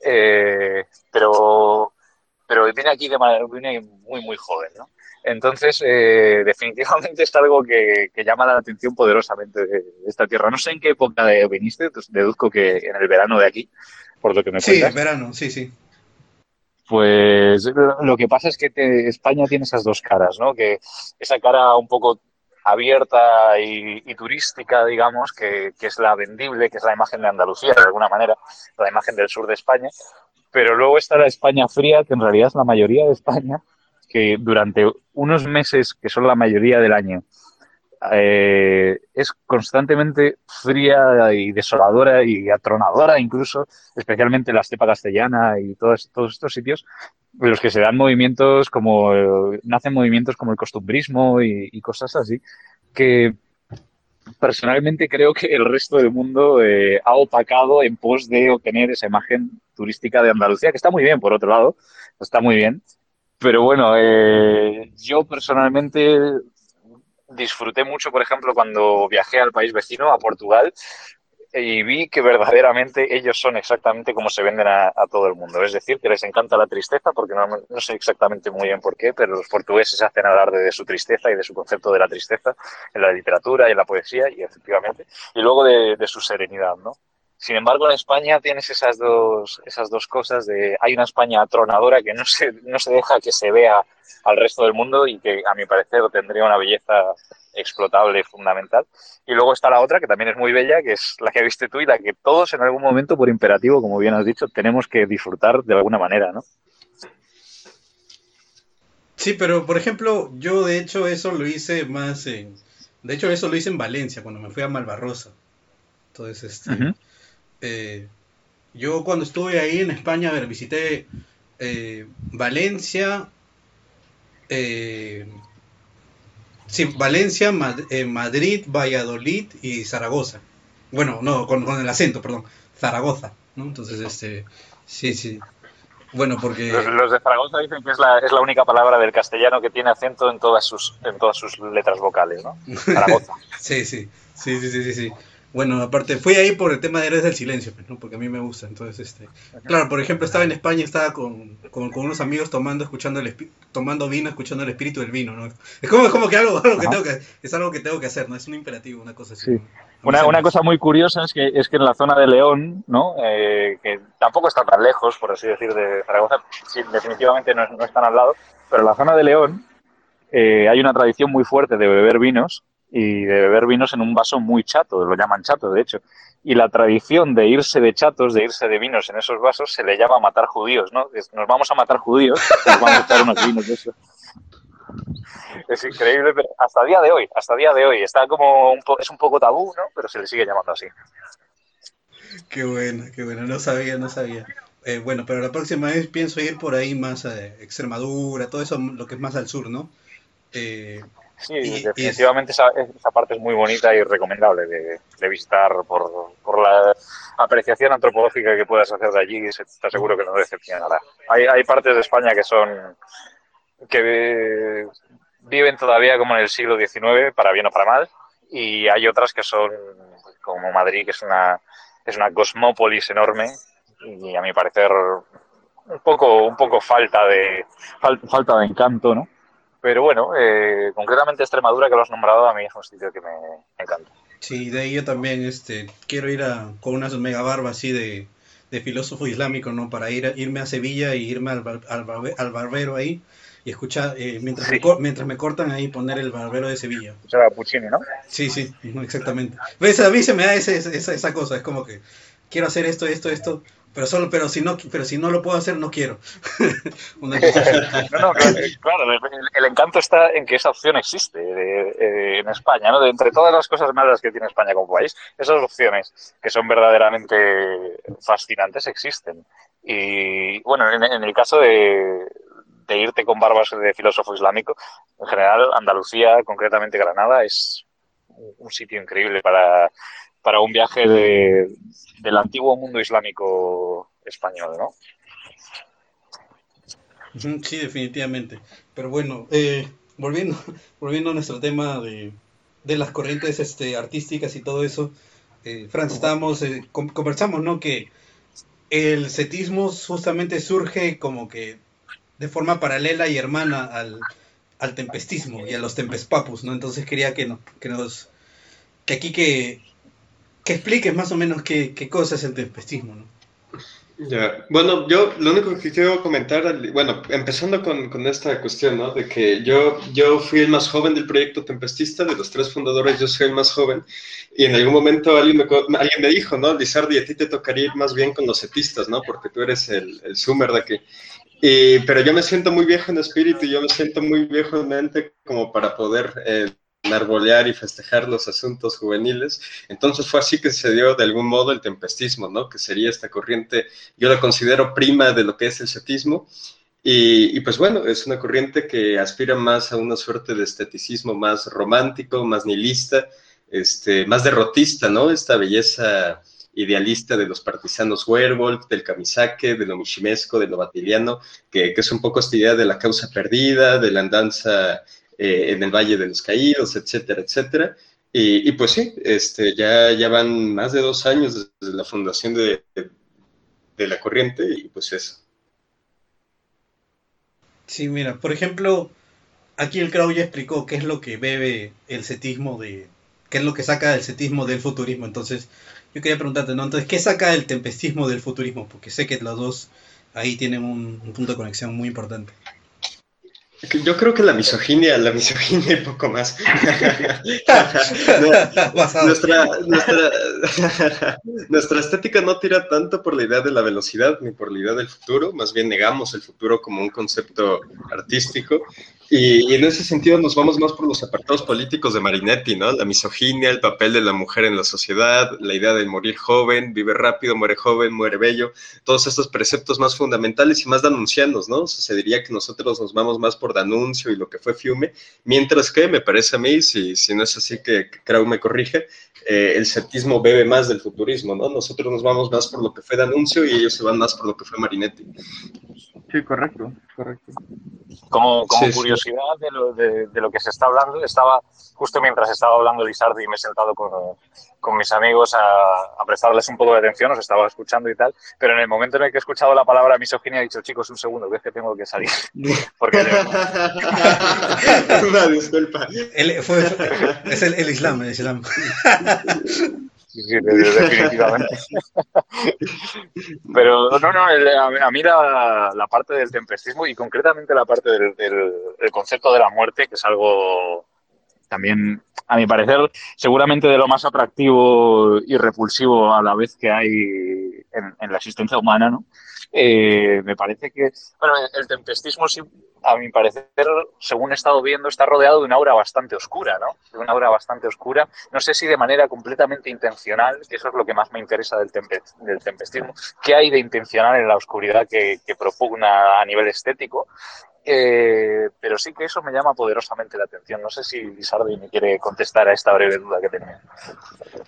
eh, pero, pero vine aquí de manera, vine muy, muy joven, ¿no? Entonces, eh, [laughs] definitivamente es algo que, que llama la atención poderosamente de esta tierra. No sé en qué época de- viniste, deduzco que en el verano de aquí, por lo que me Sí, cuentas. verano, sí, sí. Pues lo que pasa es que te- España tiene esas dos caras, ¿no? Que esa cara un poco abierta y, y turística, digamos, que, que, es la vendible, que es la imagen de Andalucía, de alguna manera, la imagen del sur de España. Pero luego está la España fría, que en realidad es la mayoría de España, que durante unos meses, que son la mayoría del año, eh, es constantemente fría y desoladora y atronadora incluso, especialmente la estepa castellana y todos, todos estos sitios, en los que se dan movimientos como, nacen movimientos como el costumbrismo y, y cosas así, que personalmente creo que el resto del mundo eh, ha opacado en pos de obtener esa imagen turística de Andalucía, que está muy bien, por otro lado, está muy bien. Pero bueno, eh, yo personalmente disfruté mucho, por ejemplo, cuando viajé al país vecino, a Portugal, y vi que verdaderamente ellos son exactamente como se venden a, todo el mundo. Es decir, que les encanta la tristeza, porque no, no, sé exactamente muy bien por qué, pero los portugueses hacen hablar de, de, su tristeza y de su concepto de la tristeza en la literatura y en la poesía, y efectivamente, y luego de, de su serenidad, ¿no? Sin embargo, en España tienes esas dos, esas dos cosas de hay una España atronadora que no se, no se deja que se vea al resto del mundo y que a mi parecer tendría una belleza explotable fundamental. Y luego está la otra que también es muy bella, que es la que viste tú y la que todos en algún momento por imperativo, como bien has dicho, tenemos que disfrutar de alguna manera, ¿no? Sí, pero por ejemplo, yo de hecho eso lo hice más en... De hecho eso lo hice en Valencia, cuando me fui a Malvarrosa. Entonces, este... Uh -huh. Eh, yo cuando estuve ahí en España, a ver, visité eh, Valencia, eh, sí, Valencia, Mad Madrid, Valladolid y Zaragoza. Bueno, no, con, con, el acento, perdón, Zaragoza, ¿no? Entonces, este, sí, sí. Bueno, porque... Los, los, de Zaragoza dicen que es la, es la única palabra del castellano que tiene acento en todas sus, en todas sus letras vocales, ¿no? [laughs] Zaragoza. sí, sí, sí, sí, sí, sí. Bueno, aparte, fui ahí por el tema de Héroes del Silencio, ¿no? porque a mí me gusta. Entonces, este, claro, por ejemplo, estaba en España, estaba con, con, con unos amigos tomando, escuchando el tomando vino, escuchando el espíritu del vino, ¿no? Es como, es como que algo, algo que tengo que, es algo que tengo que hacer, ¿no? Es un imperativo, una cosa así. Sí. Una, una cosa muy curiosa es que, es que en la zona de León, ¿no? Eh, que tampoco está tan lejos, por así decir, de Zaragoza, sí, definitivamente no, no están al lado, pero en la zona de León eh, hay una tradición muy fuerte de beber vinos y de beber vinos en un vaso muy chato, lo llaman chato, de hecho. Y la tradición de irse de chatos, de irse de vinos en esos vasos, se le llama matar judíos, ¿no? Nos vamos a matar judíos, [laughs] nos vamos a echar unos vinos de eso. Es increíble, pero hasta día de hoy, hasta día de hoy, está como un es un poco tabú, ¿no? Pero se le sigue llamando así. Qué bueno, qué bueno, no sabía, no sabía. Eh, bueno, pero la próxima vez pienso ir por ahí más a Extremadura, todo eso, lo que es más al sur, ¿no? Eh, Sí, y, definitivamente y esa, esa, parte es muy bonita y recomendable de, de visitar por, por, la apreciación antropológica que puedas hacer de allí, te aseguro que no decepcionará. Hay, hay partes de España que son que viven todavía como en el siglo XIX, para bien o para mal, y hay otras que son como Madrid, que es una, es una cosmópolis enorme, y a mi parecer un poco, un poco falta de falta de encanto, ¿no? Pero bueno, eh, concretamente Extremadura, que lo has nombrado, a mí es un sitio que me encanta. Sí, de ahí yo también este, quiero ir a, con una mega barba así de, de filósofo islámico, ¿no? Para ir irme a Sevilla y irme al, al, al barbero ahí y escuchar, eh, mientras, sí. me, mientras me cortan ahí, poner el barbero de Sevilla. O sea, Puccini, ¿no? Sí, sí, exactamente. ¿Ves? A mí se me da ese, esa, esa cosa, es como que quiero hacer esto, esto, esto, pero solo pero si no pero si no lo puedo hacer no quiero. [laughs] [laughs] No, no, claro, claro el, el, encanto está en que esa opción existe eh, eh, en España no de entre todas las cosas malas que tiene España como país esas opciones que son verdaderamente fascinantes existen. Y bueno en, en el caso de, de irte con barbas de filósofo islámico en general Andalucía concretamente Granada es un sitio increíble para para un viaje de, del antiguo mundo islámico español, ¿no? Sí, definitivamente. Pero bueno, eh, volviendo, [laughs] volviendo a nuestro tema de, de las corrientes este, artísticas y todo eso, eh, Franz, estábamos, eh, conversamos, ¿no? Que el cetismo justamente surge como que de forma paralela y hermana al, al tempestismo y a los tempespapus, ¿no? Entonces quería que, no, que nos, que aquí que que expliques más o menos qué, qué cosa es el tempestismo, ¿no? Ya, bueno, yo lo único que quiero comentar, bueno, empezando con, con, esta cuestión, ¿no? De que yo, yo fui el más joven del proyecto Tempestista, de los tres fundadores yo soy el más joven, y en algún momento alguien me, alguien me dijo, ¿no? Lizardi, a ti te tocaría ir más bien con los setistas, ¿no? Porque tú eres el, el Sumer de aquí. Y, pero yo me siento muy viejo en espíritu, yo me siento muy viejo en mente como para poder... Eh, arbolear y festejar los asuntos juveniles. Entonces fue así que se dio de algún modo el tempestismo, ¿no? Que sería esta corriente, yo la considero prima de lo que es el setismo. Y, pues bueno, es una corriente que aspira más a una suerte de esteticismo más romántico, más nihilista, este, más derrotista, ¿no? Esta belleza idealista de los partisanos Werwolf, del Kamisake, de lo Mishimesco, de lo Batiliano, que, que, es un poco esta idea de la causa perdida, de la andanza eh, en el Valle de los Caídos, etcétera, etcétera. Y, pues sí, este, ya, ya van más de dos años desde la fundación de, de, la corriente y pues eso. Sí, mira, por ejemplo, aquí el Krau ya explicó qué es lo que bebe el setismo de, qué es lo que saca el setismo del futurismo. Entonces, yo quería preguntarte, ¿no? Entonces, ¿qué saca el tempestismo del futurismo? Porque sé que los dos ahí tienen un punto de conexión muy importante. Yo creo que la misoginia, la misoginia y poco más. [laughs] nuestra, nuestra, nuestra, estética no tira tanto por la idea de la velocidad ni por la idea del futuro, más bien negamos el futuro como un concepto artístico y, en ese sentido nos vamos más por los apartados políticos de Marinetti, ¿no? La misoginia, el papel de la mujer en la sociedad, la idea de morir joven, vive rápido, muere joven, muere bello, todos estos preceptos más fundamentales y más denuncianos, ¿no? O sea, se diría que nosotros nos vamos más por Danuncio y lo que fue Fiume, mientras que me parece a mí, si, si no es así que, creo me corrige, eh, el septismo bebe más del futurismo, ¿no? Nosotros nos vamos más por lo que fue Danuncio y ellos se van más por lo que fue Marinetti. Sí, correcto, correcto. Como, como curiosidad de lo, de, lo, que se está hablando, estaba justo mientras estaba hablando Lizardi y me he sentado con, con mis amigos a, a, prestarles un poco de atención, os estaba escuchando y tal, pero en el momento en el que he escuchado la palabra misoginia he dicho, chicos, un segundo, que es que tengo que salir. [laughs] Porque [laughs] Una disculpa. es el, el Islam, el Islam. Sí, sí, definitivamente. Pero no, no, a mí la, la, parte del tempestismo y concretamente la parte del, del, concepto de la muerte, que es algo también, a mi parecer, seguramente de lo más atractivo y repulsivo a la vez que hay en, la existencia humana, ¿no? Eh, me parece que, bueno, el tempestismo, a mi parecer, según he estado viendo, está rodeado de una aura bastante oscura, ¿no? De una aura bastante oscura. No sé si de manera completamente intencional, que eso es lo que más me interesa del, del tempestismo, qué hay de intencional en la oscuridad que, que propugna a nivel estético eh, pero sí que eso me llama poderosamente la atención. No sé si Lizardi me quiere contestar a esta breve duda que tenía.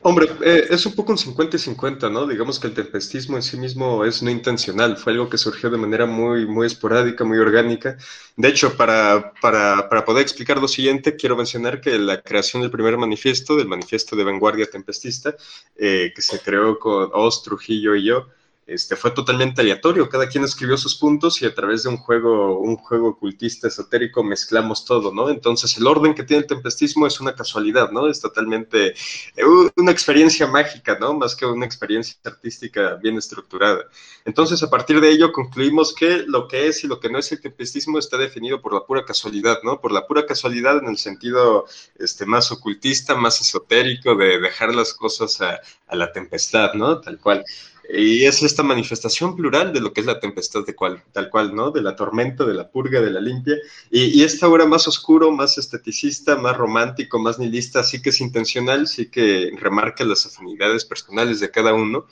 Hombre, eh, es un poco un 50 y 50, ¿no? Digamos que el tempestismo en sí mismo es no intencional, fue algo que surgió de manera muy, muy esporádica, muy orgánica. De hecho, para, para, para poder explicar lo siguiente, quiero mencionar que la creación del primer manifiesto, del manifiesto de vanguardia tempestista, eh, que se creó con Oz, Trujillo y yo, este, fue totalmente aleatorio, cada quien escribió sus puntos y a través de un juego, un juego ocultista esotérico mezclamos todo, ¿no? Entonces el orden que tiene el tempestismo es una casualidad, ¿no? Es totalmente eh, una experiencia mágica, ¿no? Más que una experiencia artística bien estructurada. Entonces a partir de ello concluimos que lo que es y lo que no es el tempestismo está definido por la pura casualidad, ¿no? Por la pura casualidad en el sentido este, más ocultista, más esotérico de dejar las cosas a, a la tempestad, ¿no? Tal cual. Y es esta manifestación plural de lo que es la tempestad de cual, tal cual, ¿no? De la tormenta, de la purga, de la limpia. Y, esta obra más oscuro, más esteticista, más romántico, más nihilista, sí que es intencional, sí que remarca las afinidades personales de cada uno,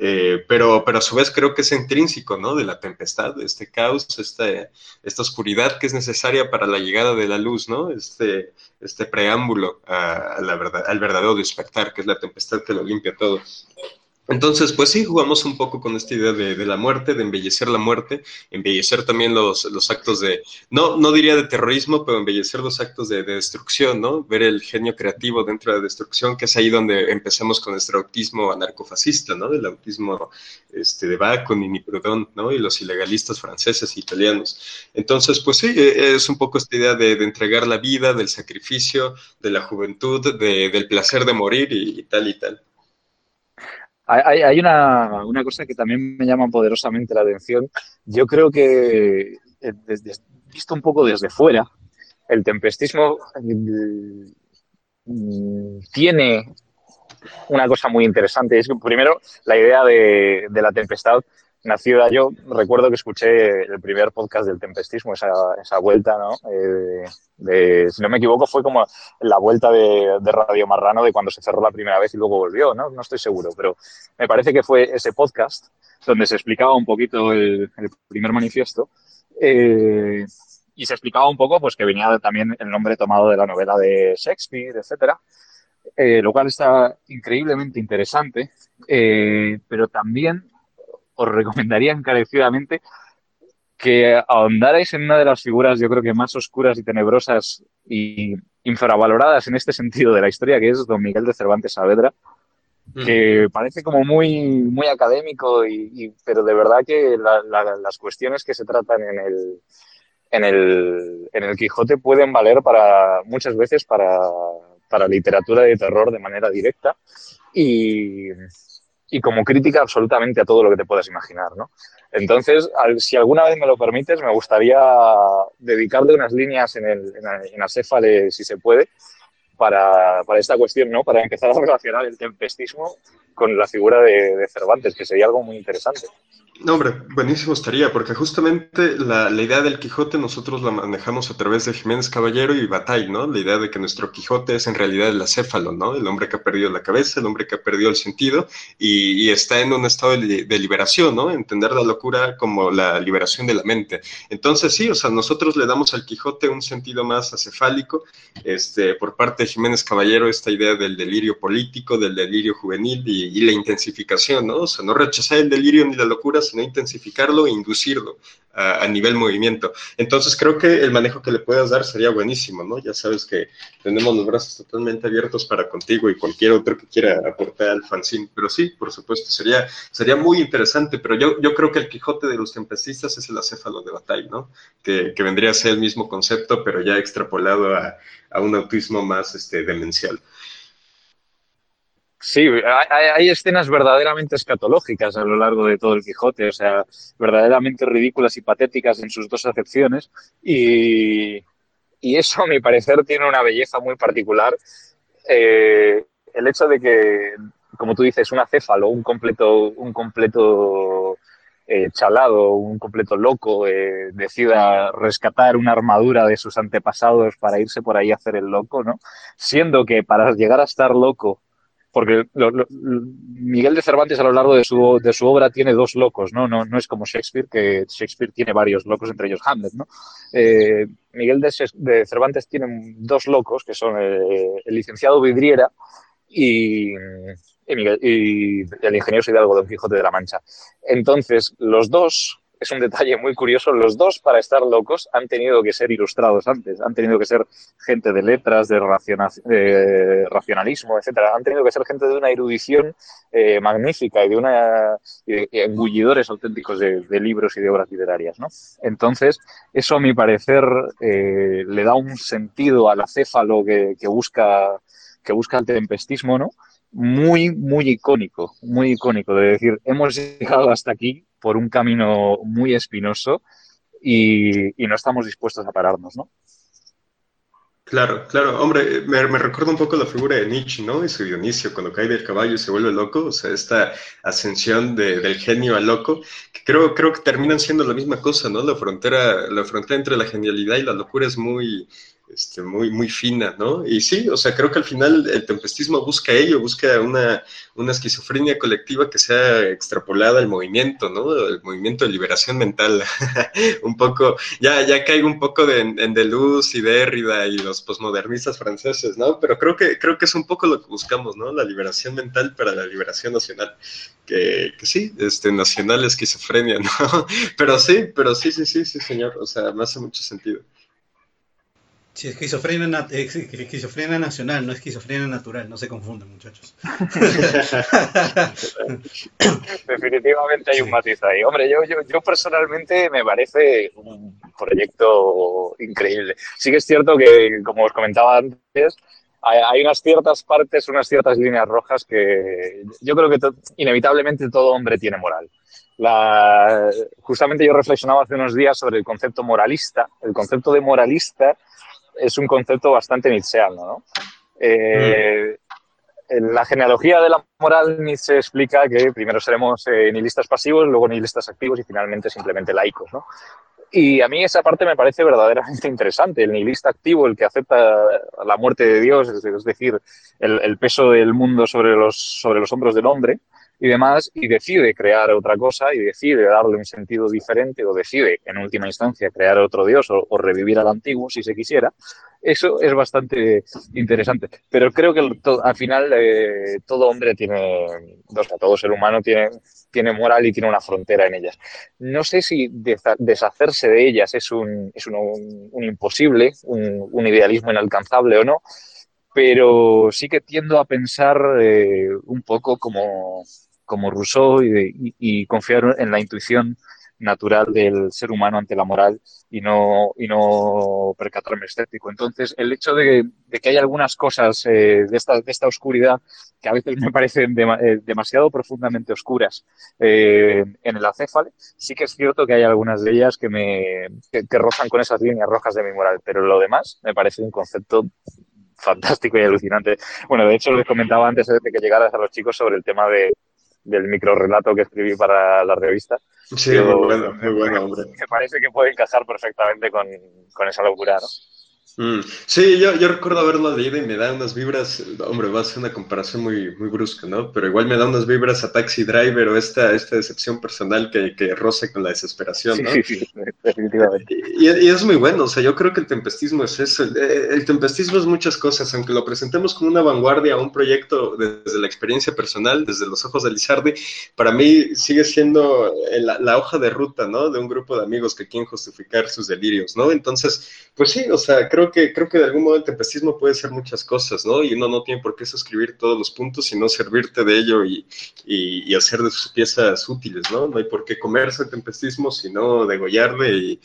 eh, pero, pero a su vez creo que es intrínseco, ¿no? De la tempestad, este caos, esta, esta oscuridad que es necesaria para la llegada de la luz, ¿no? Este, este preámbulo al verdadero despertar, que es la tempestad que lo limpia todo. Entonces, pues sí, jugamos un poco con esta idea de, la muerte, de embellecer la muerte, embellecer también los, actos de, no, no diría de terrorismo, pero embellecer los actos de, destrucción, ¿no? Ver el genio creativo dentro de la destrucción, que es ahí donde empezamos con nuestro autismo anarcofascista, ¿no? El autismo este, de Bakunin y Proudhon, ¿no? Y los ilegalistas franceses e italianos. Entonces, pues sí, e, es un poco esta idea de, entregar la vida, del sacrificio, de la juventud, del placer de morir y tal y tal. Hay, una, una, cosa que también me llama poderosamente la atención. Yo creo que, eh, desde, visto un poco desde fuera, el tempestismo mm, tiene una cosa muy interesante. Es que, primero, la idea de, de la tempestad nació yo recuerdo que escuché el primer podcast del tempestismo, esa, esa vuelta, ¿no? Eh, si no me equivoco, fue como la vuelta de, Radio Marrano de cuando se cerró la primera vez y luego volvió, ¿no? No estoy seguro, pero me parece que fue ese podcast donde se explicaba un poquito el, primer manifiesto. Eh, y se explicaba un poco pues que venía también el nombre tomado de la novela de Shakespeare, etcétera, eh, lo cual está increíblemente interesante, pero también os recomendaría encarecidamente que ahondarais en una de las figuras, yo creo que más oscuras y tenebrosas y infravaloradas en este sentido de la historia, que es don Miguel de Cervantes Saavedra, que parece como muy, muy académico, y, pero de verdad que las cuestiones que se tratan en el, en el, en el Quijote pueden valer para muchas veces para, para literatura de terror de manera directa. Y, y como crítica absolutamente a todo lo que te puedas imaginar, ¿no? Entonces, si alguna vez me lo permites, me gustaría dedicarle unas líneas en, el, en, Acéfale, si se puede, para, para, esta cuestión, ¿no? Para empezar a [laughs] relacionar el tempestismo con la figura de, de Cervantes, que sería algo muy interesante. No, hombre, buenísimo estaría, porque justamente la, la, idea del Quijote nosotros la manejamos a través de Jiménez Caballero y Bataille, ¿no? La idea de que nuestro Quijote es en realidad el acéfalo, ¿no? El hombre que ha perdido la cabeza, el hombre que ha perdido el sentido y, está en un estado de, de, liberación, ¿no? Entender la locura como la liberación de la mente. Entonces, sí, o sea, nosotros le damos al Quijote un sentido más acefálico, este, por parte de Jiménez Caballero, esta idea del delirio político, del delirio juvenil y, y la intensificación, ¿no? O sea, no rechazar el delirio ni la locura, sino intensificarlo e inducirlo a, nivel movimiento. Entonces creo que el manejo que le puedas dar sería buenísimo, ¿no? Ya sabes que tenemos los brazos totalmente abiertos para contigo y cualquier otro que quiera aportar al fanzine, pero sí, por supuesto, sería, sería muy interesante, pero yo, yo creo que el Quijote de los tempestistas es el acéfalo de batalla, ¿no? Que, que vendría a ser el mismo concepto, pero ya extrapolado a, a un autismo más este, demencial. Sí, hay, escenas verdaderamente escatológicas a lo largo de todo el Quijote, o sea, verdaderamente ridículas y patéticas en sus dos acepciones, y, y eso, a mi parecer, tiene una belleza muy particular. Eh, el hecho de que, como tú dices, un acéfalo, un completo, un completo eh, chalado, un completo loco, eh, decida rescatar una armadura de sus antepasados para irse por ahí a hacer el loco, ¿no? Siendo que para llegar a estar loco porque Miguel de Cervantes a lo largo de su, de su obra tiene dos locos, ¿no? ¿no? No es como Shakespeare, que Shakespeare tiene varios locos, entre ellos Hamlet, ¿no? Eh, Miguel de, Cervantes tiene dos locos, que son eh, el licenciado Vidriera y, y el ingeniero Hidalgo Don Quijote de la Mancha. Entonces, los dos es un detalle muy curioso, los dos para estar locos han tenido que ser ilustrados antes, han tenido que ser gente de letras, de, de racionalismo, etcétera, han tenido que ser gente de una erudición eh, magnífica y de una engullidores auténticos de, de, libros y de obras literarias, ¿no? Entonces, eso a mi parecer eh, le da un sentido al acéfalo que, que busca que busca el tempestismo, ¿no? Muy, muy icónico, muy icónico, de decir, hemos llegado hasta aquí, por un camino muy espinoso y, no estamos dispuestos a pararnos, ¿no? Claro, claro, hombre, me, me, recuerda un poco la figura de Nietzsche, ¿no? Y su Dionisio, cuando cae del caballo y se vuelve loco, o sea, esta ascensión de, del genio al loco, que creo, creo que terminan siendo la misma cosa, ¿no? La frontera, la frontera entre la genialidad y la locura es muy, este, muy, muy fina, ¿no? Y sí, o sea, creo que al final el tempestismo busca ello, busca una, una esquizofrenia colectiva que sea extrapolada al movimiento, ¿no? El movimiento de liberación mental. [laughs] un poco, ya, ya caigo un poco de, en Deleuze y Derrida y los posmodernistas franceses, ¿no? Pero creo que, creo que es un poco lo que buscamos, ¿no? La liberación mental para la liberación nacional. Que, que sí, este, nacional esquizofrenia, ¿no? [laughs] pero sí, pero sí, sí, sí, sí, señor. O sea, me hace mucho sentido. Sí, esquizofrenia, esquizofrenia nacional, no esquizofrenia natural, no se confundan, muchachos. [laughs] Definitivamente hay un matiz ahí. Hombre, yo, yo, yo, personalmente me parece un proyecto increíble. Sí que es cierto que, como os comentaba antes, hay, unas ciertas partes, unas ciertas líneas rojas que yo creo que inevitablemente todo hombre tiene moral. La, justamente yo reflexionaba hace unos días sobre el concepto moralista. El concepto de moralista es un concepto bastante nietzscheano, ¿no? Eh, en la genealogía de la moral Nietzsche explica que primero seremos eh, nihilistas pasivos, luego nihilistas activos y finalmente simplemente laicos, ¿no? Y a mí esa parte me parece verdaderamente interesante. El nihilista activo, el que acepta la muerte de Dios, es decir, el, peso del mundo sobre los, sobre los hombros del hombre y demás, y decide crear otra cosa y decide darle un sentido diferente o decide, en última instancia, crear otro Dios o revivir al antiguo, si se quisiera, eso es bastante interesante. Pero creo que al final eh, todo hombre tiene, o sea, todo ser humano tiene, tiene moral y tiene una frontera en ellas. No sé si deshacerse de ellas es un, es un, imposible, un, idealismo inalcanzable o no, pero sí que tiendo a pensar eh, un poco como, como Rousseau y, y confiar en la intuición natural del ser humano ante la moral y no, y no percatarme escéptico. Entonces, el hecho de, que hay algunas cosas eh, de, esta, de esta oscuridad que a veces [laughs] me parecen eh, demasiado profundamente oscuras eh, en el acéfale, sí que es cierto que hay algunas de ellas que me que, rozan con esas líneas rojas de mi moral, pero lo demás me parece un concepto fantástico y alucinante. Bueno, de hecho les comentaba antes de que llegaras a los chicos sobre el tema de, del microrelato que escribí para la revista. Sí, muy bueno, muy bueno, hombre. Me parece que puede encajar perfectamente con, con esa locura, ¿no? Mm. Sí, yo, yo, recuerdo haberlo leído y me da unas vibras, hombre, va a ser una comparación muy, muy brusca, ¿no? Pero igual me da unas vibras a Taxi Driver o esta, esta decepción personal que, que roce con la desesperación, ¿no? Sí, sí, definitivamente. Y, y, es muy bueno, o sea, yo creo que el tempestismo es eso. El, el, tempestismo es muchas cosas, aunque lo presentemos como una vanguardia un proyecto desde la experiencia personal, desde los ojos de Lizardi, para mí sigue siendo la, la hoja de ruta, ¿no? De un grupo de amigos que quieren justificar sus delirios, ¿no? Entonces, pues sí, o sea, creo que, creo que de algún modo el tempestismo puede ser muchas cosas, ¿no? Y uno no tiene por qué suscribir todos los puntos, sino servirte de ello y, y, hacer de sus piezas útiles, ¿no? No hay por qué comerse el tempestismo, sino degollarle y,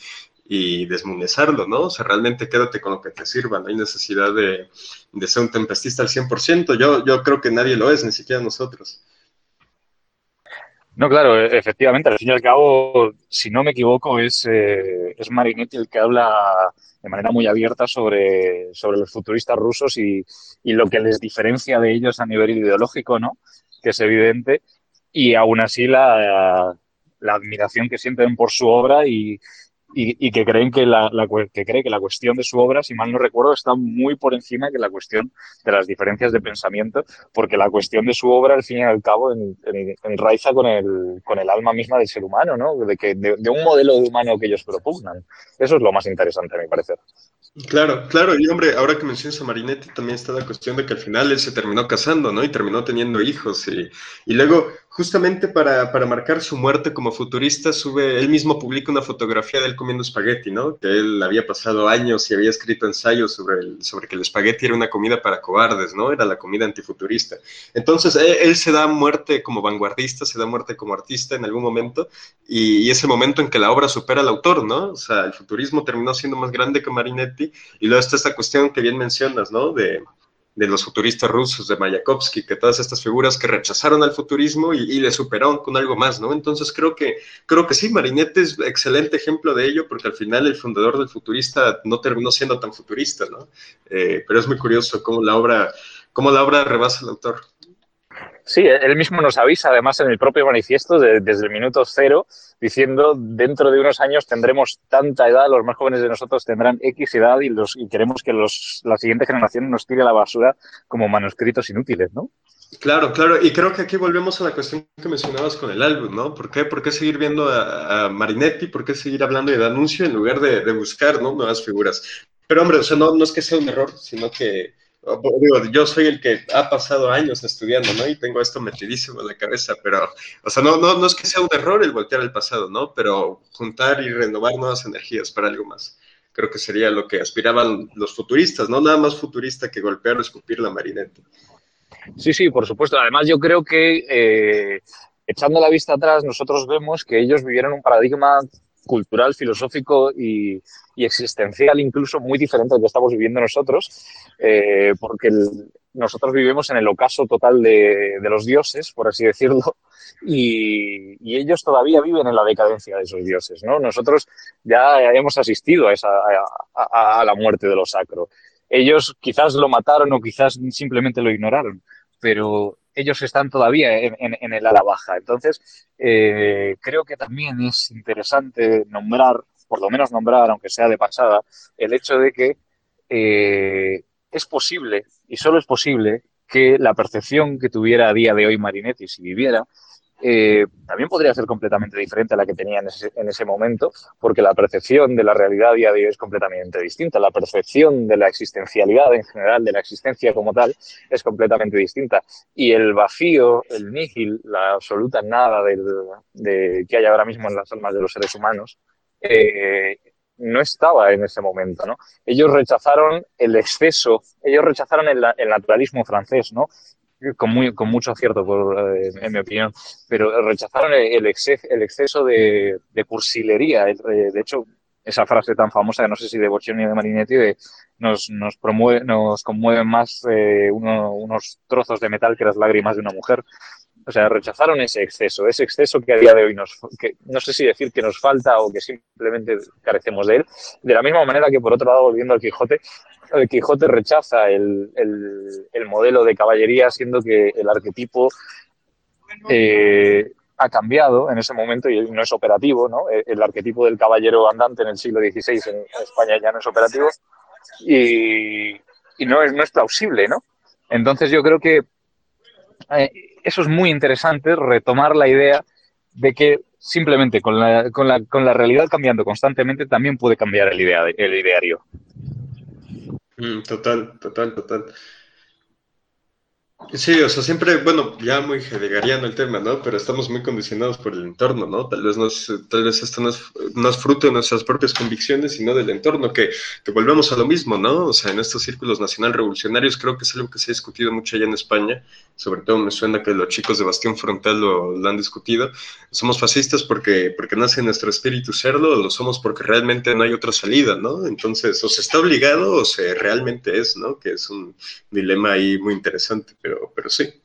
y desmunezarlo, ¿no? O sea, realmente quédate con lo que te sirva, no hay necesidad de, de ser un tempestista al 100%, yo, yo creo que nadie lo es, ni siquiera nosotros. No, claro, e-, efectivamente, al fin y al cabo, si no me equivoco, es, eh, es Marinetti el que habla de manera muy abierta sobre, sobre los futuristas rusos y, y, lo que les diferencia de ellos a nivel ideológico, ¿no? Que es evidente. Y aún así la, la admiración que sienten por su obra y, y, que creen que la, que cree que la cuestión de su obra, si mal no recuerdo, está muy por encima que la cuestión de las diferencias de pensamiento, porque la cuestión de su obra, al fin y al cabo, en, enraiza con el, con el alma misma del ser humano, ¿no? De, que, de, de un modelo humano que ellos propugnan. Eso es lo más interesante, a mi parecer. Claro, claro, y hombre, ahora que mencionas a Marinetti, también está la cuestión de que al final él se terminó casando, ¿no? Y terminó teniendo hijos. Y, y luego, justamente para, para, marcar su muerte como futurista, sube, él mismo publica una fotografía de él comiendo espagueti, ¿no? Que él había pasado años y había escrito ensayos sobre, el, sobre que el espagueti era una comida para cobardes, ¿no? Era la comida antifuturista. Entonces, él, se da muerte como vanguardista, se da muerte como artista en algún momento, y, y es el momento en que la obra supera al autor, ¿no? O sea, el futurismo terminó siendo más grande que Marinetti y luego está esta cuestión que bien mencionas, ¿no? De, los futuristas rusos, de Mayakovsky, que todas estas figuras que rechazaron al futurismo y, le superaron con algo más, ¿no? Entonces creo que, creo que sí, Marinetti es excelente ejemplo de ello, porque al final el fundador del futurista no terminó siendo tan futurista, ¿no? Eh, pero es muy curioso cómo la obra, cómo la obra rebasa al autor. Sí, él mismo nos avisa, además, en el propio manifiesto, desde el minuto cero, diciendo, dentro de unos años tendremos tanta edad, los más jóvenes de nosotros tendrán X edad y, los, y queremos que los, la siguiente generación nos tire a la basura como manuscritos inútiles, ¿no? Claro, claro, y creo que aquí volvemos a la cuestión que mencionabas con el álbum, ¿no? ¿Por qué, ¿Por qué seguir viendo a, Marinetti? ¿Por qué seguir hablando de anuncio en lugar de, de buscar ¿no? nuevas figuras? Pero hombre, o sea, no, no es que sea un error, sino que digo, yo soy el que ha pasado años estudiando, ¿no? Y tengo esto metidísimo en la cabeza, pero, o sea, no, no, no es que sea un error el voltear el pasado, ¿no? Pero juntar y renovar nuevas energías para algo más. Creo que sería lo que aspiraban los futuristas, ¿no? Nada más futurista que golpear o escupir la marineta. Sí, sí, por supuesto. Además, yo creo que eh, echando la vista atrás, nosotros vemos que ellos vivieron un paradigma cultural, filosófico y, existencial incluso muy diferente al que estamos viviendo nosotros, eh, porque nosotros vivimos en el ocaso total de, los dioses, por así decirlo, [laughs] y, ellos todavía viven en la decadencia de esos dioses, ¿no? Nosotros ya hemos asistido a, esa, a la muerte de lo sacro. Ellos quizás lo mataron o quizás simplemente lo ignoraron, pero ellos están todavía en, el ala baja. Entonces, eh, creo que también es interesante nombrar, por lo menos nombrar, aunque sea de pasada, el hecho de que eh, es posible, y solo es posible, que la percepción que tuviera a día de hoy Marinetti si viviera eh, también podría ser completamente diferente a la que tenía en ese, momento, porque la percepción de la realidad a día de hoy es completamente distinta. La percepción de la existencialidad en general, de la existencia como tal, es completamente distinta. Y el vacío, el nígil, la absoluta nada de que hay ahora mismo en las almas de los seres humanos, eh, no estaba en ese momento, ¿no? Ellos rechazaron el exceso, ellos rechazaron el, el naturalismo francés, ¿no? Con, muy, con mucho acierto, por, eh, en mi opinión, pero rechazaron el, el exceso de, cursilería. De hecho, esa frase tan famosa, no sé si de Boccioni o de Marinetti, de nos, nos, promueve, nos conmueven más eh, unos trozos de metal que las lágrimas de una mujer. O sea, rechazaron ese exceso, ese exceso que a día de hoy nos, que no sé si decir que nos falta o que simplemente carecemos de él. De la misma manera que, por otro lado, volviendo al Quijote, el Quijote rechaza el, el, modelo de caballería, siendo que el arquetipo eh, ha cambiado en ese momento y no es operativo, ¿no? El, arquetipo del caballero andante en el siglo XVI en, España ya no es operativo y, y, no, es, no es plausible, ¿no? Entonces yo creo que eh, eso es muy interesante, retomar la idea de que simplemente con la, con la, con la realidad cambiando constantemente también puede cambiar el, idea, el ideario. Mm, total, total, total. Sí, o sea, siempre, bueno, ya muy heideggeriano el tema, ¿no? Pero estamos muy condicionados por el entorno, ¿no? Tal vez, nos, tal vez esto no es, fruto de nuestras propias convicciones, sino del entorno, que, que, volvemos a lo mismo, ¿no? O sea, en estos círculos nacional revolucionarios creo que es algo que se ha discutido mucho allá en España, sobre todo me suena que los chicos de Bastión Frontal lo, han discutido. Somos fascistas porque, porque nace nuestro espíritu cerdo, o lo somos porque realmente no hay otra salida, ¿no? Entonces, o se está obligado o se realmente es, ¿no? Que es un dilema ahí muy interesante, pero pero, sí.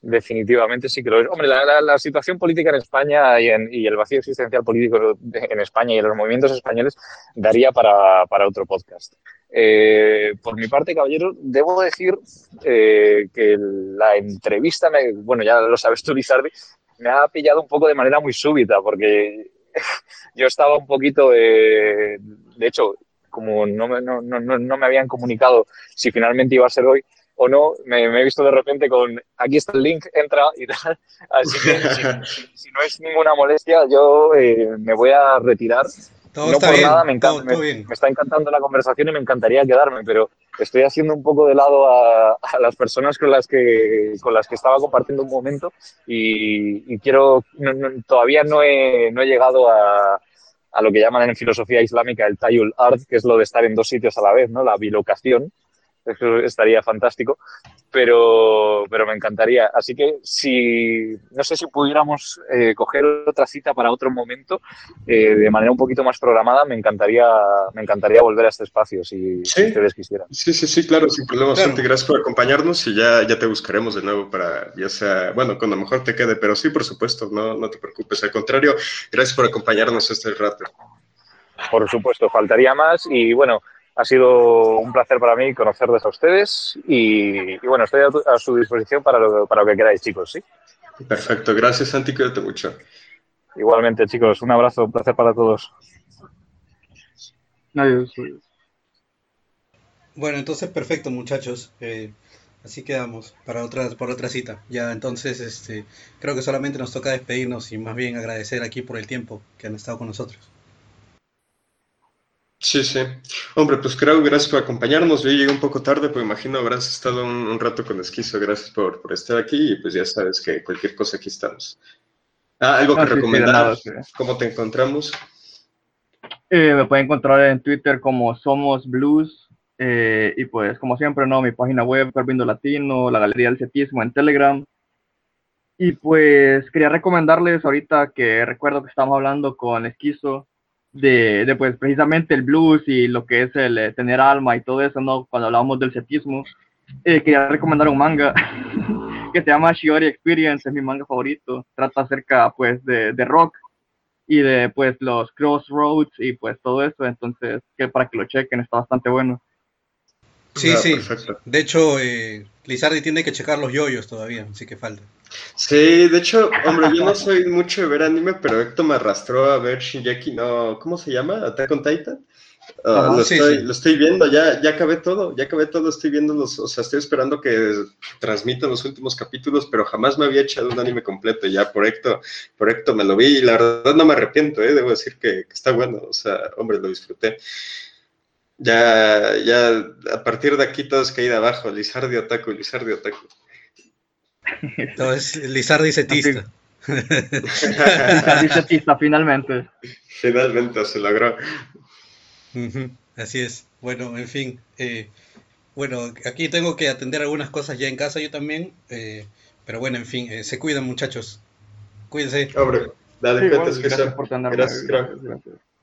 Definitivamente sí que lo es. Hombre, la, situación política en España y, el vacío existencial político en España y en los movimientos españoles daría para, otro podcast. Eh, por mi parte, caballero, debo decir eh, que la entrevista, bueno, ya lo sabes tú, Lizardi, me ha pillado un poco de manera muy súbita, porque [laughs] yo estaba un poquito, de hecho, como no no me habían comunicado si finalmente iba a ser hoy, o no, me, he visto de repente con aquí está el link, entra y tal. Así que si, [laughs] no es ninguna molestia, yo eh, me voy a retirar. Todo no por nada, me, encanta, me, está encantando la conversación y me encantaría quedarme, pero estoy haciendo un poco de lado a, las personas con las que con las que estaba compartiendo un momento y, quiero todavía no he, no he llegado a, a, lo que llaman en filosofía islámica el tayul art, que es lo de estar en dos sitios a la vez, ¿no? La bilocación eso estaría fantástico, pero, pero me encantaría. Así que si, no sé si pudiéramos eh, coger otra cita para otro momento, eh, de manera un poquito más programada, me encantaría, me encantaría volver a este espacio, si, ustedes quisieran. Sí, sí, sí, claro, sin problema, Gracias por acompañarnos y ya, ya te buscaremos de nuevo para, ya sea, bueno, cuando mejor te quede, pero sí, por supuesto, no, no te preocupes. Al contrario, gracias por acompañarnos este rato. Por supuesto, faltaría más y bueno, ha sido un placer para mí conocerles a ustedes y, bueno, estoy a, su disposición para lo, para lo que queráis, chicos, ¿sí? Perfecto, gracias Santi, cuídate mucho. Igualmente, chicos, un abrazo, un placer para todos. Adiós. Bueno, entonces perfecto, muchachos. Eh, así quedamos para otra, por otra cita. Ya entonces, este, creo que solamente nos toca despedirnos y más bien agradecer aquí por el tiempo que han estado con nosotros. Sí, sí. Hombre, pues creo, gracias por acompañarnos. Yo llegué un poco tarde, pero imagino habrás estado un, rato con Esquizo. Gracias por, estar aquí y pues ya sabes que cualquier cosa aquí estamos. Ah, algo que recomendar. ¿Cómo te encontramos? Eh, me pueden encontrar en Twitter como Somos Blues eh, y pues como siempre, ¿no? Mi página web, Carvindo Latino, la Galería del Cetismo en Telegram Y pues quería recomendarles ahorita que recuerdo que estamos hablando con Esquizo de, de pues precisamente el blues y lo que es el eh, tener alma y todo eso, ¿no? Cuando hablábamos del setismo. Eh, quería recomendar un manga [laughs] que se llama Shiori Experience, es mi manga favorito. Trata acerca pues de, de rock y de pues los crossroads y pues todo eso, entonces que para que lo chequen está bastante bueno. Sí, sí. perfecto. De hecho, eh, Lizardi tiene que checar los yoyos todavía, así que falta. Sí, de hecho, hombre, yo no soy mucho de ver anime, pero Héctor me arrastró a ver Shingeki, no, ¿cómo se llama? Attack on Titan. Ah, Ajá, lo, sí, estoy, sí. lo estoy viendo, ya, ya acabé todo, ya acabé todo, estoy viendo los, o sea, estoy esperando que transmitan los últimos capítulos, pero jamás me había echado un anime completo, ya por Héctor, por Héctor me lo vi y la verdad no me arrepiento, eh, debo decir que, que está bueno, o sea, hombre, lo disfruté. Ya, ya, a partir de aquí todo es caída abajo, Lizardi Otaku, Lizardi Otaku. [laughs] Entonces, Lizardi setista. [laughs] Dice Tista, finalmente. Finalmente se logró. Así es. Bueno, en fin. eh, bueno, aquí tengo que atender algunas cosas ya en casa yo también. eh, pero bueno, en fin, eh, se cuidan muchachos. Cuídense. Hombre, dale, Sí, gracias por tenerme. Gracias, Gracias, gracias. gracias.